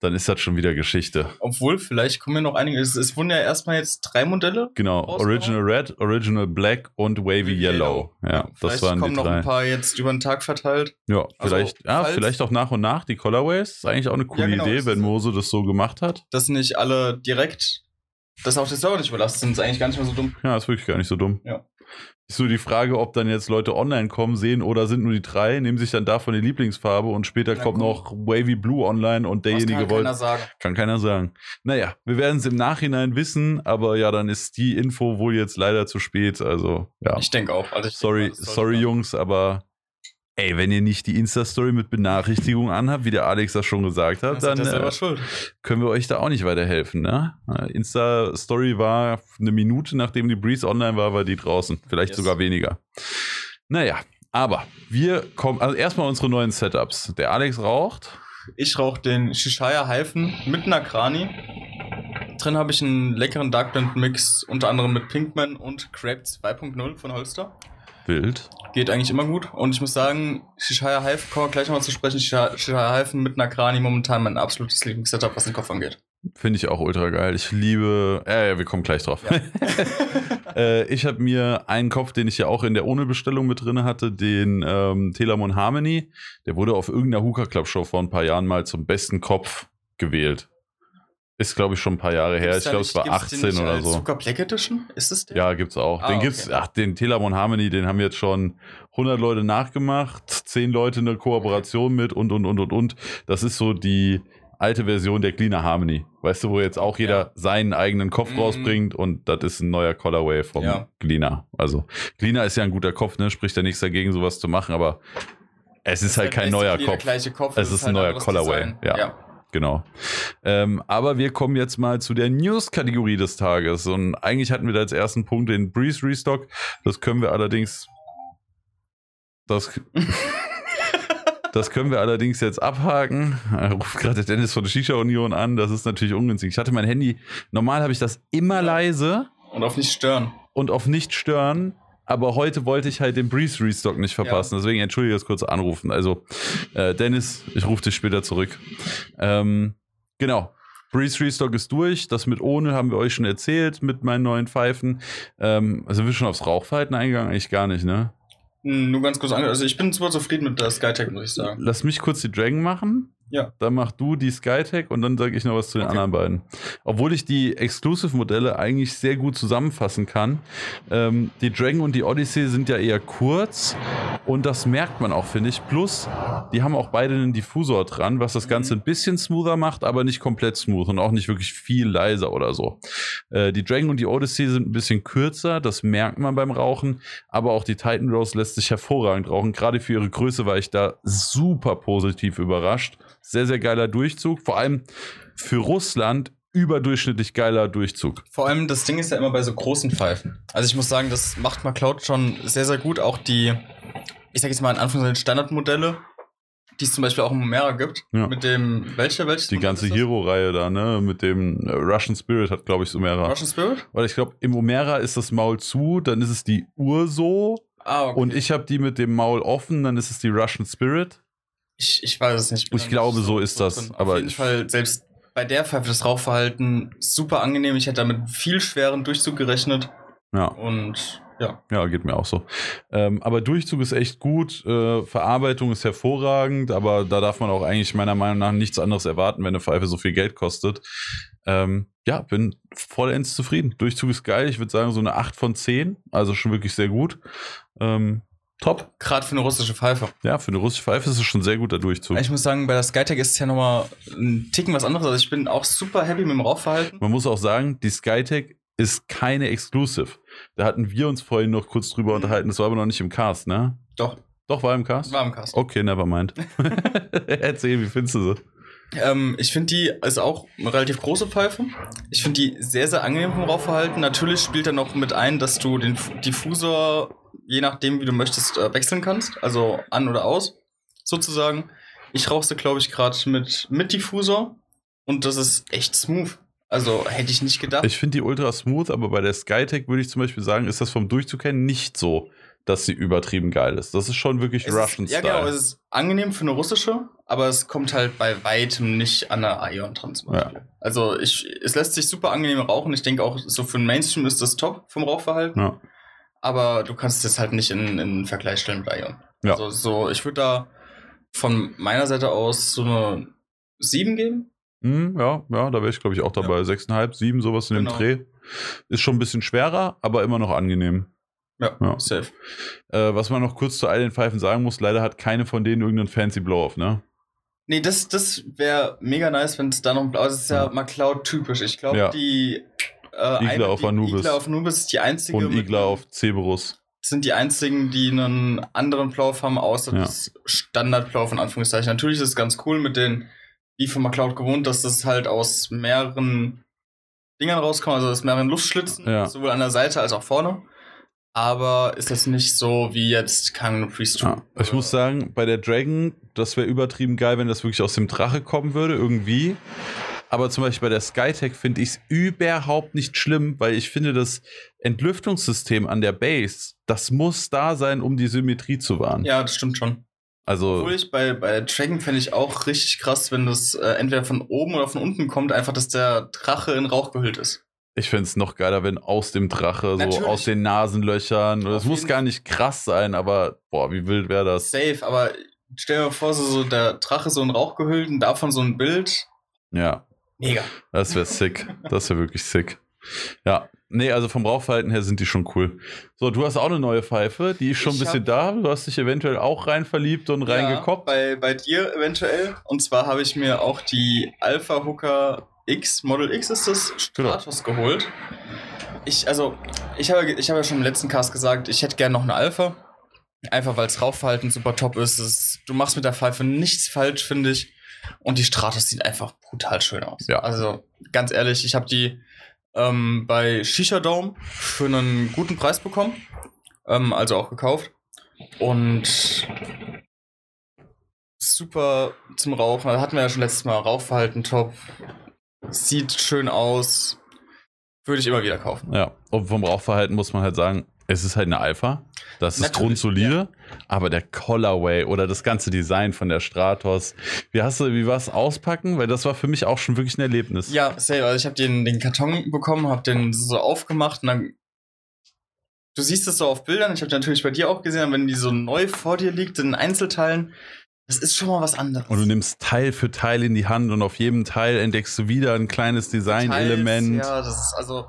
dann ist das schon wieder Geschichte. Obwohl, vielleicht kommen ja noch einige. Es, es wurden ja erstmal jetzt drei Modelle. Genau, Original Red, Original Black und Wavy Yellow. Ja, das vielleicht waren kommen die noch drei. ein paar jetzt über den Tag verteilt. Ja, Also, vielleicht, ja, falls- vielleicht auch nach und nach die Colorways. Ist eigentlich auch eine coole Ja, genau, Idee, das wenn Mose das so gemacht hat. Dass nicht alle direkt, dass auch die Server nicht überlastet sind, ist eigentlich gar nicht mehr so dumm. Ja, ist wirklich gar nicht so dumm. Ja. Ist nur die Frage, ob dann jetzt Leute online kommen, sehen oder sind nur die drei, nehmen sich dann davon die Lieblingsfarbe und später Na kommt gut. noch Wavy Blue online und derjenige kann wollte. keiner sagen. Kann keiner sagen. Naja, wir werden es im Nachhinein wissen, aber ja, dann ist die Info wohl jetzt leider zu spät. Also, ja. Ich denke auch. Also ich Sorry, sollte sorry Jungs, aber ey, wenn ihr nicht die Insta-Story mit Benachrichtigung anhabt, wie der Alex das schon gesagt hat, Dann äh, können wir euch da auch nicht weiterhelfen. Ne? Äh, Insta-Story war eine Minute, nachdem die Breeze online war, war die draußen. Vielleicht Yes. sogar weniger. Naja, aber wir kommen, also erstmal unsere neuen Setups. Der Alex raucht. Ich rauche den Shishaya Hyphen mit einer Krani. Drin habe ich einen leckeren Dark Blend Mix, unter anderem mit Pinkman und Crack 2.0 von Holster. Wild. Geht eigentlich immer gut. Und ich muss sagen, Shishaya Hyphen, kommen wir gleich nochmal zu sprechen, Shishaya Shishaya Hyphen mit einer Krani momentan mein absolutes Lieblingssetup, was den Kopf angeht. Finde ich auch ultra geil. Ich liebe. Ja, ja, wir kommen gleich drauf. Ja. äh, ich habe mir einen Kopf, den ich ja auch in der Ohne-Bestellung mit drin hatte, den ähm, Telamon Harmony. Der wurde auf irgendeiner Hooker Club Show vor ein paar Jahren mal zum besten Kopf gewählt. Ist, glaube ich, schon ein paar Jahre her. Ich glaube, es war 18 oder so. Zucker Black Edition? Ist es der? Ja, gibt's auch. Ah, den okay. gibt's, ach, den Telamon Harmony, den haben jetzt schon 100 Leute nachgemacht, 10 Leute eine Kooperation mit und, und, und, und, und. Das ist so die alte Version der Cleaner Harmony. Weißt du, wo jetzt auch jeder Ja. seinen eigenen Kopf Mhm. rausbringt und das ist ein neuer Colorway vom Ja. Cleaner. Also, Cleaner ist ja ein guter Kopf, ne? Spricht ja nichts dagegen, sowas zu machen, aber es ist, halt kein neuer basically der Kopf. Kopf. Es ist ein neuer Colorway, ja. ja. Genau. Ähm, aber wir kommen jetzt mal zu der News-Kategorie des Tages. Und eigentlich hatten wir da als ersten Punkt den Breeze Restock. Das können wir allerdings. Das, das können wir allerdings jetzt abhaken. Er ruft gerade Dennis von der Shisha-Union an. Das ist natürlich ungünstig. Ich hatte mein Handy. Normal habe ich das immer leise Und auf nicht stören. und auf nicht stören. Aber heute wollte ich halt den Breeze Restock nicht verpassen. Deswegen entschuldige das kurze Anrufen. Also, äh, Dennis, ich rufe dich später zurück. Ähm, genau. Breeze Restock ist durch. Das mit ohne haben wir euch schon erzählt mit meinen neuen Pfeifen. Ähm, also sind wir schon aufs Rauchverhalten eingegangen? Eigentlich gar nicht, ne? Hm, Nur ganz kurz Also ich bin super zufrieden mit der Skytech, muss ich sagen. Lass mich kurz die Dragon machen. Ja. Dann mach du die Skytech und dann sage ich noch was zu den Okay. anderen beiden. Obwohl ich die Exclusive-Modelle eigentlich sehr gut zusammenfassen kann. Ähm, die Dragon und die Odyssey sind ja eher kurz und das merkt man auch, finde ich. Plus, die haben auch beide einen Diffusor dran, was das Ganze ein bisschen smoother macht, aber nicht komplett smooth und auch nicht wirklich viel leiser oder so. Äh, die Dragon und die Odyssey sind ein bisschen kürzer, das merkt man beim Rauchen, aber auch die Titan Rose lässt sich hervorragend rauchen. Gerade für ihre Größe war ich da super positiv überrascht. Sehr, sehr geiler Durchzug. Vor allem für Russland überdurchschnittlich geiler Durchzug. Vor allem, das Ding ist ja immer bei so großen Pfeifen. Also ich muss sagen, das macht McCloud schon sehr, sehr gut. Auch die, ich sag jetzt mal in Anführungszeichen Standardmodelle, die es zum Beispiel auch im Omera gibt. Ja. Mit dem, welche, welches Die ganze? Hero-Reihe da, ne? Mit dem äh, Russian Spirit hat, glaube ich, Omera. Russian Spirit? Weil ich glaube, im Omera ist das Maul zu, dann ist es die Urso. Ah, okay. Und ich habe die mit dem Maul offen, dann ist es die Russian Spirit. Ich, ich weiß es nicht. bin Ich da nicht glaube, so ist das, drin. aber Auf jeden ich- Fall, selbst bei der Pfeife das Rauchverhalten super angenehm. Ich hätte damit viel schweren Durchzug gerechnet. Ja. Und ja. Ja, geht mir auch so. Ähm, aber Durchzug ist echt gut, äh, Verarbeitung ist hervorragend, aber da darf man auch eigentlich meiner Meinung nach nichts anderes erwarten, wenn eine Pfeife so viel Geld kostet. Ähm, ja, bin vollends zufrieden. Durchzug ist geil, ich würde sagen so eine 8 von 10, also schon wirklich sehr gut. Ähm, top. Gerade für eine russische Pfeife. Ja, für eine russische Pfeife ist es schon sehr guter Durchzug. Ich muss sagen, bei der Skytech ist es ja nochmal ein Ticken was anderes. Also ich bin auch super happy mit dem Rauchverhalten. Man muss auch sagen, die Skytech ist keine Exclusive. Da hatten wir uns vorhin noch kurz drüber unterhalten, das war aber noch nicht im Cast, ne? Doch, Doch, war im Cast? war im Cast. Okay, never mind. Erzähl, wie findest du sie? Ähm, ich finde die ist auch eine relativ große Pfeife. Ich finde die sehr, sehr angenehm vom Rauchverhalten. Natürlich spielt da noch mit ein, dass du den Diffusor, je nachdem, wie du möchtest, äh, wechseln kannst. Also an oder aus, sozusagen. Ich rauche sie, glaube ich, gerade mit, mit Diffusor. Und das ist echt smooth. Also hätte ich nicht gedacht. Ich finde die ultra smooth, aber bei der Skytech würde ich zum Beispiel sagen, ist das vom Durchzug nicht so, dass sie übertrieben geil ist. Das ist schon wirklich Es Russian ist, ja, Style. genau, es ist angenehm für eine russische, aber es kommt halt bei weitem nicht an der Ion dran zum Ja. Beispiel. Also ich, es lässt sich super angenehm rauchen. Ich denke auch, so für den Mainstream ist das top vom Rauchverhalten. ja. Aber du kannst es halt nicht in, in Vergleich stellen mit Ion. Ja. Also so, ich würde da von meiner Seite aus so eine 7 geben. Hm, ja, ja, da wäre ich, glaube ich, auch dabei. 6,5, 7, sowas in Genau. dem Dreh. Ist schon ein bisschen schwerer, aber immer noch angenehm. Ja, Ja. safe. Äh, was man noch kurz zu all den Pfeifen sagen muss, leider hat keine von denen irgendeinen fancy Blow-Off, ne? Nee, das, das wäre mega nice, wenn es da noch ein Blau. Das ist ja, Ja. McCloud typisch. Ich glaube, Ja. die äh, Igla auf Anubis. Igla auf Anubis ist die einzige. Und Igla auf Cerberus. sind die einzigen, die einen anderen Plauf haben, außer Ja. das Standardplauf in Anführungszeichen. Natürlich ist es ganz cool mit den, wie von McCloud gewohnt, dass das halt aus mehreren Dingern rauskommt, also aus mehreren Luftschlitzen, Ja. sowohl an der Seite als auch vorne. Aber ist das nicht so wie jetzt Kang Priest Ja. Ich muss sagen, bei der Dragon, das wäre übertrieben geil, wenn das wirklich aus dem Drache kommen würde, irgendwie. Aber zum Beispiel bei der Skytech finde ich es überhaupt nicht schlimm, weil ich finde, das Entlüftungssystem an der Base, das muss da sein, um die Symmetrie zu wahren. Ja, das stimmt schon. Also, Obwohl ich bei, bei Dragon fände ich auch richtig krass, wenn das äh, entweder von oben oder von unten kommt, einfach, dass der Drache in Rauch gehüllt ist. Ich fände es noch geiler, wenn aus dem Drache, so Natürlich. aus den Nasenlöchern. Das Auf muss jeden gar nicht krass sein, aber boah, wie wild wäre das? Safe, aber stell dir mal vor, so, so der Drache so in Rauch gehüllt und davon so ein Bild. Ja. Mega. Das wäre sick. Das wäre wirklich sick. Ja. Nee, also vom Rauchverhalten her sind die schon cool. So, du hast auch eine neue Pfeife, die ist schon Ich ein bisschen da. Du hast dich eventuell auch rein verliebt und reingekoppt. Ja, bei, bei dir eventuell. Und zwar habe ich mir auch die Alpha Hooker X, Model X ist das, Genau. Stratos geholt. Ich, also, ich habe, ich habe ja schon im letzten Cast gesagt, ich hätte gerne noch eine Alpha. Einfach weil das Rauchverhalten super top ist. Es, du machst mit der Pfeife nichts falsch, finde ich. Und die Stratos sieht einfach brutal schön aus. Ja. Also, ganz ehrlich, ich habe die ähm, bei Shisha Dome für einen guten Preis bekommen. Ähm, also auch gekauft. Und super zum Rauchen. Da hatten wir ja schon letztes Mal Rauchverhalten top. Sieht schön aus. Würde ich immer wieder kaufen. Ja. Und vom Rauchverhalten muss man halt sagen, es ist halt eine Alpha. Das ist Natürlich, grundsolide, aber der Colorway oder das ganze Design von der Stratos. Wie hast du, wie war es auspacken? Weil das war für mich auch schon wirklich ein Erlebnis. Ja, safe. Also ich habe den, den Karton bekommen, habe den so aufgemacht und dann. Du siehst es so auf Bildern, ich habe natürlich bei dir auch gesehen, wenn die so neu vor dir liegt in Einzelteilen, das ist schon mal was anderes. Und du nimmst Teil für Teil in die Hand und auf jedem Teil entdeckst du wieder ein kleines Design-Element. Ja, das ist also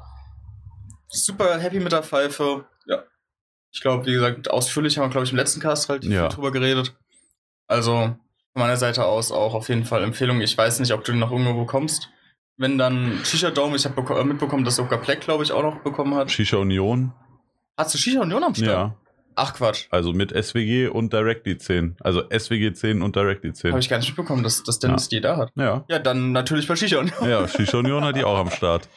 super happy mit der Pfeife. Ja. Ich glaube, wie gesagt, ausführlich haben wir, glaube ich, im letzten Cast halt Ja. viel drüber geredet. Also von meiner Seite aus auch auf jeden Fall Empfehlung. Ich weiß nicht, ob du noch irgendwo bekommst. Wenn dann Shisha Dome, ich habe beko- mitbekommen, dass sogar Black, glaube ich, auch noch bekommen hat. Shisha Union. Hast du Shisha Union am Start? Ja. Ach Quatsch. Also mit SWG und Directly 10. Also SWG 10 und Directly 10. Habe ich gar nicht mitbekommen, dass, dass Dennis die da hat. ja. Ja, dann natürlich bei Shisha Union. Ja, Shisha Union hat die auch am Start.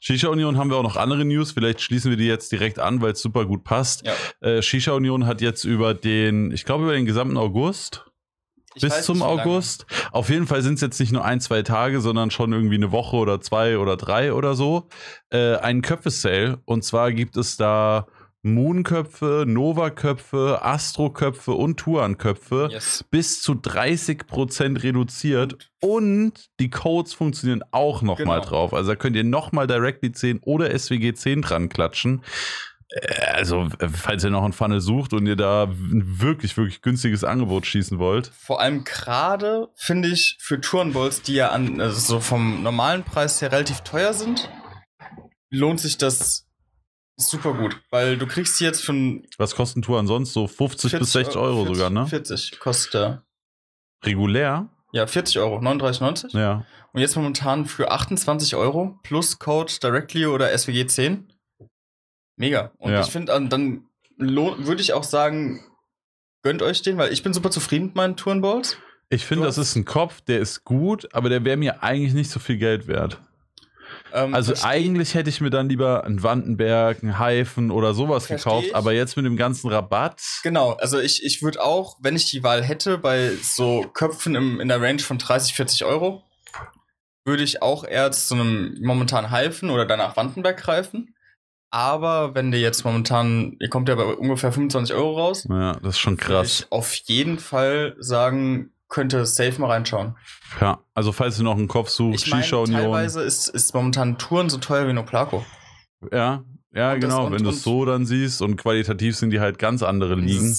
Shisha Union haben wir auch noch andere News. Vielleicht schließen wir die jetzt direkt an, weil es super gut passt. Ja. Äh, Shisha Union hat jetzt über den, ich glaube über den gesamten August Ich bis zum wie lange. August. Auf jeden Fall sind es jetzt nicht nur ein, zwei Tage, sondern schon irgendwie eine Woche oder zwei oder drei oder so. Äh, einen Köpfe-Sale. Und zwar gibt es da Moon-Köpfe, Nova-Köpfe, Astro-Köpfe und Turan-Köpfe Yes. bis zu 30% reduziert und die Codes funktionieren auch nochmal Genau. drauf. Also da könnt ihr nochmal Directly 10 oder SWG 10 dran klatschen. Äh, Also, falls ihr noch einen Funnel sucht und ihr da ein wirklich, wirklich günstiges Angebot schießen wollt. Vor allem gerade finde ich für Tourenballs, die ja an, also so vom normalen Preis her relativ teuer sind, lohnt sich das super gut. Weil du kriegst sie jetzt von Was kosten Touren sonst? So 50 bis 60 Euro 40, sogar, ne? 40 kostet der. Regulär? Ja, 40 Euro, 39,90. Ja. Und jetzt momentan für 28 Euro plus Code Directly oder SWG 10. Mega. Und Ja. ich finde, dann, würde ich auch sagen, gönnt euch den, weil ich bin super zufrieden mit meinen Tourenballs. Ich finde, das ist ein Kopf, der ist gut, aber der wäre mir eigentlich nicht so viel Geld wert. Ähm, Also eigentlich hätte ich mir dann lieber einen Wandenberg, einen Haifen oder sowas gekauft, ich. aber jetzt mit dem ganzen Rabatt. Genau, also ich, ich würde auch, wenn ich die Wahl hätte, bei so Köpfen im, in der Range von 30, 40 Euro, würde ich auch eher zu einem momentan Halfen oder danach Wandenberg greifen. Aber wenn der jetzt momentan, ihr kommt ja bei ungefähr 25 Euro raus, Ja, das ist schon würde krass. ich auf jeden Fall sagen, könnte safe mal reinschauen. Ja, also falls du noch einen Kopf suchst, Ich Shisha Union. teilweise ist, ist momentan Touren so teuer wie Noplaco. Ja, ja, Und genau. und- Wenn du es so dann siehst und qualitativ sind die halt ganz andere Ligen.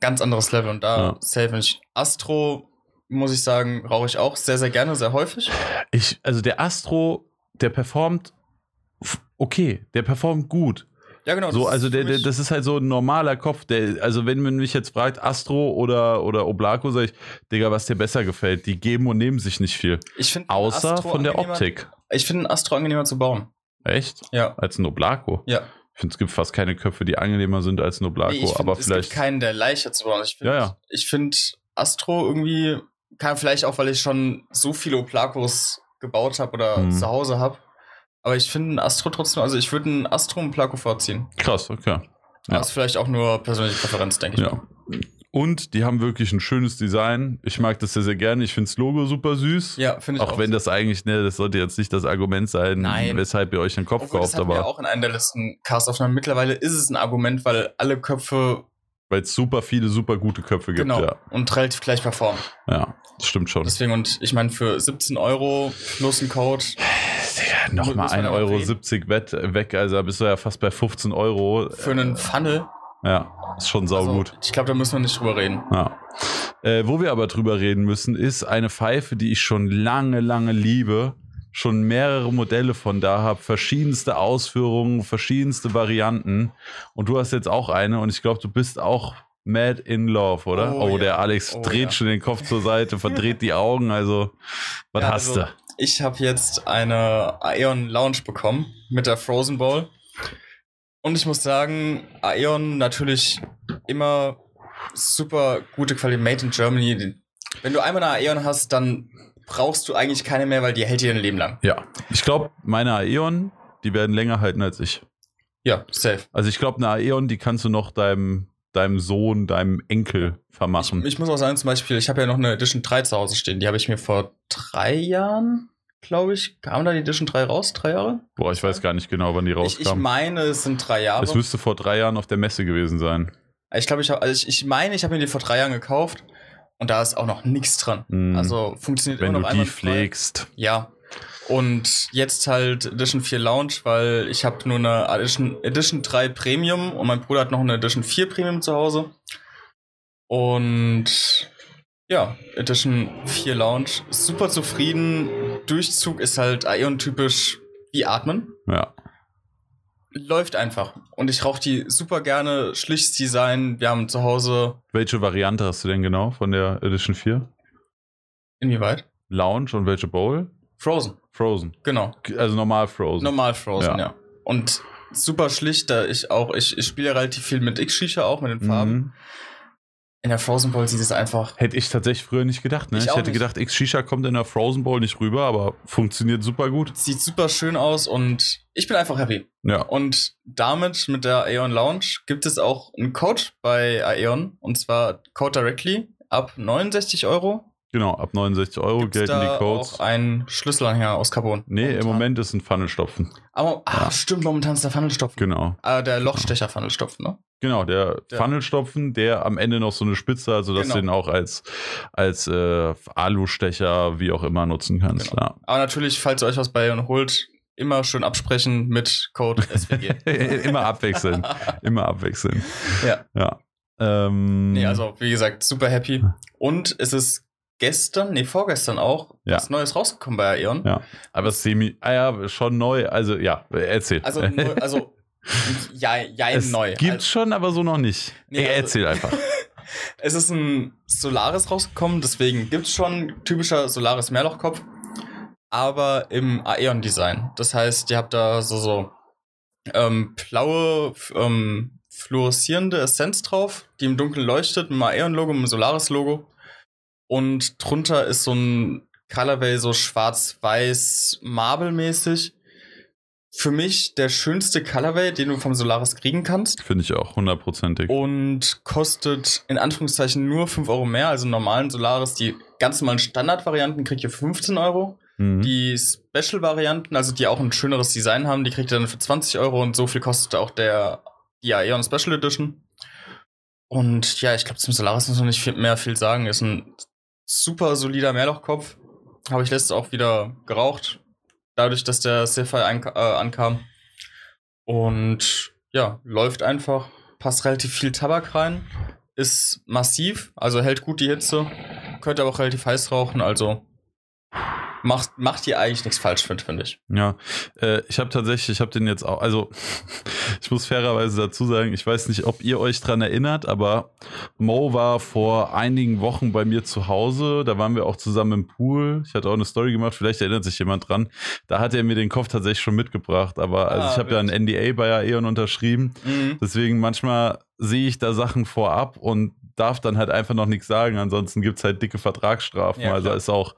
ganz anderes Level und da Ja. safe nicht. Astro, muss ich sagen, rauche ich auch sehr, sehr gerne, sehr häufig. Ich, also der Astro, der performt okay, der performt gut. Ja, genau. So, also der, der, das ist halt so ein normaler Kopf. Der, also wenn man mich jetzt fragt, Astro oder, oder Oblako, sag ich, Digga, was dir besser gefällt, die geben und nehmen sich nicht viel. ich Außer Astro von der Optik. Ich finde einen Astro angenehmer zu bauen. Echt? Ja. Als ein Oblako. Ja. Ich finde, es gibt fast keine Köpfe, die angenehmer sind als ein Oblako, Nee, ich find, aber es vielleicht. gibt keinen, der leichter zu bauen. Ich finde, Ja, ja. ich finde Astro irgendwie, kann vielleicht auch, weil ich schon so viele Oplakos gebaut habe oder Mhm. zu Hause habe. Aber ich finde einen Astro trotzdem, also ich würde einen Astro und Oplako vorziehen. Krass, okay. Ja. Das ist vielleicht auch nur persönliche Präferenz, denke ich. Ja. Und die haben wirklich ein schönes Design. Ich mag das sehr, sehr gerne. Ich finde das Logo super süß. Ja, finde ich Auch wenn das eigentlich, ne, das sollte jetzt nicht das Argument sein, Nein. weshalb ihr euch einen Kopf Obwohl, das kauft, wir aber auch in einer der letzten Castaufnahmen. Mittlerweile ist es ein Argument, weil alle Köpfe weil es super viele, super gute Köpfe gibt. genau Ja, und relativ gleich performen. ja das stimmt schon. Deswegen, und ich meine, für 17 Euro plus ein Code, Nochmal muss man 1,70 ja Euro reden. 70 wett, weg, also da bist du ja fast bei 15 Euro. für einen Funnel, Ja, ist schon saugut. also, ich glaube, da müssen wir nicht drüber reden. Ja. Äh, wo wir aber drüber reden müssen, ist eine Pfeife, die ich schon lange, lange liebe. Schon mehrere Modelle von da habe, verschiedenste Ausführungen, verschiedenste Varianten. Und du hast jetzt auch eine und ich glaube, du bist auch mad in love, oder? Oh, Oh, ja. der Alex Oh, dreht ja. schon den Kopf zur Seite, verdreht die Augen. Also, was Ja, hast also, du? Ich habe jetzt eine Aeon Lounge bekommen mit der Frozen Ball. Und ich muss sagen, Aeon natürlich immer super gute Qualität, made in Germany. Wenn du einmal eine Aeon hast, dann brauchst du eigentlich keine mehr, weil die hält dir ein Leben lang. Ja, ich glaube, meine Aeon, die werden länger halten als ich. Ja, safe. Also ich glaube, eine Aeon, die kannst du noch deinem, deinem Sohn, deinem Enkel Ich, vermachen. ich muss auch sagen, zum Beispiel, ich habe ja noch eine Edition 3 zu Hause stehen. Die habe ich mir vor drei Jahren, glaube ich, kam da die Edition 3 raus? Drei Jahre? Boah, ich weiß gar nicht genau, wann die Ich, ich rauskam. meine, es sind drei Jahre. Es müsste vor drei Jahren auf der Messe gewesen sein. Ich glaube, ich, hab- also ich, ich meine, ich habe mir die vor drei Jahren gekauft und da ist auch noch nichts dran. Mhm. Also funktioniert Wenn immer du noch die einwandfrei. pflegst. Ja. Und jetzt halt Edition 4 Lounge, weil ich habe nur eine Edition, Edition 3 Premium und mein Bruder hat noch eine Edition 4 Premium zu Hause. Und ja, Edition 4 Lounge, super zufrieden. Durchzug ist halt Aeon-typisch wie Atmen. Ja. Läuft einfach. Und ich rauche die super gerne. Schlichtes Design. Wir haben zu Hause. Welche Variante hast du denn genau von der Edition 4? Inwieweit? Lounge und welche Bowl? Frozen. Frozen. Genau. Also normal Frozen. Normal Frozen, Ja. ja. Und super schlicht, da ich auch, ich, ich spiele relativ viel mit X-Shisha auch, mit den Farben. Mhm. In der Frozen Bowl sieht es einfach. Hätte ich tatsächlich früher nicht gedacht. Ne? Ich Ich, hätte nicht. gedacht, X-Shisha kommt in der Frozen Bowl nicht rüber, aber funktioniert super gut. Sieht super schön aus und ich bin einfach happy. Ja. Und damit, mit der Aeon Lounge, gibt es auch einen Code bei Aeon. Und zwar Code Directly ab 69 Euro. Genau, ab 69 Euro Gibt's gelten da die Codes. auch einen Schlüsselanhänger aus Carbon. Nee, im Momentan. Moment ist ein Funnelstopfen. Aber, Ja. stimmt, momentan ist der Funnelstopfen. Genau. Ah, der Lochstecher Funnelstopfen, ne? Genau, der Der- Funnelstopfen, der am Ende noch so eine Spitze, also dass Genau. du den auch als, als äh, Alustecher, wie auch immer, nutzen kannst. Genau. Aber natürlich, falls ihr euch was bei holt, immer schön absprechen mit Code SWG. Ja. immer abwechseln. Immer abwechseln. Ja. Ja. Ähm, Nee, also wie gesagt, super happy. Und es ist gestern, nee, vorgestern auch, Ja. was Neues rausgekommen bei Aeon. Ja. Aber semi, ah ja, schon neu. Also ja, erzähl. Also, neu, also ja, ja, es neu. gibt's Also, schon, aber so noch nicht. Nee, also- erzähl einfach. es ist ein Solaris rausgekommen, deswegen gibt's schon typischer Solaris Mehrlochkopf, aber im Aeon-Design. Das heißt, ihr habt da so, so ähm, blaue, ähm, fluoreszierende Essenz drauf, die im Dunkeln leuchtet, mit einem Aeon-Logo, mit einem Solaris-Logo. Und drunter ist so ein Colorway, so schwarz-weiß, Marble-mäßig. Für mich der schönste Colorway, den du vom Solaris kriegen kannst. Finde ich auch hundertprozentig. Und kostet in Anführungszeichen nur 5 Euro mehr. Also normalen Solaris, die ganz normalen Standardvarianten kriegt ihr für 15 Euro. Mhm. Die Special-Varianten, also die auch ein schöneres Design haben, die kriegt ihr dann für 20 Euro und so viel kostet auch der die Aeon Special Edition. Und ja, ich glaube, zum Solaris muss man nicht viel mehr viel sagen. Ist ein super solider Mehrlochkopf. Habe ich letztes auch wieder geraucht, dadurch, dass der ein- äh, ankam. Und ja, läuft einfach, passt relativ viel Tabak rein, ist massiv, also hält gut die Hitze, könnte aber auch relativ heiß rauchen, also macht, macht hier eigentlich nichts falsch, finde find ich. Ja, äh, ich habe tatsächlich, ich habe den jetzt auch, also ich muss fairerweise dazu sagen, ich weiß nicht, ob ihr euch dran erinnert, aber Mo war vor einigen Wochen bei mir zu Hause, da waren wir auch zusammen im Pool. Ich hatte auch eine Story gemacht, vielleicht erinnert sich jemand dran. Da hat er mir den Kopf tatsächlich schon mitgebracht, aber also Ah, ich habe ja ein NDA bei Aeon unterschrieben, Mhm. deswegen manchmal sehe ich da Sachen vorab und darf dann halt einfach noch nichts sagen. Ansonsten gibt's halt dicke Vertragsstrafen. Ja, also ist auch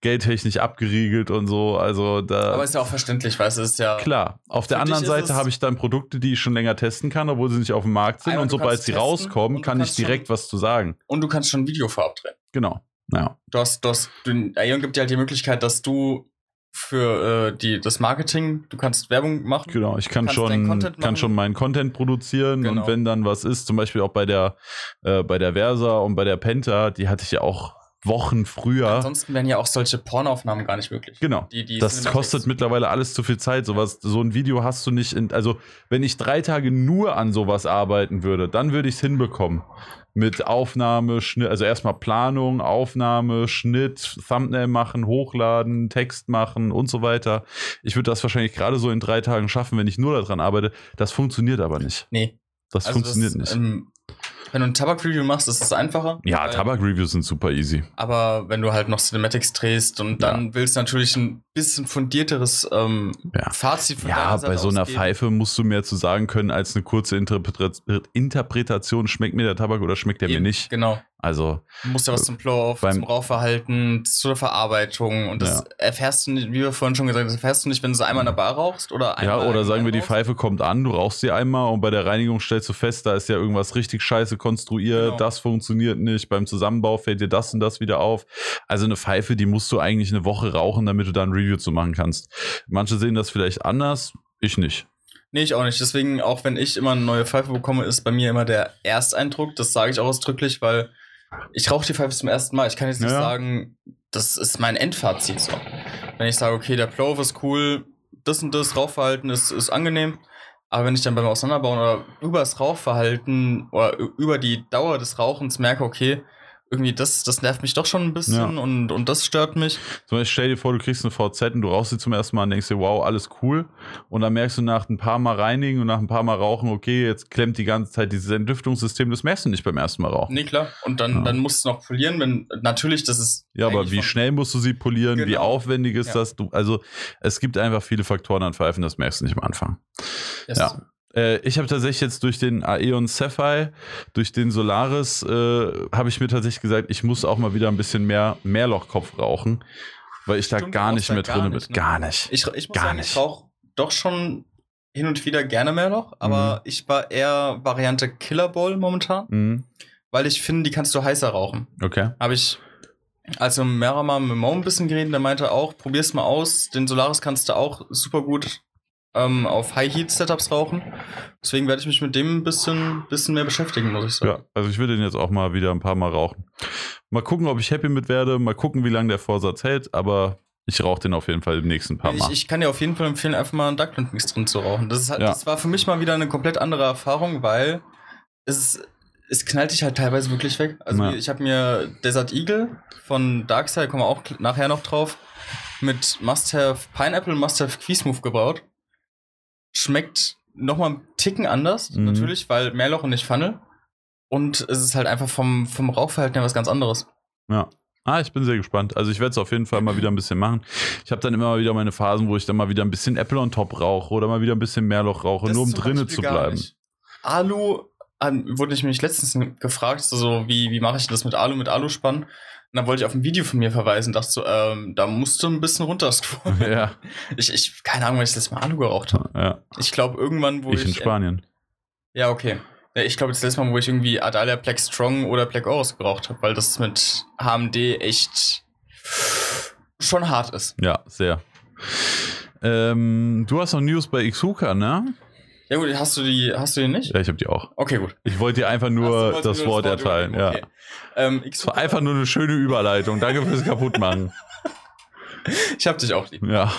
geldtechnisch abgeriegelt und so. Also da. Aber ist ja auch verständlich, weißt du, ist ja. Klar, auf der anderen Seite es- habe ich dann Produkte, die ich schon länger testen kann, obwohl sie nicht auf dem Markt sind. Einmal, und du sobald sie rauskommen, und kann ich kannst schon- direkt was zu sagen. Und du kannst schon ein Video vorab drehen. Genau. Ja. Du hast, du hast, du, Aeon gibt dir halt die Möglichkeit, dass du für äh, die, das Marketing, du kannst Werbung machen. Genau, ich kann schon, kann schon meinen Content produzieren Genau. und wenn dann was ist, zum Beispiel auch bei der, äh, bei der Versa und bei der Penta, die hatte ich ja auch Wochen früher. Ansonsten wären ja auch solche Pornoaufnahmen gar nicht möglich. Genau. Die, die Das kostet mittlerweile alles zu viel Zeit. Sowas, so ein Video hast du nicht in, also wenn ich drei Tage nur an sowas arbeiten würde, dann würde ich es hinbekommen. Mit Aufnahme, Schnitt, also erstmal Planung, Aufnahme, Schnitt, Thumbnail machen, hochladen, Text machen und so weiter. Ich würde das wahrscheinlich gerade so in drei Tagen schaffen, wenn ich nur daran arbeite. Das funktioniert aber nicht. Nee. Das Also funktioniert das, nicht. Ähm, wenn du ein Tabak-Review machst, ist es einfacher. ja, Weil- Tabak-Reviews sind super easy. Aber wenn du halt noch Cinematics drehst und dann willst du natürlich ein bisschen fundierteres ähm, Ja. Fazit von Ja, bei so einer ausgeben. Pfeife musst du mehr zu sagen können als eine kurze Interpret Interpretation. Schmeckt mir der Tabak oder schmeckt der mir nicht? Genau. Also, Du musst ja was zum Beim- zum Rauchverhalten, zur Verarbeitung. Und das Ja. erfährst du nicht, wie wir vorhin schon gesagt haben, das erfährst du nicht, wenn du einmal in der Bar rauchst oder einmal ja, oder sagen wir, die. Pfeife kommt an, du rauchst sie einmal und bei der Reinigung stellst du fest, da ist ja irgendwas richtig scheiße konstruiert, Genau. das funktioniert nicht, beim Zusammenbau fällt dir das und das wieder auf. Also eine Pfeife, die musst du eigentlich eine Woche rauchen, damit du da ein Review zu machen kannst. Manche sehen das vielleicht anders, ich nicht. Nee, ich auch nicht. Deswegen, auch wenn ich immer eine neue Pfeife bekomme, ist bei mir immer der Ersteindruck. Das sage ich auch ausdrücklich, weil ich rauche die Pfeife zum ersten Mal. Ich kann jetzt nicht Ja. sagen, das ist mein Endfazit so. Wenn ich sage, okay, der Plow ist cool, das und das Rauchverhalten ist, ist angenehm. Aber wenn ich dann beim Auseinanderbauen oder über das Rauchverhalten oder über die Dauer des Rauchens merke, okay, irgendwie das, das nervt mich doch schon ein bisschen Ja. und, und das stört mich. Zum Beispiel stell dir vor, du kriegst eine VZ und du rauchst sie zum ersten Mal und denkst dir, wow, alles cool. Und dann merkst du nach ein paar Mal reinigen und nach ein paar Mal rauchen, okay, jetzt klemmt die ganze Zeit dieses Entlüftungssystem, das merkst du nicht beim ersten Mal rauchen. Nee, klar. Und dann, Ja. dann musst du noch polieren, wenn natürlich, das ist. Ja, aber wie schnell musst du sie polieren? Wie Genau. aufwendig ist Ja. das? Du, also es gibt einfach viele Faktoren an Pfeifen, das merkst du nicht am Anfang. Yes. Ja. Äh, ich habe tatsächlich jetzt durch den Aeon Sapphire, durch den Solaris, äh, habe ich mir tatsächlich gesagt, ich muss auch mal wieder ein bisschen mehr Mehrlochkopf rauchen, weil ich da Stimmt, gar du nicht mehr da drin gar bin. nicht, ne? Gar nicht. Ich, ich muss Gar sagen, nicht. ich rauche doch schon hin und wieder gerne mehr noch, aber ich war eher Variante Killer Ball momentan, Mhm. weil ich finde, die kannst du heißer rauchen. Okay. Habe ich also mehrere Mal mit Mo ein bisschen geredet, der meinte auch, probier's mal aus. Den Solaris kannst du auch super gut ähm, auf High Heat Setups rauchen. Deswegen werde ich mich mit dem ein bisschen, bisschen mehr beschäftigen, muss ich sagen. Ja, also ich will den jetzt auch mal wieder ein paar Mal rauchen. Mal gucken, ob ich happy mit werde. Mal gucken, wie lange der Vorsatz hält. Aber ich rauche den auf jeden Fall im nächsten paar Ich, Mal. ich kann dir auf jeden Fall empfehlen, einfach mal einen Duckland Mix drin zu rauchen. Das, ist halt, Ja. das war für mich mal wieder eine komplett andere Erfahrung, weil es, es knallt dich halt teilweise wirklich weg. Also Ja. ich habe mir Desert Eagle von Darkside, kommen wir auch nachher noch drauf, mit Must-Have Pineapple und Must-Have Quiesmove gebraut. Schmeckt nochmal einen Ticken anders, Mhm. natürlich, weil Meerloch und nicht Funnel. Und es ist halt einfach vom, vom Rauchverhalten her was ganz anderes. Ja. Ah, ich bin sehr gespannt. Also ich werde es auf jeden Fall mal wieder ein bisschen machen. Ich habe dann immer mal wieder meine Phasen, wo ich dann mal wieder ein bisschen Apple on top rauche oder mal wieder ein bisschen Mehrloch rauche, Das nur um drinnen zu bleiben. Alu wurde ich mich letztens gefragt, so wie, wie mache ich das mit Alu, mit Aluspann? Und dann wollte ich auf ein Video von mir verweisen, dachte so, ähm, da musst du ein bisschen runterscrollen. Ja, Ich, ich, keine Ahnung, wann ich das Mal Alu geraucht habe. ja. Ich glaube irgendwann, wo Ich ich. in Spanien. Ja, okay. Ich glaube das letzte Mal, wo ich irgendwie Adalia Black Strong oder Black Oros geraucht habe, weil das mit HMD echt schon hart ist. Ja, sehr. Ähm, du hast noch News bei Xuka, ne? Ja gut, hast du die, hast du die nicht? Ja, ich habe die auch. Okay, gut. Ich wollte dir einfach Ach, du nur wolltest das Wort erteilen. übernehmen, Ja. okay. Ähm, Es war einfach nur eine schöne Überleitung. Danke fürs Kaputtmachen. Ich hab dich auch lieb. Ja,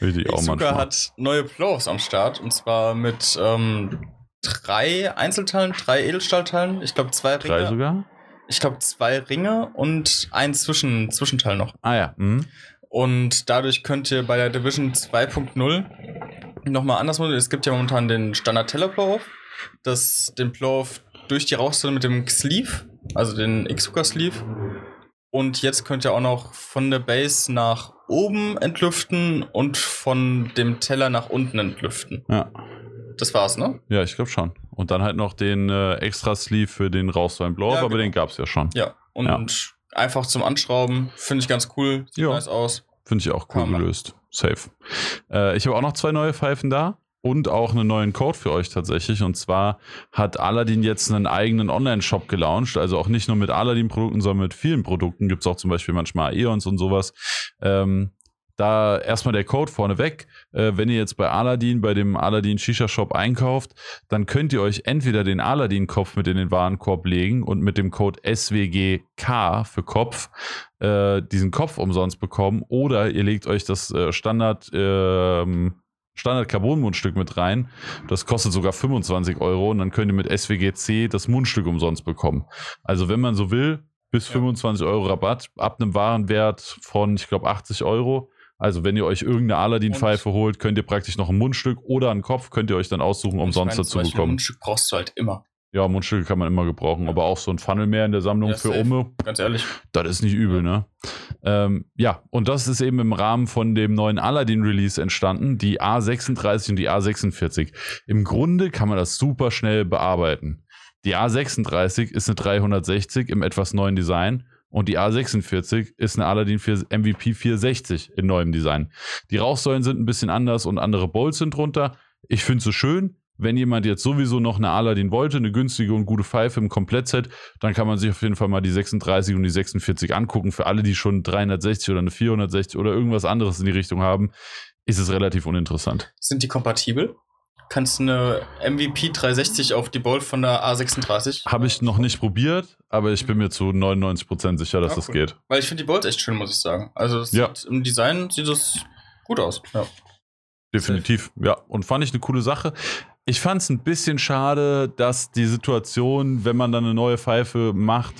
richtig auch Ixuka manchmal. hat neue Playoffs am Start und zwar mit ähm, drei Einzelteilen, drei Edelstahlteilen, ich glaube zwei Ringe. Drei sogar? Ich glaube zwei Ringe und ein Zwischen Zwischenteil noch. Ah ja. Mhm. Und dadurch könnt ihr bei der Division 2.0 nochmal anders machen. Es gibt ja momentan den Standard Teller Playoff, das den Playoff durch die Rauchzone mit dem Sleeve, also den Ixuka Sleeve. Und jetzt könnt ihr auch noch von der Base nach oben entlüften und von dem Teller nach unten entlüften. Ja. Das war's, ne? ja, ich glaube schon. Und dann halt noch den äh, extra Sleeve für den Rauswein Blow, Ja, aber genau. den gab es ja schon. Ja. Und einfach zum Anschrauben, finde ich ganz cool. Sieht Ja. nice aus. Finde ich auch cool man. gelöst. Safe. Äh, ich habe auch noch zwei neue Pfeifen da und auch einen neuen Code für euch tatsächlich. Und zwar hat Aladdin jetzt einen eigenen Online-Shop gelauncht. Also auch nicht nur mit Aladdin-Produkten, sondern mit vielen Produkten. Gibt es auch zum Beispiel manchmal Aeons und sowas. Ähm, da erstmal der Code vorneweg. Äh, wenn ihr jetzt bei Aladdin, bei dem Aladdin Shisha Shop einkauft, dann könnt ihr euch entweder den Aladdin-Kopf mit in den Warenkorb legen und mit dem Code SWGK für Kopf äh, diesen Kopf umsonst bekommen oder ihr legt euch das äh, Standard ähm, Standard Carbon Mundstück mit rein. Das kostet sogar 25 Euro und dann könnt ihr mit SWGC das Mundstück umsonst bekommen. Also wenn man so will, bis Ja. 25 Euro Rabatt ab einem Warenwert von, ich glaube, 80 Euro. Also wenn ihr euch irgendeine Aladdin-Pfeife holt, könnt ihr praktisch noch ein Mundstück oder einen Kopf, könnt ihr euch dann aussuchen, umsonst meine, dazu Beispiel bekommen. Ein Stück brauchst du halt immer. Ja, Mundstücke kann man immer gebrauchen, Ja. aber auch so ein Funnel mehr in der Sammlung Ja, für. Ome, Ganz ehrlich. das ist nicht übel, ne? Ähm, ja, und das ist eben im Rahmen von dem neuen Aladdin-Release entstanden, die A36 und die A46. Im Grunde kann man das super schnell bearbeiten. Die A36 ist eine 360 im etwas neuen Design und die A46 ist eine Aladdin 4 MVP 460 in neuem Design. Die Rauchsäulen sind ein bisschen anders und andere Bolts sind drunter. Ich finde es so schön. Wenn jemand jetzt sowieso noch eine Aladdin wollte, eine günstige und gute Pfeife im Komplettset, dann kann man sich auf jeden Fall mal die 36 und die 46 angucken. Für alle, die schon 360 oder eine 460 oder irgendwas anderes in die Richtung haben, ist es relativ uninteressant. Sind die kompatibel? Kannst du eine MVP 360 auf die Bolt von der A36? Habe ich noch nicht probiert, aber ich bin mir zu 99% sicher, dass Ah, das cool. geht. Weil ich finde die Bolt echt schön, muss ich sagen. Also Ja. sieht, im Design sieht das gut aus. Ja. Definitiv, ja. Und fand ich eine coole Sache. Ich fand es ein bisschen schade, dass die Situation, wenn man dann eine neue Pfeife macht,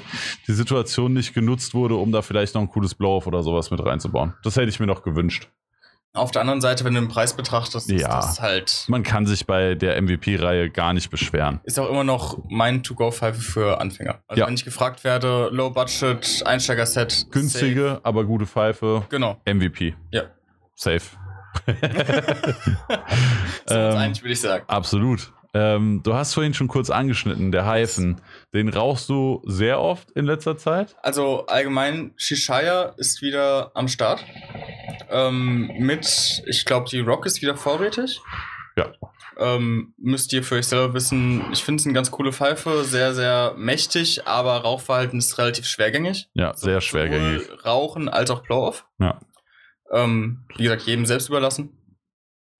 die Situation nicht genutzt wurde, um da vielleicht noch ein cooles Blow-Off oder sowas mit reinzubauen. Das hätte ich mir noch gewünscht. Auf der anderen Seite, wenn du den Preis betrachtest, Ja. ist das halt. Man kann sich bei der MVP-Reihe gar nicht beschweren. Ist auch immer noch mein To-Go-Pfeife für Anfänger. Also Ja. wenn ich gefragt werde, Low Budget, Einsteiger-Set. Günstige, aber gute Pfeife, safe. Genau. MVP. Ja. Safe. Sind wir uns Ähm, einig, würde ich sagen. Absolut. Ähm, du hast vorhin schon kurz angeschnitten, der Hyphen. Den rauchst du sehr oft in letzter Zeit? Also allgemein, Shishaya ist wieder am Start. Ähm, mit, ich glaube, die Rock ist wieder vorrätig. Ja. Ähm, müsst ihr für euch selber wissen, ich finde es eine ganz coole Pfeife, sehr, sehr mächtig, aber Rauchverhalten ist relativ schwergängig. Ja, sehr schwergängig. Sowohl Rauchen als auch Blow-Off. Ja. Ähm, wie gesagt, jedem selbst überlassen.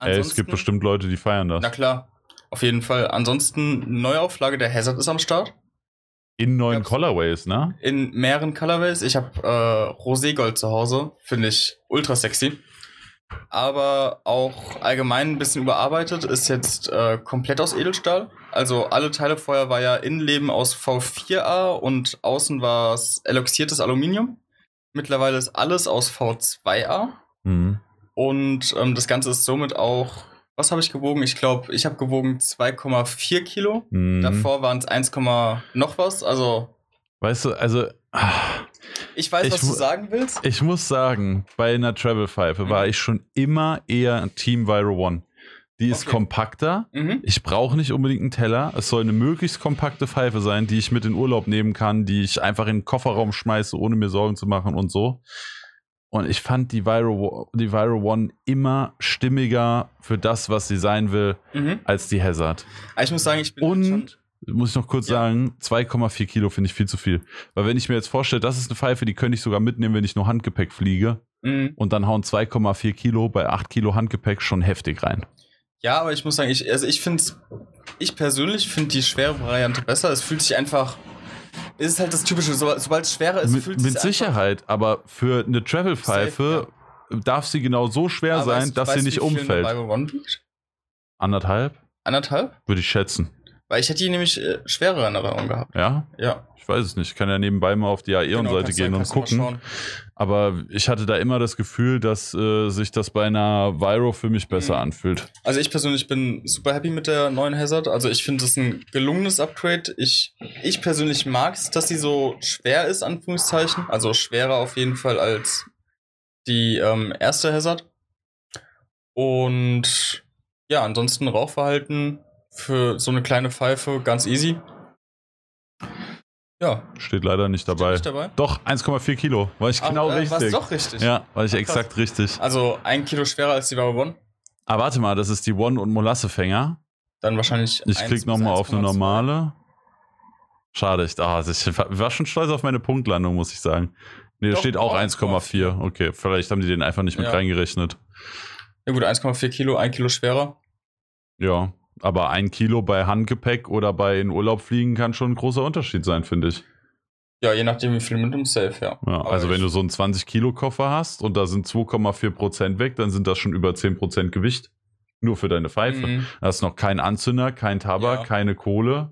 Ey, es gibt Ansonsten- bestimmt Leute, die feiern das. Na klar, auf jeden Fall. Ansonsten, Neuauflage der Hazard ist am Start. In neuen Gab's- Colorways, ne? in mehreren Colorways. Ich habe äh, Roségold zu Hause, finde ich ultra sexy. Aber auch allgemein ein bisschen überarbeitet, ist jetzt äh, komplett aus Edelstahl. Also alle Teile vorher war ja Innenleben aus V4A und außen war es eloxiertes Aluminium. Mittlerweile ist alles aus V2A. Mhm. Und ähm, das Ganze ist somit auch, was habe ich gewogen? Ich glaube, ich habe gewogen 2,4 Kilo. Mhm. Davor waren es 1, noch was. Also Weißt du, also ah, ich weiß, Ich was du sagen willst. ich muss sagen, bei einer Travel-Pfeife war Mhm. ich schon immer eher Team Viro One. Die ist Okay. kompakter. Mhm. Ich brauche nicht unbedingt einen Teller. Es soll eine möglichst kompakte Pfeife sein, die ich mit in Urlaub nehmen kann, die ich einfach in den Kofferraum schmeiße, ohne mir Sorgen zu machen und so. Und ich fand die Viro, die Viro One immer stimmiger für das, was sie sein will, Mhm. als die Hazard. Aber ich muss sagen, ich bin Und- muss ich noch kurz Ja. sagen, 2,4 Kilo finde ich viel zu viel. Weil wenn ich mir jetzt vorstelle, das ist eine Pfeife, die könnte ich sogar mitnehmen, wenn ich nur Handgepäck fliege. Mhm. Und dann hauen 2,4 Kilo bei 8 Kilo Handgepäck schon heftig rein. Ja, aber ich muss sagen, ich, also ich finde ich persönlich finde die schwere Variante besser. Es fühlt sich einfach, es ist halt das Typische, so, sobald es schwerer ist, mit fühlt es mit sich Sicherheit, aber für eine Travel-Pfeife darf sie genau so schwer einfach, sein, weißt- dass weißt sie nicht wie viel eine umfällt. Anderthalb, Anderthalb? würde ich schätzen. Weil ich hätte die nämlich äh, schwerer in Erinnerung gehabt. Ja, Ja. ich weiß es nicht. Ich kann ja nebenbei mal auf die Genau, Aeon-Seite du- gehen und gucken. Aber ich hatte da immer das Gefühl, dass äh, sich das bei einer Viro für mich besser Mhm. anfühlt. Also ich persönlich bin super happy mit der neuen Hazard. Also ich finde das ein gelungenes Upgrade. Ich, ich persönlich mag es, dass sie so schwer ist, Anführungszeichen. Also schwerer auf jeden Fall als die ähm, erste Hazard. Und ja, ansonsten Rauchverhalten für so eine kleine Pfeife ganz easy. Ja, Steht leider nicht dabei. nicht dabei. Doch, 1,4 Kilo. War ich Ach, genau äh, richtig. doch richtig. Ja, war ich Ach, krass. exakt richtig. Also ein Kilo schwerer als die Varo One. Ah, warte mal, das ist die One- und Molassefänger. Dann wahrscheinlich. Ich 1 klick nochmal auf eine 1,2. normale. Schade, ich, ah, ich war schon stolz auf meine Punktlandung, muss ich sagen. Nee, da steht auch auch 1,4. Okay, vielleicht haben die den einfach nicht mit Ja. reingerechnet. Ja gut, 1,4 Kilo, ein Kilo schwerer. Ja, aber ein Kilo bei Handgepäck oder bei in Urlaub fliegen kann schon ein großer Unterschied sein, finde ich. Ja, je nachdem, wie viel mit dem Safe, ja. Ja, also wenn du so einen 20-Kilo-Koffer hast und da sind 2,4% weg, dann sind das schon über 10% Gewicht. Nur für deine Pfeife. Mhm. Da hast noch kein Anzünder, kein Tabak, Ja. keine Kohle.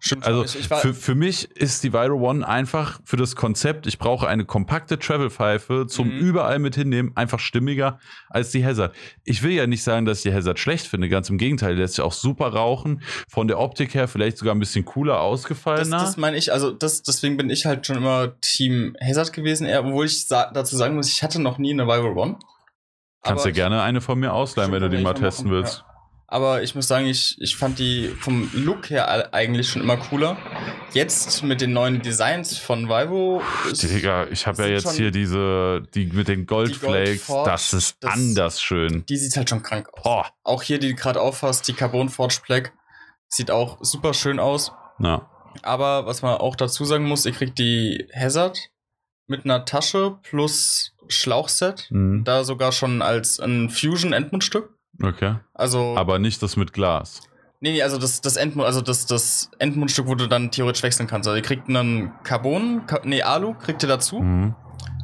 Stimmt Also für, für mich ist die Viro One einfach für das Konzept, ich brauche eine kompakte Travel-Pfeife zum Mhm. überall mit hinnehmen, einfach stimmiger als die Hazard. Ich will ja nicht sagen, dass ich die Hazard schlecht finde, ganz im Gegenteil, die lässt sich auch super rauchen. Von der Optik her vielleicht sogar ein bisschen cooler das, ausgefallener. das meine ich, also das, deswegen bin ich halt schon immer Team Hazard gewesen, eher, obwohl ich sa dazu sagen muss, ich hatte noch nie eine Viral One. Kannst du gerne eine von mir ausleihen, wenn du die mal testen machen, willst. Ja. Aber ich muss sagen, ich, ich fand die vom Look her eigentlich schon immer cooler. Jetzt mit den neuen Designs von Vivo. ist- Digga, ich habe ja jetzt hier diese, die mit den Goldflakes, Gold das ist das- anders schön. Die sieht halt schon krank aus. Boah. Auch hier, die du gerade auffasst, die Carbon Forge Black, sieht auch super schön aus. Ja. Aber was man auch dazu sagen muss, ihr kriegt die Hazard mit einer Tasche plus Schlauchset. Mhm. Da sogar schon als ein Fusion-Endmundstück. Okay. Also, Aber nicht das mit Glas. nee, nee, also das, das, Endmund, also das, das Endmundstück, wo du dann theoretisch wechseln kannst. Also ihr kriegt einen Carbon, Ka nee, Alu kriegt ihr dazu, Mhm.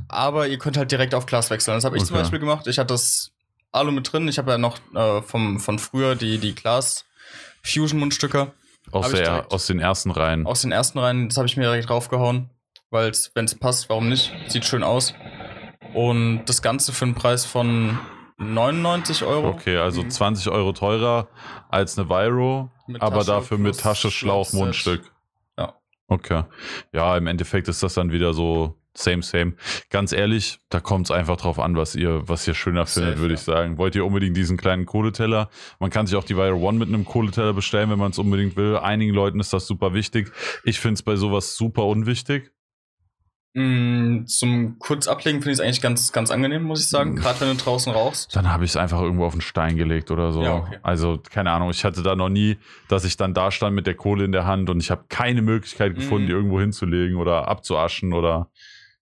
aber ihr könnt halt direkt auf Glas wechseln. Das habe ich zum Okay. Beispiel gemacht. Ich hatte das Alu mit drin. Ich habe ja noch äh, vom, von früher die, die Glas. Aus, ich der, direkt. aus den ersten Reihen. Aus den ersten Reihen, das habe ich mir direkt draufgehauen, weil wenn es passt, warum nicht? Sieht schön aus. Und das Ganze für einen Preis von 99 Euro. Okay, also Mhm. 20 Euro teurer als eine Viro, Mit aber Tasche dafür mit Tasche, Schlauch, Schlauchset. Mundstück. Ja. Okay. Ja, im Endeffekt ist das dann wieder so same, same. Ganz ehrlich, da kommt es einfach drauf an, was ihr, was ihr schöner Safe, findet, würde ja. ich sagen. Wollt ihr unbedingt diesen kleinen Kohleteller? Man kann sich auch die Viro One mit einem Kohleteller bestellen, wenn man es unbedingt will. Einigen Leuten ist das super wichtig. Ich finde es bei sowas super unwichtig. Mm, Zum kurz ablegen finde ich es eigentlich ganz, ganz angenehm, muss ich sagen. Mhm. Gerade wenn du draußen rauchst. Dann habe ich es einfach irgendwo auf den Stein gelegt oder so. Ja, okay. Also, keine Ahnung, ich hatte da noch nie, dass ich dann da stand mit der Kohle in der Hand und ich habe keine Möglichkeit gefunden, Mhm. die irgendwo hinzulegen oder abzuaschen oder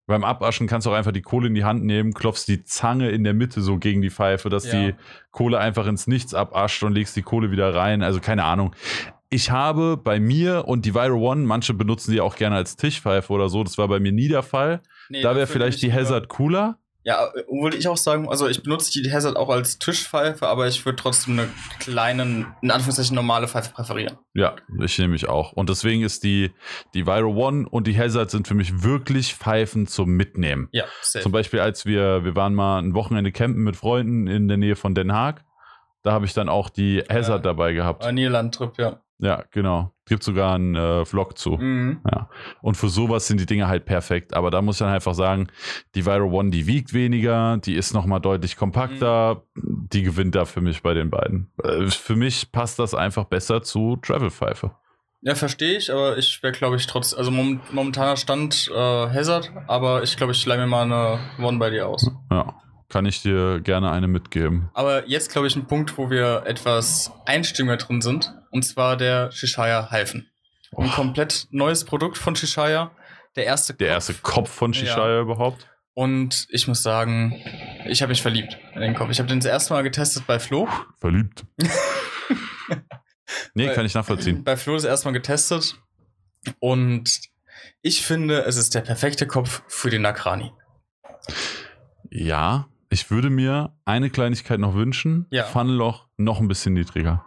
beim Abaschen kannst du auch einfach die Kohle in die Hand nehmen, klopfst die Zange in der Mitte so gegen die Pfeife, dass Ja. die Kohle einfach ins Nichts abascht und legst die Kohle wieder rein. Also keine Ahnung. Ich habe bei mir und die Viro One, manche benutzen die auch gerne als Tischpfeife oder so, das war bei mir nie der Fall. Nee, da wäre vielleicht die Hazard cooler. Ja, äh, obwohl ich auch sagen, also ich benutze die Hazard auch als Tischpfeife, aber ich würde trotzdem eine kleine, in Anführungszeichen normale Pfeife präferieren. Ja, ich nehme mich auch. Und deswegen ist die, die Viro One und die Hazard sind für mich wirklich Pfeifen zum Mitnehmen. Ja, safe. Zum Beispiel, als wir, wir waren mal ein Wochenende campen mit Freunden in der Nähe von Den Haag. Da habe ich dann auch die Hazard Ja. dabei gehabt. Äh, Niederland-Trip, ja. Ja, genau. Gibt sogar einen äh, Vlog zu. Mhm. Und für sowas sind die Dinge halt perfekt. Aber da muss ich dann einfach sagen, die Viro One, die wiegt weniger, die ist nochmal deutlich kompakter. Die gewinnt da für mich bei den beiden. Äh, für mich passt das einfach besser zu Travel-Pfeife. Ja, verstehe ich, aber ich wäre, glaube ich, trotz, also mom momentaner Stand äh, Hazard, aber ich glaube, ich leih mir mal eine One bei dir aus. Ja. Kann ich dir gerne eine mitgeben. Aber jetzt glaube ich ein Punkt, wo wir etwas einstimmiger drin sind. Und zwar der Shishaya Hyphen. Ein Oh. komplett neues Produkt von Shishaya. Der erste Der Kopf. erste Kopf von Shishaya überhaupt. Und ich muss sagen, ich habe mich verliebt in den Kopf. Ich habe den das erste Mal getestet bei Flo. Verliebt. nee, Weil- kann ich nachvollziehen. Bei Flo das erste Mal getestet. Und ich finde, es ist der perfekte Kopf für den Nakrani. Ja, ich würde mir eine Kleinigkeit noch wünschen. Ja. Funnelloch noch ein bisschen niedriger.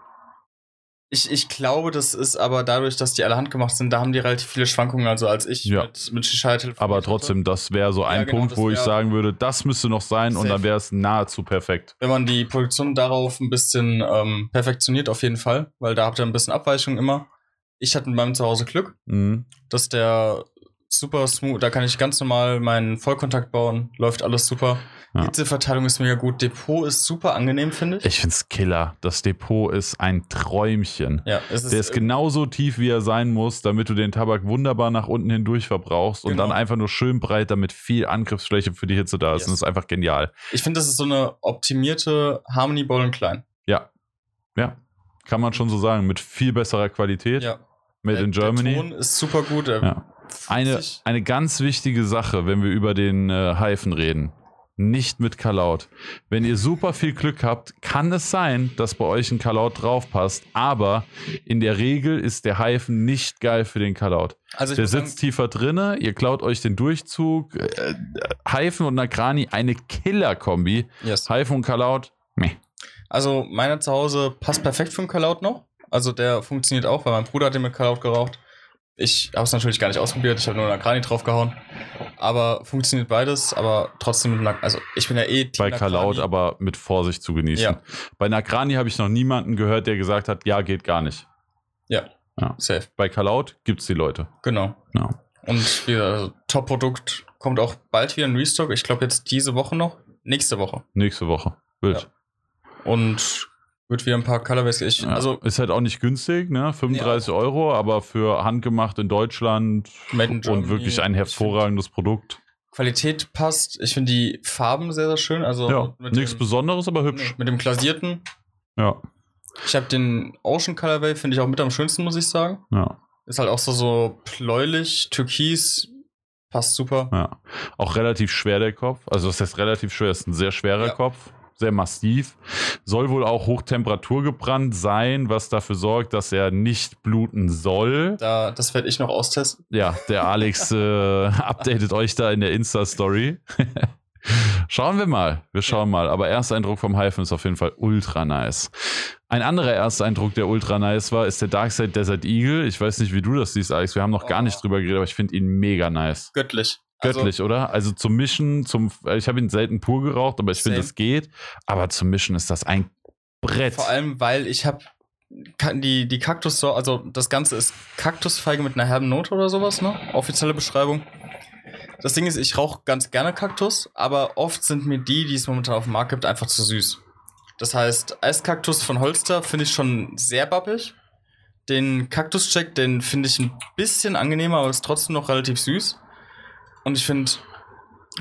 Ich, ich glaube, das ist aber dadurch, dass die alle handgemacht sind, da haben die relativ viele Schwankungen, also als ich Ja. mit, mit telefoniert Aber trotzdem, das wäre so ein Ja, genau, Punkt, wo ich sagen würde, das müsste noch sein und Safe. dann wäre es nahezu perfekt. Wenn man die Produktion darauf ein bisschen ähm, perfektioniert, auf jeden Fall, weil da habt ihr ein bisschen Abweichung immer. Ich hatte mit meinem Zuhause Glück, Mhm. dass der super smooth, da kann ich ganz normal meinen Vollkontakt bauen, läuft alles super. Ja. Hitzeverteilung ist mega gut, Depot ist super angenehm, finde ich. Ich finde es Killer. Das Depot ist ein Träumchen. Ja, es ist, Der ist genauso tief, wie er sein muss, damit du den Tabak wunderbar nach unten hindurch verbrauchst und Genau. dann einfach nur schön breit, damit viel Angriffsfläche für die Hitze da ist. Yes. Und das ist einfach genial. ich finde, das ist so eine optimierte Harmony Ball Klein. Ja. Ja. Kann man schon so sagen. Mit viel besserer Qualität. Ja. Made der, in Germany. Der Ton ist super gut. Ja. Eine, eine ganz wichtige Sache, wenn wir über den äh, Hyphen reden. Nicht mit Kalaut. Wenn ihr super viel Glück habt, kann es sein, dass bei euch ein Kalaut draufpasst, aber in der Regel ist der Hyphen nicht geil für den Kalaut. also Der muss sagen, sitzt tiefer drinne, ihr klaut euch den Durchzug. Äh, Hyphen und Nakrani, eine Killer-Kombi. yes. Hyphen und Kalaut, meh. Also meiner zu Hause passt perfekt für den Kalaut noch. Also der funktioniert auch, weil mein Bruder hat den mit Kalaut geraucht. Ich habe es natürlich gar nicht ausprobiert, ich habe nur Nakrani draufgehauen. Aber funktioniert beides, aber trotzdem mit Nak Also ich bin ja eh Team Bei Kalaut aber mit Vorsicht zu genießen. Ja. Bei Nakrani habe ich noch niemanden gehört, der gesagt hat, ja, geht gar nicht. Ja. Ja. Safe, Bei Kalaut gibt's die Leute. genau. Ja. Und wieder, also Top-Produkt kommt auch bald wieder ein Restock. Ich glaube jetzt diese Woche noch. Nächste Woche. Nächste Woche. Wild. Und wird wieder ein paar Colorways. Ich, Ja. Also ist halt auch nicht günstig, ne? 35 Euro, aber für handgemacht in Deutschland Made und wirklich ein hervorragendes Produkt. Qualität passt. Ich finde die Farben sehr, sehr schön. Also Ja, nichts dem, Besonderes, aber hübsch. mit dem glasierten. Ja, Ich habe den Ocean Colorway, finde ich auch mit am schönsten, muss ich sagen. ja, Ist halt auch so, so bläulich, türkis. Passt super. ja. Auch relativ schwer der Kopf. Also das heißt relativ schwer, ist ein sehr schwerer Ja. Kopf. Sehr massiv. Soll wohl auch Hochtemperatur gebrannt sein, was dafür sorgt, dass er nicht bluten soll. Da, das werde ich noch austesten. Ja, der Alex äh, updatet euch da in der Insta-Story. Schauen wir mal. Wir schauen mal. Aber Ersteindruck vom Hyphen ist auf jeden Fall ultra nice. Ein anderer Ersteindruck, der ultra nice war, ist der Darkside Desert Eagle. Ich weiß nicht, wie du das siehst, Alex. Wir haben noch gar Oh. nicht drüber geredet, aber ich finde ihn mega nice. Göttlich. Göttlich, oder? Also zum Mischen, zum, ich habe ihn selten pur geraucht, aber ich finde, es geht. Aber zum Mischen ist das ein Brett. Vor allem, weil ich habe die, die Kaktus, also das Ganze ist Kaktusfeige mit einer herben Note oder sowas, ne? Offizielle Beschreibung. Das Ding ist, ich rauche ganz gerne Kaktus, aber oft sind mir die, die es momentan auf dem Markt gibt, einfach zu süß. Das heißt, Eiskaktus von Holster finde ich schon sehr bappig. Den Kaktuscheck, den finde ich ein bisschen angenehmer, aber ist trotzdem noch relativ süß. Und ich finde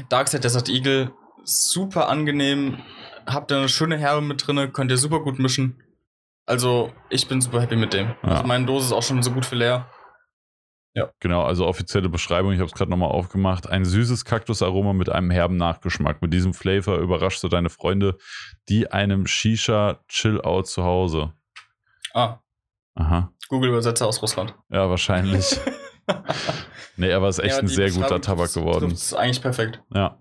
Darkside Desert Eagle super angenehm. Habt ihr eine schöne Herbe mit drinne, könnt ihr super gut mischen. Also, ich bin super happy mit dem. Ja. Also, meine Dose ist auch schon so gut für leer. Genau, also offizielle Beschreibung, ich habe es gerade nochmal aufgemacht. Ein süßes Kaktusaroma mit einem herben Nachgeschmack. Mit diesem Flavor überraschst du deine Freunde, die einem Shisha Chill-Out zu Hause. Ah, Aha, Google-Übersetzer aus Russland. ja, wahrscheinlich. nee, aber es ist echt Ja, ein sehr guter Tabak geworden. trifft's eigentlich perfekt. Ja.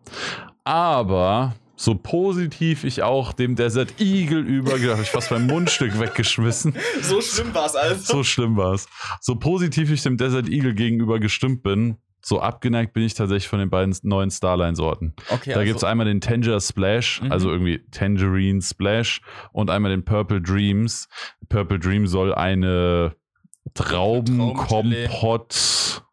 Aber so positiv ich auch dem Desert Eagle übergedacht habe, ich fast mein Mundstück weggeschmissen. So schlimm war es also. So schlimm war es. So positiv ich dem Desert Eagle gegenüber gestimmt bin, so abgeneigt bin ich tatsächlich von den beiden neuen Starline-Sorten. Okay, da also, gibt es einmal den Tanger Splash, Mhm. also irgendwie Tangerine Splash und einmal den Purple Dreams. Purple Dream soll eine Traubenkompott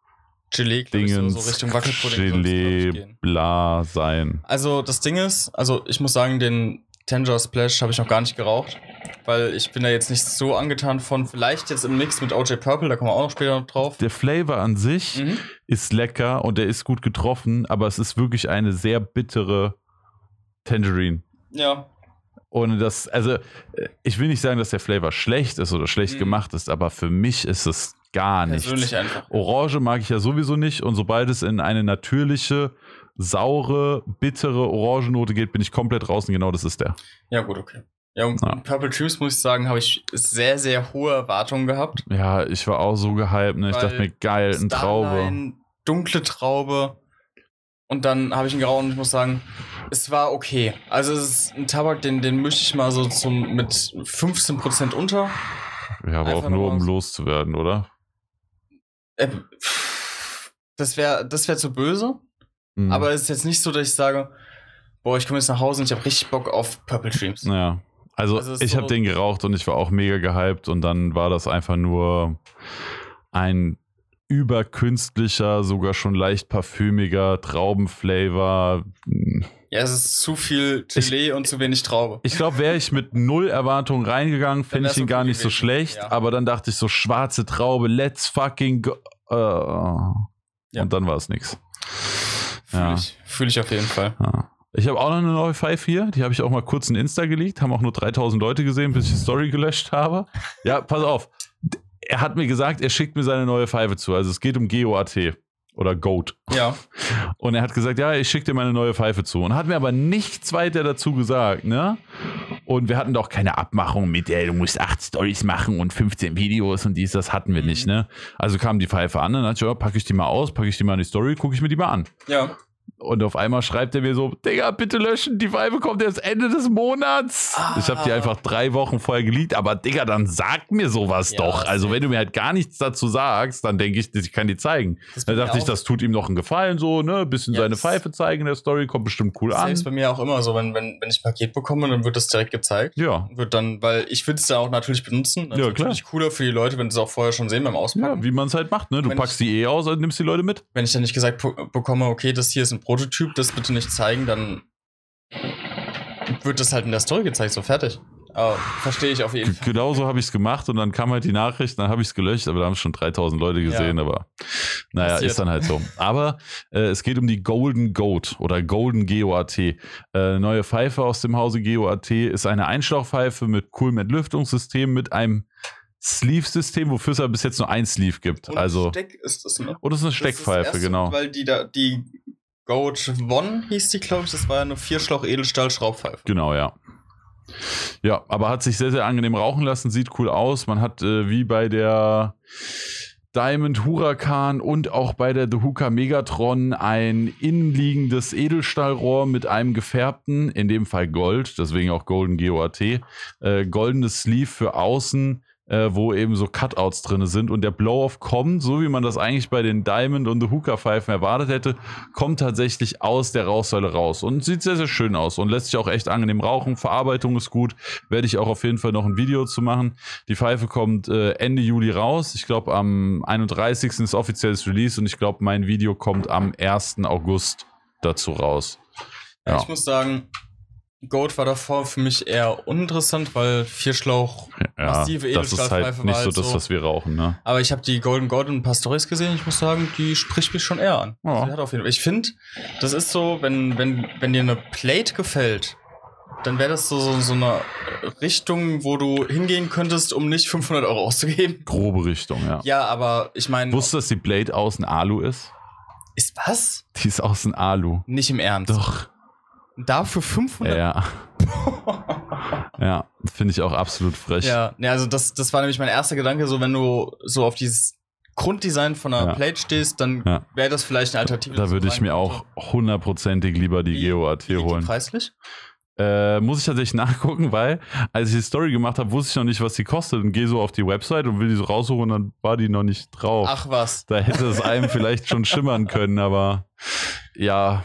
Gelee, ich, so, Dingens so Richtung Wackelpudding. Gelee bla sein. Also, das Ding ist, also ich muss sagen, den Tanger Splash habe ich noch gar nicht geraucht, weil ich bin da jetzt nicht so angetan von, vielleicht jetzt im Mix mit OJ Purple, da kommen wir auch noch später noch drauf. Der Flavor an sich Mhm. ist lecker und der ist gut getroffen, aber es ist wirklich eine sehr bittere Tangerine. Ja. Ohne das, also äh, ich will nicht sagen, dass der Flavor schlecht ist oder schlecht Mhm. gemacht ist, aber für mich ist es gar nichts. Persönlich einfach. Orange mag ich ja sowieso nicht und sobald es in eine natürliche, saure, bittere Orangennote geht, bin ich komplett raus und genau das ist der. Ja, gut, okay. Ja, und Ja. Purple Dreams, muss ich sagen, habe ich sehr, sehr hohe Erwartungen gehabt. Ja, ich war auch so gehypt, ne? Ich dachte mir, geil, ein Traube. Dunkle Traube. Und dann habe ich ihn geraucht und ich muss sagen, es war okay. Also es ist ein Tabak, den, den mische ich mal so zum, mit 15% unter. Ja, aber auch Einfach nur, noch um loszuwerden, oder? Äh, Das wäre das wär zu böse. Mhm. Aber es ist jetzt nicht so, dass ich sage, boah, ich komme jetzt nach Hause und ich habe richtig Bock auf Purple Dreams. Ja. Also, Also ich so- habe den geraucht und ich war auch mega gehypt und dann war das einfach nur ein überkünstlicher, sogar schon leicht parfümiger Traubenflavor. Ja, es ist zu viel Gelee und zu wenig Traube. Ich glaube, wäre ich mit null Erwartungen reingegangen, fände ich ihn gar okay nicht so gewesen, schlecht. ja. Aber dann dachte ich so, schwarze Traube, let's fucking go. Äh. Ja. Und dann war es nix. Fühle Ja. ich, fühl ich auf jeden Fall. Ja. Ich habe auch noch eine neue Five hier, die habe ich auch mal kurz in Insta geleakt, haben auch nur 3000 Leute gesehen, bis ich die Story gelöscht habe. Ja, pass auf. Er hat mir gesagt, er schickt mir seine neue Pfeife zu. Also es geht um GOAT oder GOAT. Ja. Und er hat gesagt, ja, ich schicke dir meine neue Pfeife zu. Und hat mir aber nichts weiter dazu gesagt, ne? Und wir hatten doch keine Abmachung mit, ey, du musst acht Stories machen und 15 Videos und dies, das hatten wir Mhm. nicht, ne? Also kam die Pfeife an und dann dachte ich, ja, packe ich die mal aus, packe ich die mal in die Story, gucke ich mir die mal an. Ja. Und auf einmal schreibt er mir so, Digga, bitte löschen, die Pfeife kommt erst Ende des Monats. Ah. Ich habe die einfach drei Wochen vorher geleakt, aber Digga, dann sag mir sowas Ja, doch. Also wenn du mir halt gar nichts dazu sagst, dann denke ich, ich kann die zeigen. Das Da bei mir dachte ich, das tut ihm noch einen Gefallen, so, ne, bisschen Ja, seine das- Pfeife zeigen in der Story, kommt bestimmt cool Das an. ist bei mir auch immer so, wenn, wenn, wenn ich ein Paket bekomme, dann wird das direkt gezeigt. Ja. Wird dann, weil ich will es da auch natürlich benutzen. Das Ja, ist natürlich cooler für die Leute, wenn sie es auch vorher schon sehen beim Auspacken. Ja, wie man es halt macht, ne? Du Wenn packst die eh aus und nimmst die Leute mit. wenn ich dann nicht gesagt bekomme, okay, das hier ist ein Prototyp, das bitte nicht zeigen, dann wird das halt in der Story gezeigt, so fertig. Aber verstehe ich auf jeden Fall. Genauso habe ich es gemacht und dann kam halt die Nachricht, dann habe ich es gelöscht, aber da haben schon 3000 Leute gesehen, Ja. aber naja, Passiert. ist dann halt so. Aber äh, es geht um die Golden Goat oder Golden GOAT. Äh, neue Pfeife aus dem Hause GOAT ist eine Einschlauchpfeife mit coolem Entlüftungssystem, mit einem Sleeve-System, wofür es aber bis jetzt nur ein Sleeve gibt. Und also, Steck ist das, ne? und es ist eine Das ist Steckpfeife, erste, genau. Weil die da, die Goat One hieß die, glaube ich, das war eine Vierschlauch-Edelstahl-Schraubpfeife. Genau, ja. Ja, aber hat sich sehr, sehr angenehm rauchen lassen, sieht cool aus. Man hat äh, wie bei der Diamond Huracan und auch bei der The Hookah Megatron ein innenliegendes Edelstahlrohr mit einem gefärbten, in dem Fall Gold, deswegen auch Golden GOAT, äh, goldenes Sleeve für außen, äh, wo eben so Cutouts drin sind und der Blow-Off kommt, so wie man das eigentlich bei den Diamond und The Hookah Pfeifen erwartet hätte, kommt tatsächlich aus der Rauchsäule raus und sieht sehr, sehr schön aus und lässt sich auch echt angenehm rauchen. Verarbeitung ist gut, werde ich auch auf jeden Fall noch ein Video zu machen. Die Pfeife kommt äh, Ende Juli raus. Ich glaube, am 31. ist offizielles Release und ich glaube, mein Video kommt am 1. August dazu raus. Ja. ich muss sagen, Goat war davor für mich eher uninteressant, weil Vierschlauch Ja, Massive das ist halt Edelstahlpfeife nicht war so halt das, was wir rauchen, ne? Aber ich habe die Golden paar Stories gesehen. Ich muss sagen, die spricht mich schon eher an. Ja. Also hat auf jeden Fall. Ich finde, das ist so, wenn, wenn, wenn dir eine Plate gefällt, dann wäre das so, so, so eine Richtung, wo du hingehen könntest, um nicht 500 Euro auszugeben. Grobe Richtung, ja. Ja, aber ich meine, Wusstest du, dass die Blade außen Alu ist? ist was? Die ist außen Alu. Nicht im Ernst. Doch. Dafür 500 Ja. ja, finde ich auch absolut frech. Ja, ne, also das, das war nämlich mein erster Gedanke, so wenn du so auf dieses Grunddesign von einer Ja. Plate stehst, dann Ja. wäre das vielleicht eine Alternative. Da würde ich mir auch hundertprozentig lieber die Wie- liegt die holen. preislich? Äh, muss ich tatsächlich nachgucken, weil als ich die Story gemacht habe, wusste ich noch nicht, was die kostet und gehe so auf die Website und will die so raussuchen und dann war die noch nicht drauf. Ach was. Da hätte es einem vielleicht schon schimmern können, aber ja,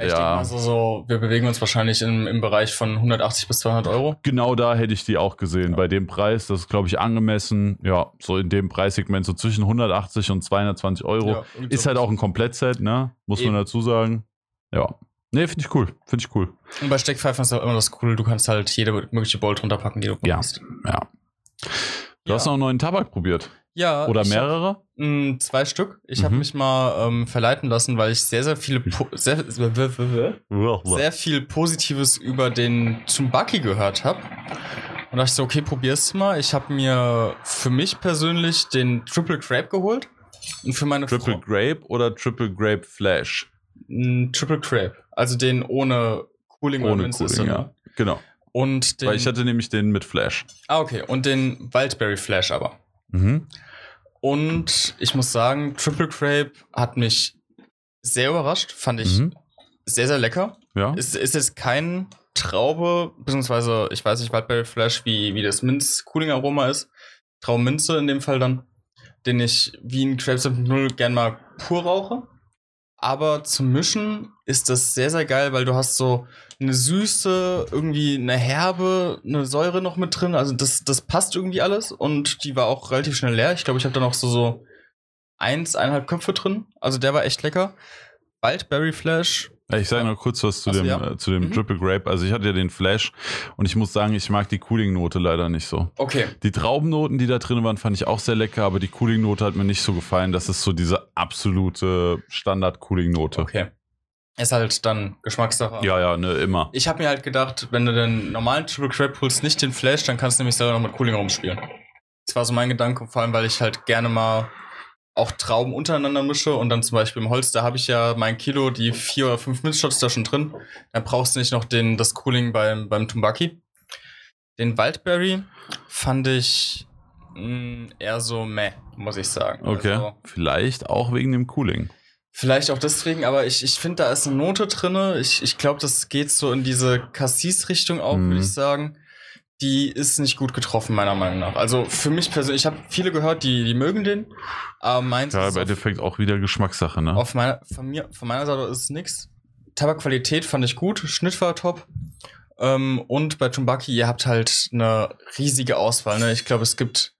Ich denke ja. mal so, wir bewegen uns wahrscheinlich im, im Bereich von 180 bis 200 Euro. Genau da hätte ich die auch gesehen. Bei dem Preis, das ist, glaube ich, angemessen. Ja, so in dem Preissegment, so zwischen 180 und 220 Euro. Ja, ist so. halt auch ein Komplettset, ne? Muss Eben. man dazu sagen. Ja. Nee, finde ich cool. Finde ich cool. Und bei Steckpfeifen ist auch immer das Coole, du kannst halt jede mögliche Bolt runterpacken, die du Ja. willst. Ja. Du Ja. hast noch einen neuen Tabak probiert. Ja. Oder ich hab- mehrere? Mm, zwei Stück. Ich habe Mhm. mich mal ähm, verleiten lassen, weil ich sehr, sehr viele sehr, sehr viel Positives über den Chumbaki gehört habe. Und dachte ich so, okay, probier's mal. Ich habe mir für mich persönlich den Triple Grape geholt. Und für meine Triple Frau Grape oder Triple Grape Flash? Mm, Triple Grape. Also den ohne Cooling Ohne Cooling, drin. ja. Genau. Und den, Weil ich hatte nämlich den mit Flash. ah, okay. Und den Wildberry Flash aber. Mhm. Und ich muss sagen, Triple Grape hat mich sehr überrascht. Fand ich Mhm. sehr, sehr lecker. Ja. Es ist jetzt kein Traube, beziehungsweise, ich weiß nicht, Wildberry Flash, wie, wie das Minz-Cooling-Aroma ist. Traumminze in dem Fall dann, den ich wie ein Crepes 0 gern mal pur rauche. Aber zum Mischen ist das sehr, sehr geil, weil du hast so eine Süße, irgendwie eine Herbe, eine Säure noch mit drin. Also das, das passt irgendwie alles und die war auch relativ schnell leer. Ich glaube, ich habe da noch so, so eins, eineinhalb Köpfe drin. Also der war echt lecker. Wildberry Flash. Ich sage noch kurz was zu Ach so, dem, ja. äh, zu dem Mhm. Triple Grape. Also ich hatte ja den Flash und ich muss sagen, ich mag die Cooling-Note leider nicht so. Okay. Die Traubennoten, die da drin waren, fand ich auch sehr lecker, aber die Cooling-Note hat mir nicht so gefallen. Das ist so diese absolute Standard-Cooling-Note. Okay. Ist halt dann Geschmackssache. Ja, ja, ne, immer. Ich habe mir halt gedacht, wenn du den normalen Triple Crab holst, nicht den Flash, dann kannst du nämlich selber noch mit Cooling rumspielen. Das war so mein Gedanke, vor allem, weil ich halt gerne mal auch Trauben untereinander mische und dann zum Beispiel im Holz, da habe ich ja mein Kilo, die vier oder fünf Minzshots da schon drin. Dann brauchst du nicht noch den, das Cooling beim, beim Tumbaki. Den Wildberry fand ich mh, eher so meh, muss ich sagen. Okay. Also, Vielleicht auch wegen dem Cooling. Vielleicht auch deswegen, aber ich, ich finde, da ist eine Note drin. Ich, ich glaube, das geht so in diese Cassis-Richtung auch, Mhm. würde ich sagen. Die ist nicht gut getroffen, meiner Meinung nach. Also für mich persönlich, ich habe viele gehört, die, die mögen den. Aber meins Ja, ist im Endeffekt auch wieder Geschmackssache, ne? auf meiner, von, mir, von meiner Seite ist es nix. Tabakqualität fand ich gut, Schnitt war top. Ähm, und bei Tumbaki, ihr habt halt eine riesige Auswahl. Ne? Ich glaube, es gibt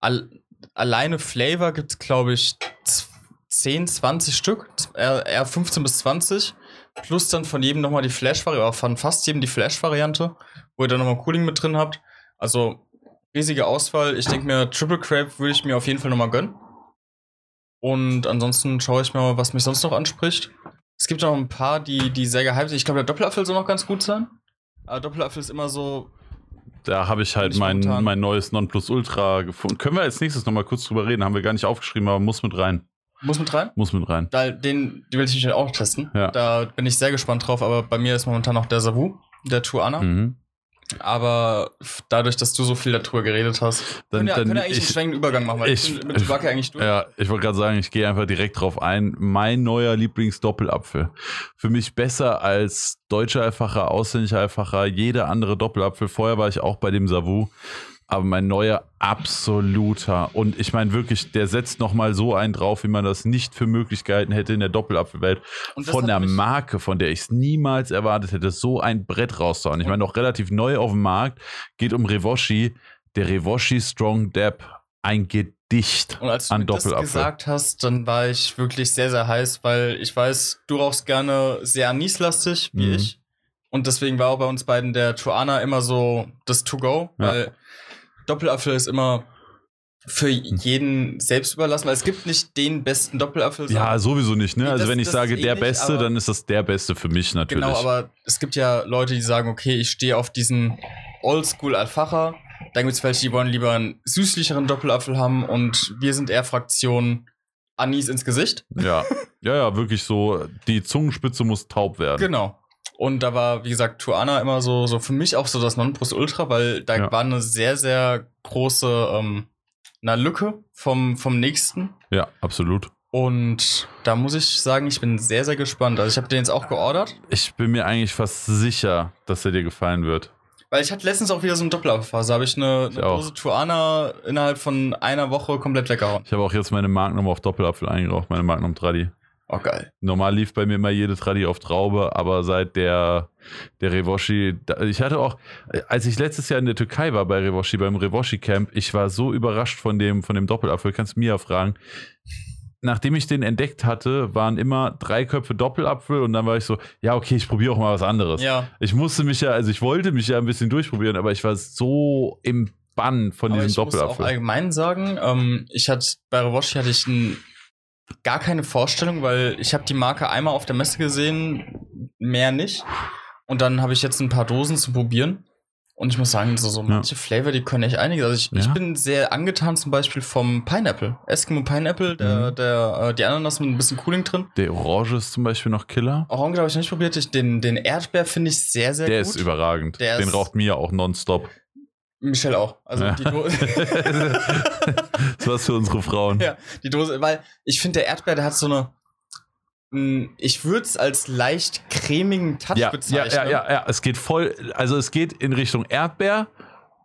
all, alleine Flavor gibt es, glaube ich, z- 10, 20 Stück, eher, eher 15 bis 20. Plus dann von jedem nochmal die Flash-Variante, von fast jedem die Flash-Variante, wo ihr dann nochmal Cooling mit drin habt. Also riesige Auswahl. Ich denke mir, Triple Crab würde ich mir auf jeden Fall nochmal gönnen. Und ansonsten schaue ich mal, was mich sonst noch anspricht. Es gibt auch ein paar, die, die sehr gehypt sind. Ich glaube, der Doppelapfel soll noch ganz gut sein. Aber Doppelapfel ist immer so. Da habe ich halt mein, momentan. mein neues Nonplusultra gefunden. Können wir als nächstes nochmal kurz drüber reden? Haben wir gar nicht aufgeschrieben, aber muss mit rein. Muss mit rein. Muss mit rein. Da, den, den will ich natürlich auch testen. Ja. Da bin ich sehr gespannt drauf, aber bei mir ist momentan noch der Savu, der Tuana. Mhm. Aber dadurch, dass du so viel darüber geredet hast, Dann- können wir, eigentlich ich- einen schwängenden Übergang machen, weil ich, ich- bin mit Tobacco eigentlich durch. Ja, ich wollte gerade sagen, ich gehe einfach direkt drauf ein. Mein neuer Lieblingsdoppelapfel. Für mich besser als deutscher Einfacher, ausländischer Einfacher, jeder andere Doppelapfel. Vorher war ich auch bei dem Savu. Aber mein neuer absoluter. Und ich meine wirklich, der setzt nochmal so einen drauf, wie man das nicht für möglich gehalten hätte in der Doppelapfelwelt. Von der Marke, von der ich es niemals erwartet hätte, so ein Brett rauszuhauen. Ich meine, noch relativ neu auf dem Markt, geht um Revoshi. Der Revoshi Strong Dab, ein Gedicht Und als du an das Doppelapfel. gesagt hast, dann war ich wirklich sehr, sehr heiß, weil ich weiß, du rauchst gerne sehr anislastig, wie Mhm. ich. Und deswegen war auch bei uns beiden der Tuana immer so das To-Go, Ja. Doppelapfel ist immer für jeden selbst überlassen, weil es gibt nicht den besten Doppelapfel. Ja, sowieso nicht, ne? Nee, Also das- wenn ich sage der Beste, aber- dann ist das der Beste für mich natürlich. Genau, aber es gibt ja Leute, die sagen, okay, ich stehe auf diesen Oldschool Alfacher. Dann gibt es welche, die wollen lieber einen süßlicheren Doppelapfel haben und wir sind eher Fraktion Anis ins Gesicht. ja. ja, ja, wirklich so, die Zungenspitze muss taub werden. Genau. Und da war, wie gesagt, Tuana immer so, so für mich auch so das Nonplusultra, weil da Ja. war eine sehr, sehr große ähm, eine Lücke vom, vom nächsten. Ja, absolut. Und da muss ich sagen, ich bin sehr, sehr gespannt. Also ich habe den jetzt auch geordert, Ich bin mir eigentlich fast sicher, dass er dir gefallen wird. weil ich hatte letztens auch wieder so eine Doppelabphase. Da habe ich eine, Ich eine. Dose Tuana innerhalb von einer Woche komplett weggehauen. Ich habe auch jetzt meine Magnum auf Doppelapfel eingeraucht, meine Magnum Tradi. Oh, geil. Normal lief bei mir immer jede Tradi auf Traube, aber seit der, der Revoshi, ich hatte auch, als ich letztes Jahr in der Türkei war bei Revoshi, beim Revoshi Camp, ich war so überrascht von dem, von dem Doppelapfel, kannst du Mia fragen. Nachdem ich den entdeckt hatte, waren immer drei Köpfe Doppelapfel und dann war ich so, ja, okay, ich probiere auch mal was anderes. Ja, Ich musste mich ja, also ich wollte mich ja ein bisschen durchprobieren, aber ich war so im Bann von Aber diesem ich muss auch Doppelapfel. allgemein sagen, ähm, ich hatte bei Rewoshi hatte ich ein, gar keine Vorstellung, weil ich habe die Marke einmal auf der Messe gesehen, mehr nicht. Und dann habe ich jetzt ein paar Dosen zu probieren. Und ich muss sagen, so, so Ja. manche Flavor, die können echt einiges. Also ich, ich Ja. bin sehr angetan zum Beispiel vom Pineapple. Eskimo Pineapple, der, Mhm. der, äh, die Ananas mit ein bisschen Cooling drin. Der Orange ist zum Beispiel noch Killer. Orange habe ich nicht probiert. Ich, den, den Erdbeer finde ich sehr, sehr Der gut. ist überragend. Der Den ist- raucht Mia auch nonstop. Michelle auch. Also Ja. die Dose. das was für unsere Frauen. Ja, die Dose, weil ich finde, der Erdbeer, der hat so eine. mh, Ich würde es als leicht cremigen Touch Ja, ja, bezeichnen. ja, ja, ja, es geht voll, also es geht in Richtung Erdbeer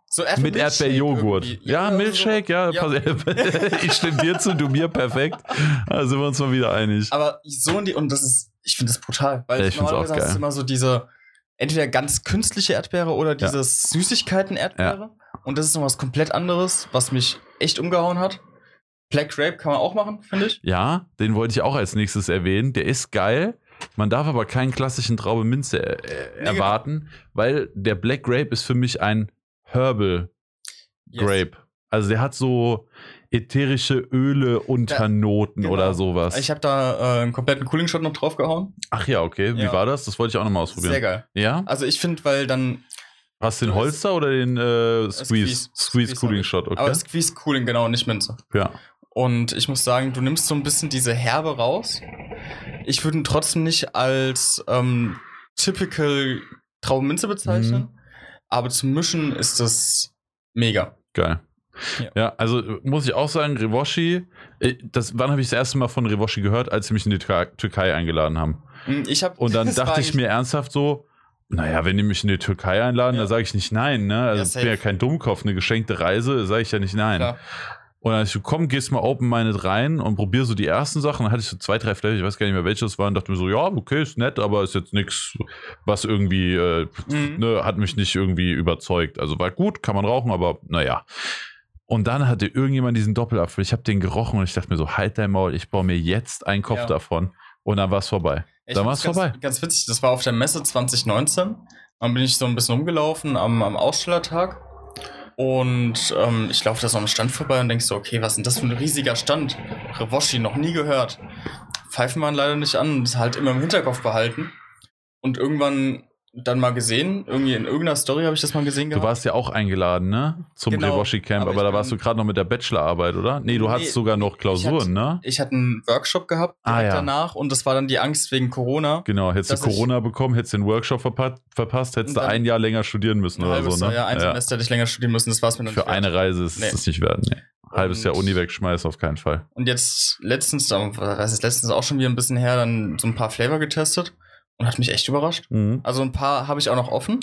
So Erdbeer mit Erdbeerjoghurt. Ja, also Milchshake, ja, ja. ich stimme dir zu, du mir perfekt. Da sind wir uns mal wieder einig. Aber so in die, und das ist, ich finde das brutal, weil Ja, ich normalerweise hast geil. du immer so diese, entweder ganz künstliche Erdbeere oder dieses Süßigkeiten-Erdbeere. Und das ist noch was komplett anderes, was mich echt umgehauen hat. Black Grape kann man auch machen, finde ich. Ja, den wollte ich auch als nächstes erwähnen. Der ist geil. Man darf aber keinen klassischen Traube Minze äh, äh, genau. erwarten, weil der Black Grape ist für mich ein Herbal Yes. Grape. Also der hat so ätherische Öle Unternoten genau. oder sowas. Ich habe da äh, einen kompletten Cooling Shot noch draufgehauen. Ach ja, okay. Wie Ja. war das? Das wollte ich auch nochmal ausprobieren. Sehr geil. Ja? Also ich finde, weil dann Hast du den Holster oder den äh, Squeeze? Squeeze. Squeeze, Squeeze Cooling. Shot, okay. Aber Squeeze Cooling, genau, nicht Minze. ja. Und ich muss sagen, du nimmst so ein bisschen diese Herbe raus. Ich würde ihn trotzdem nicht als ähm, typical Traubenminze bezeichnen. Mhm. Aber zum Mischen ist das mega. Geil. Ja. Ja. also äh, muss ich auch sagen, Rewoshi, äh, das, wann habe ich das erste Mal von Rewoshi gehört, als sie mich in die Türkei, eingeladen haben? Hm, Ich hab, Und dann dachte ich mir ernsthaft so, naja, wenn die mich in die Türkei einladen, Ja. dann sage ich nicht nein, ne? Also Ja, ich bin ja kein Dummkopf, eine geschenkte Reise, sage ich ja nicht nein. Klar. Und dann ich so, komm, gehst mal open-minded rein und probier so die ersten Sachen. Dann hatte ich so zwei, drei Flaschen, ich weiß gar nicht mehr welche das waren, dachte mir so, ja, okay, ist nett, aber ist jetzt nichts, was irgendwie, äh, Mhm. ne, hat mich nicht irgendwie überzeugt. Also war gut, kann man rauchen, aber naja. Und dann hatte irgendjemand diesen Doppelapfel. Ich habe den gerochen und ich dachte mir so, halt dein Maul, ich baue mir jetzt einen Kopf Ja. davon. Und dann war es vorbei. Ich Dann war's ganz, vorbei. Ganz witzig, das war auf der Messe 2019. Dann bin ich so ein bisschen rumgelaufen am, am Ausstellertag. Und ähm, ich laufe da so am Stand vorbei und denk so, okay, was ist denn das für ein riesiger Stand? Rewoshi, noch nie gehört. Pfeifen waren leider nicht an, das halt immer im Hinterkopf behalten. Und irgendwann dann mal gesehen, irgendwie in irgendeiner Story habe ich das mal gesehen Du gehabt. warst ja auch eingeladen, ne? Zum Genau, Rewoshi Camp, aber aber, ich da warst du gerade noch mit der Bachelorarbeit, oder? Nee, du Nee, hattest sogar noch ich Klausuren, hatte- ne? Ich hatte einen Workshop gehabt Ah, ja. danach und das war dann die Angst wegen Corona. Genau, hättest du ich- Corona bekommen, hättest den Workshop verpa verpasst, hättest du ein Jahr länger studieren müssen oder so, ne? Ja, ein Semester hätte ich länger studieren müssen, das war es mir dann Für eine Reise ist Nee. das nicht wert. Nee. Halbes Und- Jahr Uni wegschmeißen auf keinen Fall. Und jetzt letztens, da- was ist letztens auch schon wieder ein bisschen her, dann so ein paar Flavor getestet und hat mich echt überrascht. Also ein paar habe ich auch noch offen.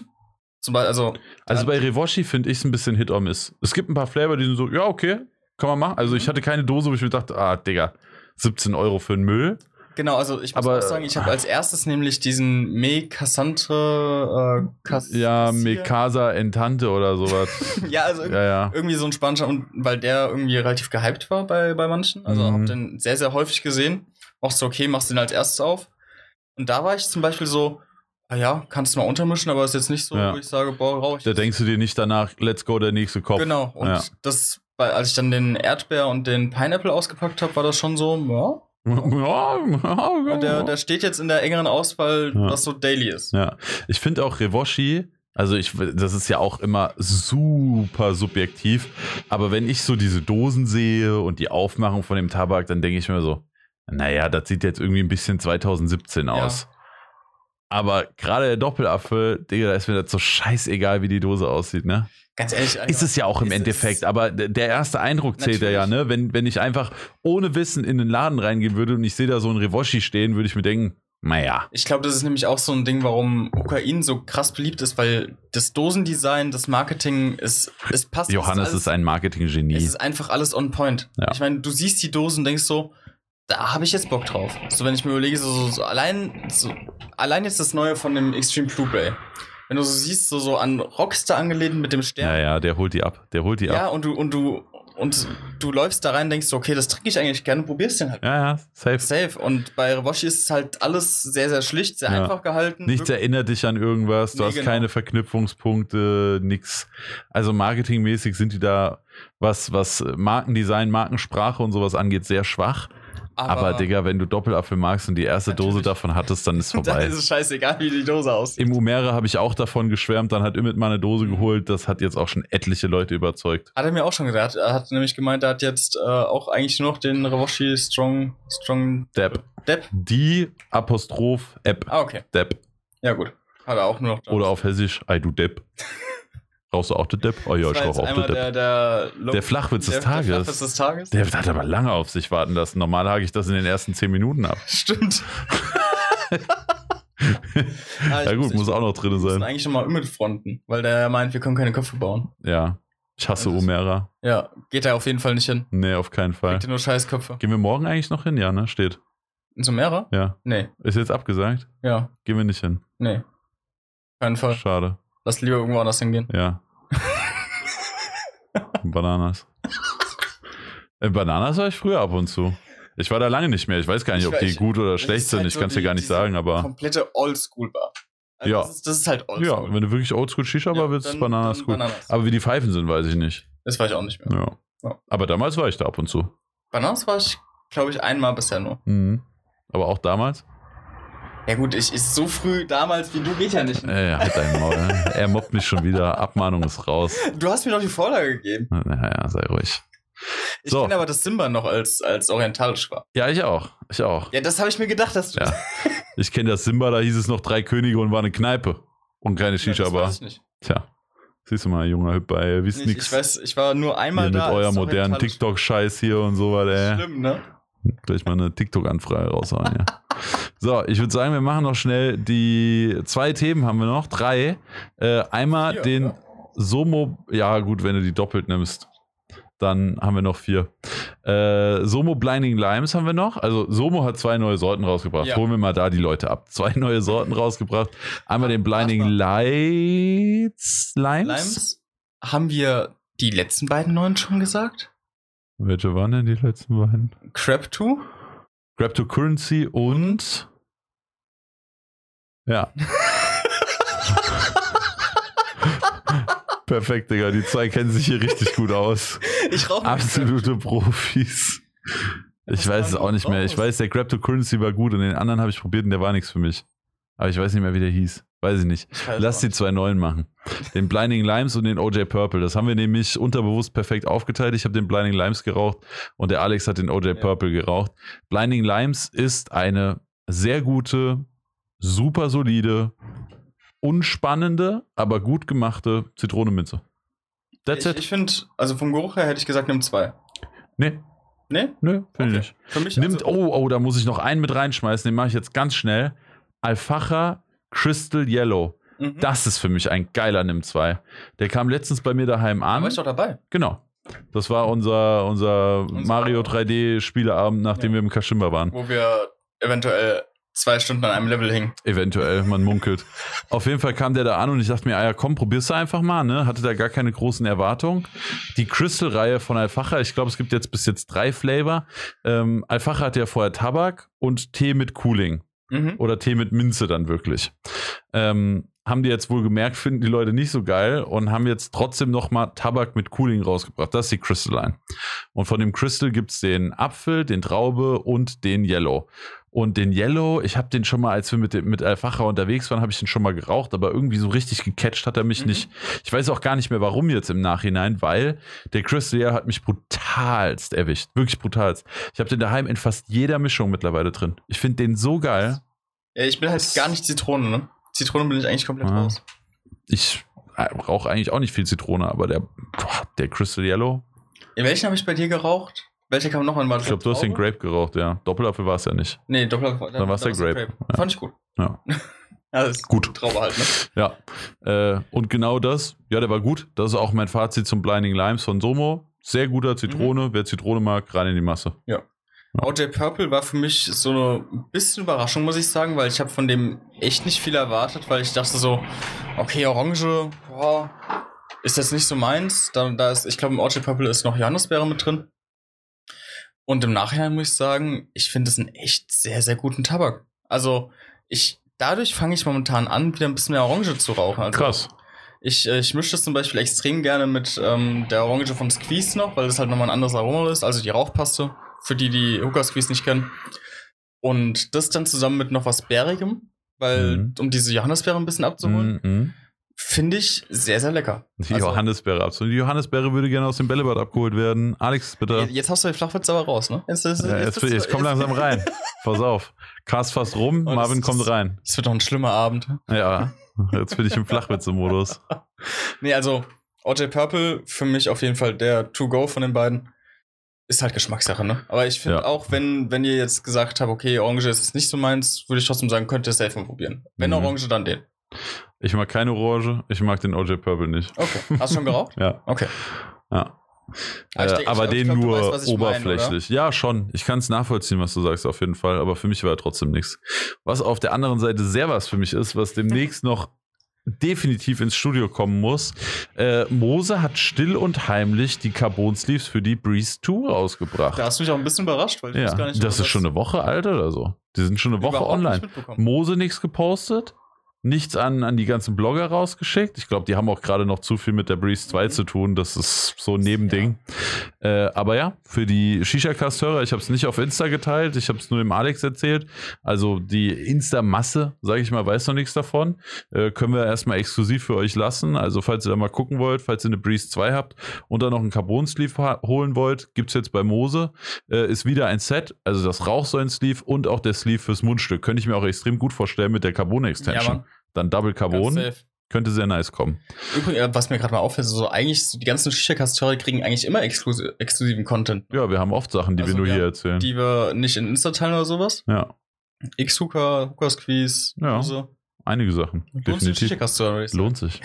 Zum Beispiel, also, Also bei Rewoshi finde ich es ein bisschen Hit or Miss. Es gibt ein paar Flavor, die sind so, ja, okay, kann man machen. Also ich Mhm. hatte keine Dose, wo ich mir dachte, ah, Digga, 17 Euro für den Müll. genau, also ich muss Aber- auch sagen, ich habe als erstes nämlich diesen Me Cassandre äh, Ja, Cassier- Mekasa Entante oder sowas. Ja, also ja, ja. irgendwie so ein spanischer und weil der irgendwie relativ gehypt war bei, bei manchen. Also Mhm. hab den sehr, sehr häufig gesehen. Auch so, okay, machst den als erstes auf. Und da war ich zum Beispiel so, na ja, kannst du mal untermischen, aber ist jetzt nicht so, Ja. wo ich sage, boah, rauch ich. Da denkst du dir nicht danach, let's go, der nächste Kopf. Genau, und Ja. das, weil als ich dann den Erdbeer und den Pineapple ausgepackt habe, war das schon so, ja. Ja, der, der steht jetzt in der engeren Auswahl, was so daily ist. Ja, ich finde auch Rewoshi, also ich, das ist ja auch immer super subjektiv, aber wenn ich so diese Dosen sehe und die Aufmachung von dem Tabak, dann denke ich mir so, naja, das sieht jetzt irgendwie ein bisschen 2017 Ja. aus. Aber gerade der Doppelapfel, Digga, da ist mir das so scheißegal, wie die Dose aussieht, ne? Ganz ehrlich, Ist es ja auch im ist Endeffekt, aber der erste Eindruck zählt ja, ja, ne? Wenn, wenn ich einfach ohne Wissen in den Laden reingehen würde und ich sehe da so ein Rewoshi stehen, würde ich mir denken, naja. Ich glaube, das ist nämlich auch so ein Ding, warum Ukraine so krass beliebt ist, weil das Dosendesign, das Marketing, ist, es passt. Johannes es ist ein Marketing-Genie. Es ist einfach alles on point. Ja. Ich meine, du siehst die Dosen und denkst so, da habe ich jetzt Bock drauf. So, wenn ich mir überlege, so, so, so allein, so, allein jetzt das Neue von dem Extreme Blueberry. Wenn du so siehst, so, so an Rockstar angelehnt mit dem Stern. Ja, ja, der holt die ab. Der holt die Ja, ab. und du, und du, und du läufst da rein denkst, okay, das trinke ich eigentlich gerne, probierst den halt. Ja, ja, safe. Safe. Und bei Revoshi ist es halt alles sehr, sehr schlicht, sehr Ja. einfach gehalten. Nichts Wirklich- erinnert dich an irgendwas, du Nee, hast genau. keine Verknüpfungspunkte, nix. Also marketingmäßig sind die da, was, was Markendesign, Markensprache und sowas angeht, sehr schwach. Aber, Digga, wenn du Doppelapfel magst und die erste Dose Natürlich. davon hattest, dann ist dann vorbei. ist es scheißegal, wie die Dose aussieht. Im Umere habe ich auch davon geschwärmt, dann hat Ümit mal eine Dose Mhm. geholt, das hat jetzt auch schon etliche Leute überzeugt. Hat er mir auch schon gesagt. Er hat nämlich gemeint, er hat jetzt äh, auch eigentlich nur noch den Revoshi Strong, Strong Depp. Depp. Die Apostroph App. Ah, okay. Depp. Ja, gut. Hat er auch nur noch. Oder auf Hessisch, ei du Depp. Rauchst du auch den Depp? Oh ja, ich rauche auch den Depp. der, der, Der Flachwitz des Tages. Der Flachwitz des Tages. Der hat aber lange auf sich warten lassen. Normal hake ich das in den ersten 10 Minuten ab. Stimmt. Ich Ja gut, muss auch noch drin Wir müssen sein. eigentlich nochmal Ümit fronten, weil der meint, wir können keine Köpfe bauen. Ja. Ich hasse ist- Umera. Ja, geht er auf jeden Fall nicht hin. Nee, auf keinen Fall. Kriegt ihr nur Scheißköpfe. Gehen wir morgen eigentlich noch hin? Ja, ne? Steht. In Sumera? Ja. Nee, Ist jetzt abgesagt? ja, Gehen wir nicht hin. nee. Keinen Fall. Schade. Lass lieber irgendwo anders hingehen. Ja. Bananas. Äh, Bananas war ich früher ab und zu. Ich war da lange nicht mehr. Ich weiß gar nicht, Ich ob war- die ich- gut oder schlecht ist sind. halt Ich so kann es dir gar nicht sagen, aber Komplette Oldschool-Bar. Also Ja. Das ist, das ist halt ja, Oldschool. wenn du wirklich Oldschool Shisha Ja, war, wird es dann- Bananas gut. Bananas. Aber wie die Pfeifen sind, weiß ich nicht. Das weiß ich auch nicht mehr. Ja. Ja. Aber damals war ich da ab und zu. Bananas war ich, glaube ich, einmal bisher nur. Mhm. Aber auch damals? Ja gut, ich ist so früh damals wie du geht ja nicht. Äh, halt dein Maul. ne? er mobbt mich schon wieder. Abmahnung ist raus. Du hast mir doch die Vorlage gegeben. Naja, sei ruhig. Ich So. kenne aber das Simba noch als, als orientalisch war. Ja, ich auch. Ich auch. Ja, das habe ich mir gedacht, dass du Ja. Ich kenne das Simba, da hieß es noch drei Könige und war eine Kneipe. Und keine Ja, Shisha-Bar. nicht. Tja. Siehst du mal, junger Hüpper, ey, wisst Ich, nix. ich weiß, ich war nur einmal Hier mit da. euer als modernen TikTok-Scheiß hier und so weiter, ey. Schlimm, ne? Gleich mal eine TikTok-Anfrage raushauen, ja. So, ich würde sagen, wir machen noch schnell die zwei Themen haben wir noch, drei. Äh, einmal Vier, den ja. Somo, ja gut, wenn du die doppelt nimmst, dann haben wir noch vier. Äh, Somo Blinding Limes haben wir noch. Also Somo hat zwei neue Sorten rausgebracht. Ja. Holen wir mal da die Leute ab. Zwei neue Sorten rausgebracht. Einmal den Blinding Lights. Limes? Limes? Haben wir die letzten beiden neuen schon gesagt? Welche waren denn die letzten beiden? Crab 2? Cryptocurrency und ja. Perfekt, Digga. Die zwei kennen sich hier richtig gut aus. Ich rauche Absolute Profis. Ich weiß es auch nicht mehr. Ich weiß, der Cryptocurrency war gut und den anderen habe ich probiert und der war nichts für mich. Aber ich weiß nicht mehr, wie der hieß. Weiß ich nicht. Lass die zwei neuen machen. Den Blinding Limes und den OJ Purple. Das haben wir nämlich unterbewusst perfekt aufgeteilt. Ich habe den Blinding Limes geraucht und der Alex hat den OJ Ja. Purple geraucht. Blinding Limes ist eine sehr gute, super solide, unspannende, aber gut gemachte Zitronenminze. That's Ich, it. ich finde, also vom Geruch her hätte ich gesagt, nimm zwei. nee, Ne? nö, finde Okay. ich nicht. Für mich Nimmt, also, oh, oh, da muss ich noch einen mit reinschmeißen, den mache ich jetzt ganz schnell. Alfacha Crystal Yellow. mhm. Das ist für mich ein geiler Nimm 2. Der kam letztens bei mir daheim Da an. war ich doch dabei. Genau. Das war unser, unser Unser- Mario 3D Spieleabend, nachdem Ja. wir im Kashimba waren. Wo wir eventuell zwei Stunden an einem Level hingen. Eventuell, man munkelt. Auf jeden Fall kam der da an und ich dachte mir, ah ja, komm, probierst du einfach mal, ne? Hatte da gar keine großen Erwartungen. Die Crystal-Reihe von Alfacha, ich glaube, es gibt jetzt bis jetzt drei Flavor. Ähm, Alfacha hatte ja vorher Tabak und Tee mit Cooling. Mhm. oder Tee mit Minze dann wirklich. Ähm, haben die jetzt wohl gemerkt, finden die Leute nicht so geil und haben jetzt trotzdem nochmal Tabak mit Cooling rausgebracht. Das ist die Crystalline. Und von dem Crystal gibt es den Apfel, den Traube und den Yellow. Und den Yellow, ich habe den schon mal, als wir mit, mit Alfacha unterwegs waren, habe ich den schon mal geraucht, aber irgendwie so richtig gecatcht hat er mich Mhm. nicht. Ich weiß auch gar nicht mehr, warum jetzt im Nachhinein, weil der Crystal Yellow hat mich brutalst erwischt. Wirklich brutalst. Ich habe den daheim in fast jeder Mischung mittlerweile drin. Ich finde den so geil. Ja, ich bin halt gar nicht Zitrone, ne? Zitrone bin ich eigentlich komplett Ah. raus. Ich rauche eigentlich auch nicht viel Zitrone, aber der, boah, der Crystal Yellow, In welchen habe ich bei dir geraucht? Welcher kam nochmal? ich glaube, du hast den Grape geraucht, ja. Doppelapfel war es ja nicht. Nee, Doppel. Dann war's der Grape. Ja. Fand ich gut. Ja. Ja, das ist Gut. Traube halt, ne? Ja. Äh, und genau das, ja, der war gut. Das ist auch mein Fazit zum Blinding Limes von Somo. Sehr guter Zitrone. Wer Zitrone mag, rein in die Masse. OJ Purple war für mich so eine bisschen Überraschung, muss ich sagen, weil ich habe von dem echt nicht viel erwartet, weil ich dachte so, okay, Orange, boah, Ist jetzt nicht so meins. Da, da ist, ich glaube, im OG Purple ist noch Johannisbeere mit drin. Und im Nachhinein muss ich sagen, ich finde es einen echt sehr, sehr guten Tabak. Also, ich, dadurch fange ich momentan an, wieder ein bisschen mehr Orange zu rauchen. Also, Krass. Ich, äh, ich mische das zum Beispiel extrem gerne mit ähm, der Orange von Squeeze noch, weil das halt nochmal ein anderes Aroma ist, also die Rauchpaste, für die, die Hooker Squeeze nicht kennen. Und das dann zusammen mit noch was Bärigem, weil, Mhm. um diese Johannisbeere ein bisschen abzuholen, Mhm, mhm. Finde ich sehr, sehr lecker. Die Also- Johannisbeere absolut. Die Johannisbeere würde gerne aus dem Bällebad abgeholt werden. Alex, bitte. Jetzt hast du den Flachwitz aber raus, ne? Jetzt, jetzt, Ja, jetzt, jetzt, du- komm langsam rein. Pass auf. Cast fast rum, Und Marvin es- kommt rein. Es wird doch ein schlimmer Abend. Ja, jetzt bin ich im Flachwitze-Modus. Nee, also OJ Purple für mich auf jeden Fall der To-Go von den beiden. Ist halt Geschmackssache, ne? Aber ich finde Ja. auch, wenn, wenn ihr jetzt gesagt habt, okay, Orange ist jetzt nicht so meins, würde ich trotzdem sagen, könnt ihr es safe mal probieren. Wenn Mhm. Orange, dann den. Ich mag keine Orange, ich mag den OJ Purple nicht. Okay. Hast du schon geraucht? Ja, Okay. ja. Aber ich Äh, aber ich- ich den glaub, nur weißt, was ich mein, oberflächlich. ja, schon. Ich kann es nachvollziehen, was du sagst, auf jeden Fall. Aber für mich war er trotzdem nichts. Was auf der anderen Seite sehr was für mich ist, was demnächst noch definitiv ins Studio kommen muss. Äh, Mose hat still und heimlich die Carbon Sleeves für die Breeze 2 rausgebracht. Da hast du mich auch ein bisschen überrascht, weil ich ja, gar nicht, das ist schon eine Woche alt oder so. Die sind schon eine Woche online. Mose nichts gepostet, nichts an, an die ganzen Blogger rausgeschickt. Ich glaube, die haben auch gerade noch zu viel mit der Breeze 2 Mhm. zu tun. Das ist so ein Nebending. Äh, aber ja, für die Shisha-Cast-Hörer, ich habe es nicht auf Insta geteilt, ich habe es nur dem Alex erzählt. Also die Insta-Masse, sage ich mal, weiß noch nichts davon. Äh, können wir erstmal exklusiv für euch lassen. Also falls ihr da mal gucken wollt, falls ihr eine Breeze 2 habt und dann noch einen Carbon-Sleeve holen wollt, gibt es jetzt bei Mose. Äh, ist wieder ein Set, also das Rauchsäulen-Sleeve und auch der Sleeve fürs Mundstück. Könnte ich mir auch extrem gut vorstellen mit der Carbon-Extension. Ja. Dann Double Carbon, könnte sehr nice kommen. Übrigens, äh, was mir gerade mal auffällt, so eigentlich, die ganzen Shisha-Kastöre kriegen eigentlich immer exklusi exklusiven Content. Ja, wir haben oft Sachen, die Also wir nur hier erzählen. Die wir nicht in Insta teilen oder sowas. ja, X-Hooker, Hooker Squeeze, Ja. Hose. einige Sachen. Lohnt sich definitiv. Shisha-Kastöre, würde ich sagen. Lohnt sich.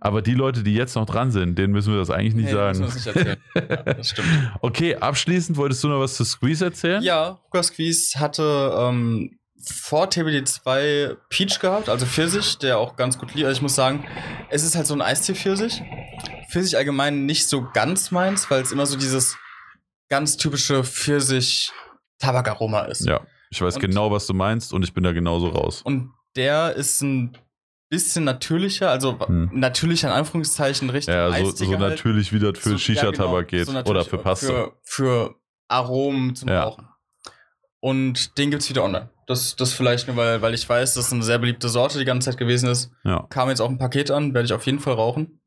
Aber die Leute, die jetzt noch dran sind, denen müssen wir das eigentlich nicht Nee, sagen. uns nicht erzählen. ja, das stimmt. Okay, abschließend wolltest du noch was zu Squeeze erzählen? Ja, Hooker Squeeze hatte ähm, vor TBD2 Peach gehabt, also Pfirsich, der auch ganz gut lief. Also ich muss sagen, es ist halt so ein Eistee-Pfirsich. Pfirsich allgemein nicht so ganz meins, weil es immer so dieses ganz typische Pfirsich-Tabakaroma ist. Ja, ich weiß Und- genau, was du meinst und ich bin da genauso raus. Und der ist ein bisschen natürlicher, also Hm. natürlicher in Anführungszeichen Richtung Ja, so, so gehalten. natürlich, wie das für So- ja, Shisha-Tabak genau, geht so oder für Pasta. Für, für Aromen zum Ja. Rauchen. Und den gibt's wieder online. Das, das vielleicht nur, weil, weil ich weiß, dass es eine sehr beliebte Sorte die ganze Zeit gewesen ist. Ja. Kam jetzt auch ein Paket an, werde ich auf jeden Fall rauchen.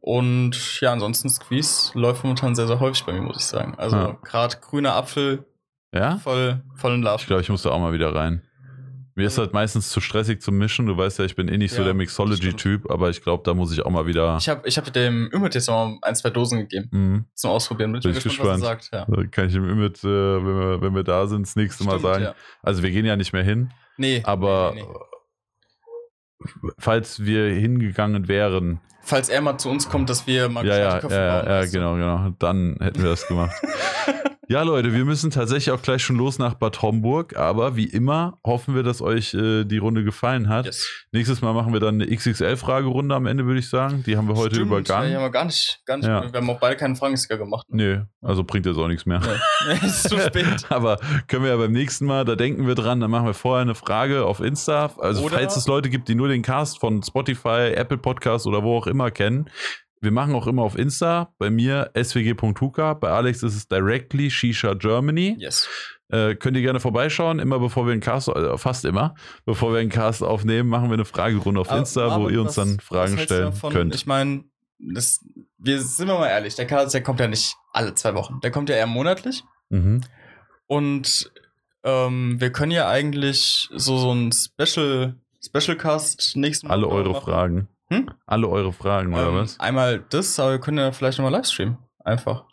Und ja, ansonsten Squeeze läuft momentan sehr, sehr häufig bei mir, muss ich sagen. Also Ja. gerade grüner Apfel, ja? voll, voll in Love. Ich glaube, ich muss da auch mal wieder rein. Mir ist halt meistens zu stressig zum Mischen. Du weißt ja, ich bin eh nicht so Ja, der Mixology-Typ, aber ich glaube, da muss ich auch mal wieder. Ich habe ich hab dem Ümit jetzt noch mal ein, zwei Dosen gegeben Mhm. zum Ausprobieren. Bin, Bin ich ich gespannt, was er sagt. Ja. Kann ich im Imit, äh, wenn, wir, wenn wir da sind, das nächste Mal Stimmt, sagen. ja. Also wir gehen ja nicht mehr hin, Nee, aber nee, nee, falls wir hingegangen wären, Falls er mal zu uns kommt, dass wir mal ja, ja, ja, ja, ja, genau, genau, dann hätten wir das gemacht. ja, Leute, wir müssen tatsächlich auch gleich schon los nach Bad Homburg, aber wie immer hoffen wir, dass euch äh, die Runde gefallen hat. Yes. Nächstes Mal machen wir dann eine XXL-Fragerunde am Ende, würde ich sagen. Die haben wir heute Stimmt, übergangen. Ja, aber gar nicht, gar nicht. Ja. Wir haben auch beide keinen Fragensticker gemacht. Ne? Nee, also bringt jetzt auch nichts mehr. Nee. es ist zu spät. Aber können wir ja beim nächsten Mal, da denken wir dran, dann machen wir vorher eine Frage auf Insta. Also Oder- falls es Leute gibt, die nur den Cast von Spotify, Apple Podcast oder wo auch immer kennen. Wir machen auch immer auf Insta, bei mir swg.huka, bei Alex ist es directly Shisha Germany. Yes. Äh, könnt ihr gerne vorbeischauen, immer bevor wir einen Cast, äh, fast immer, bevor wir einen Cast aufnehmen, machen wir eine Fragerunde auf Aber Insta, wo Marvin, ihr uns was- dann Fragen stellen davon? könnt. Ich meine, wir sind wir mal ehrlich, der Cast, der kommt ja nicht alle zwei Wochen. Der kommt ja eher monatlich. Mhm. Und ähm, wir können ja eigentlich so, so ein Special, Special Cast nächsten Alle Monat eure machen. Fragen. Hm? Alle eure Fragen, oder Ähm, was? Einmal das, aber wir können ja vielleicht nochmal Livestreamen. Einfach.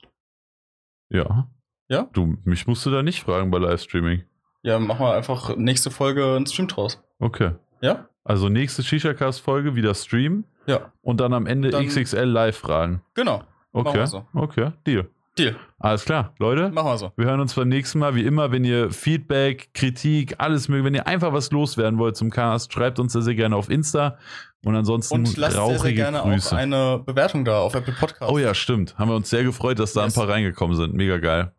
Ja. Ja? Du, mich musst du da nicht fragen bei Livestreaming. Ja, machen wir einfach nächste Folge einen Stream draus. Okay. Ja? Also nächste Shisha-Cast-Folge wieder Stream Ja. und dann am Ende Dann- XXL Live-Fragen. Genau. Machen Okay. so. Okay, Deal. Deal. Alles klar, Leute. Machen wir so. Wir hören uns beim nächsten Mal. Wie immer, wenn ihr Feedback, Kritik, alles mögt, wenn ihr einfach was loswerden wollt zum Cast, schreibt uns da sehr gerne auf Insta. Und ansonsten Und lasst sehr, rauchige sehr gerne Grüße. auch eine Bewertung da auf Apple Podcast. oh ja, stimmt. Haben wir uns sehr gefreut, dass da Yes. ein paar reingekommen sind. Mega geil.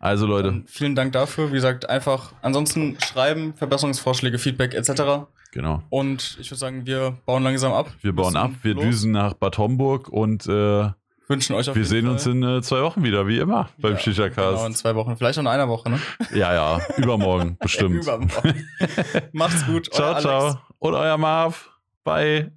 Also Leute, Dann vielen Dank dafür. Wie gesagt, einfach ansonsten schreiben, Verbesserungsvorschläge, Feedback etc. genau. Und ich würde sagen, wir bauen langsam ab. Wir bauen ab, wir los. düsen nach Bad Homburg und äh, Wünschen euch auf wir sehen Fall. uns in äh, zwei Wochen wieder, wie immer, beim Ja, Shisha-Cast. Genau, in zwei Wochen. Vielleicht auch in einer Woche, ne? Ja, ja, übermorgen, bestimmt. Übermorgen. Macht's gut. euer ciao, ciao. Und euer Marv. Bye.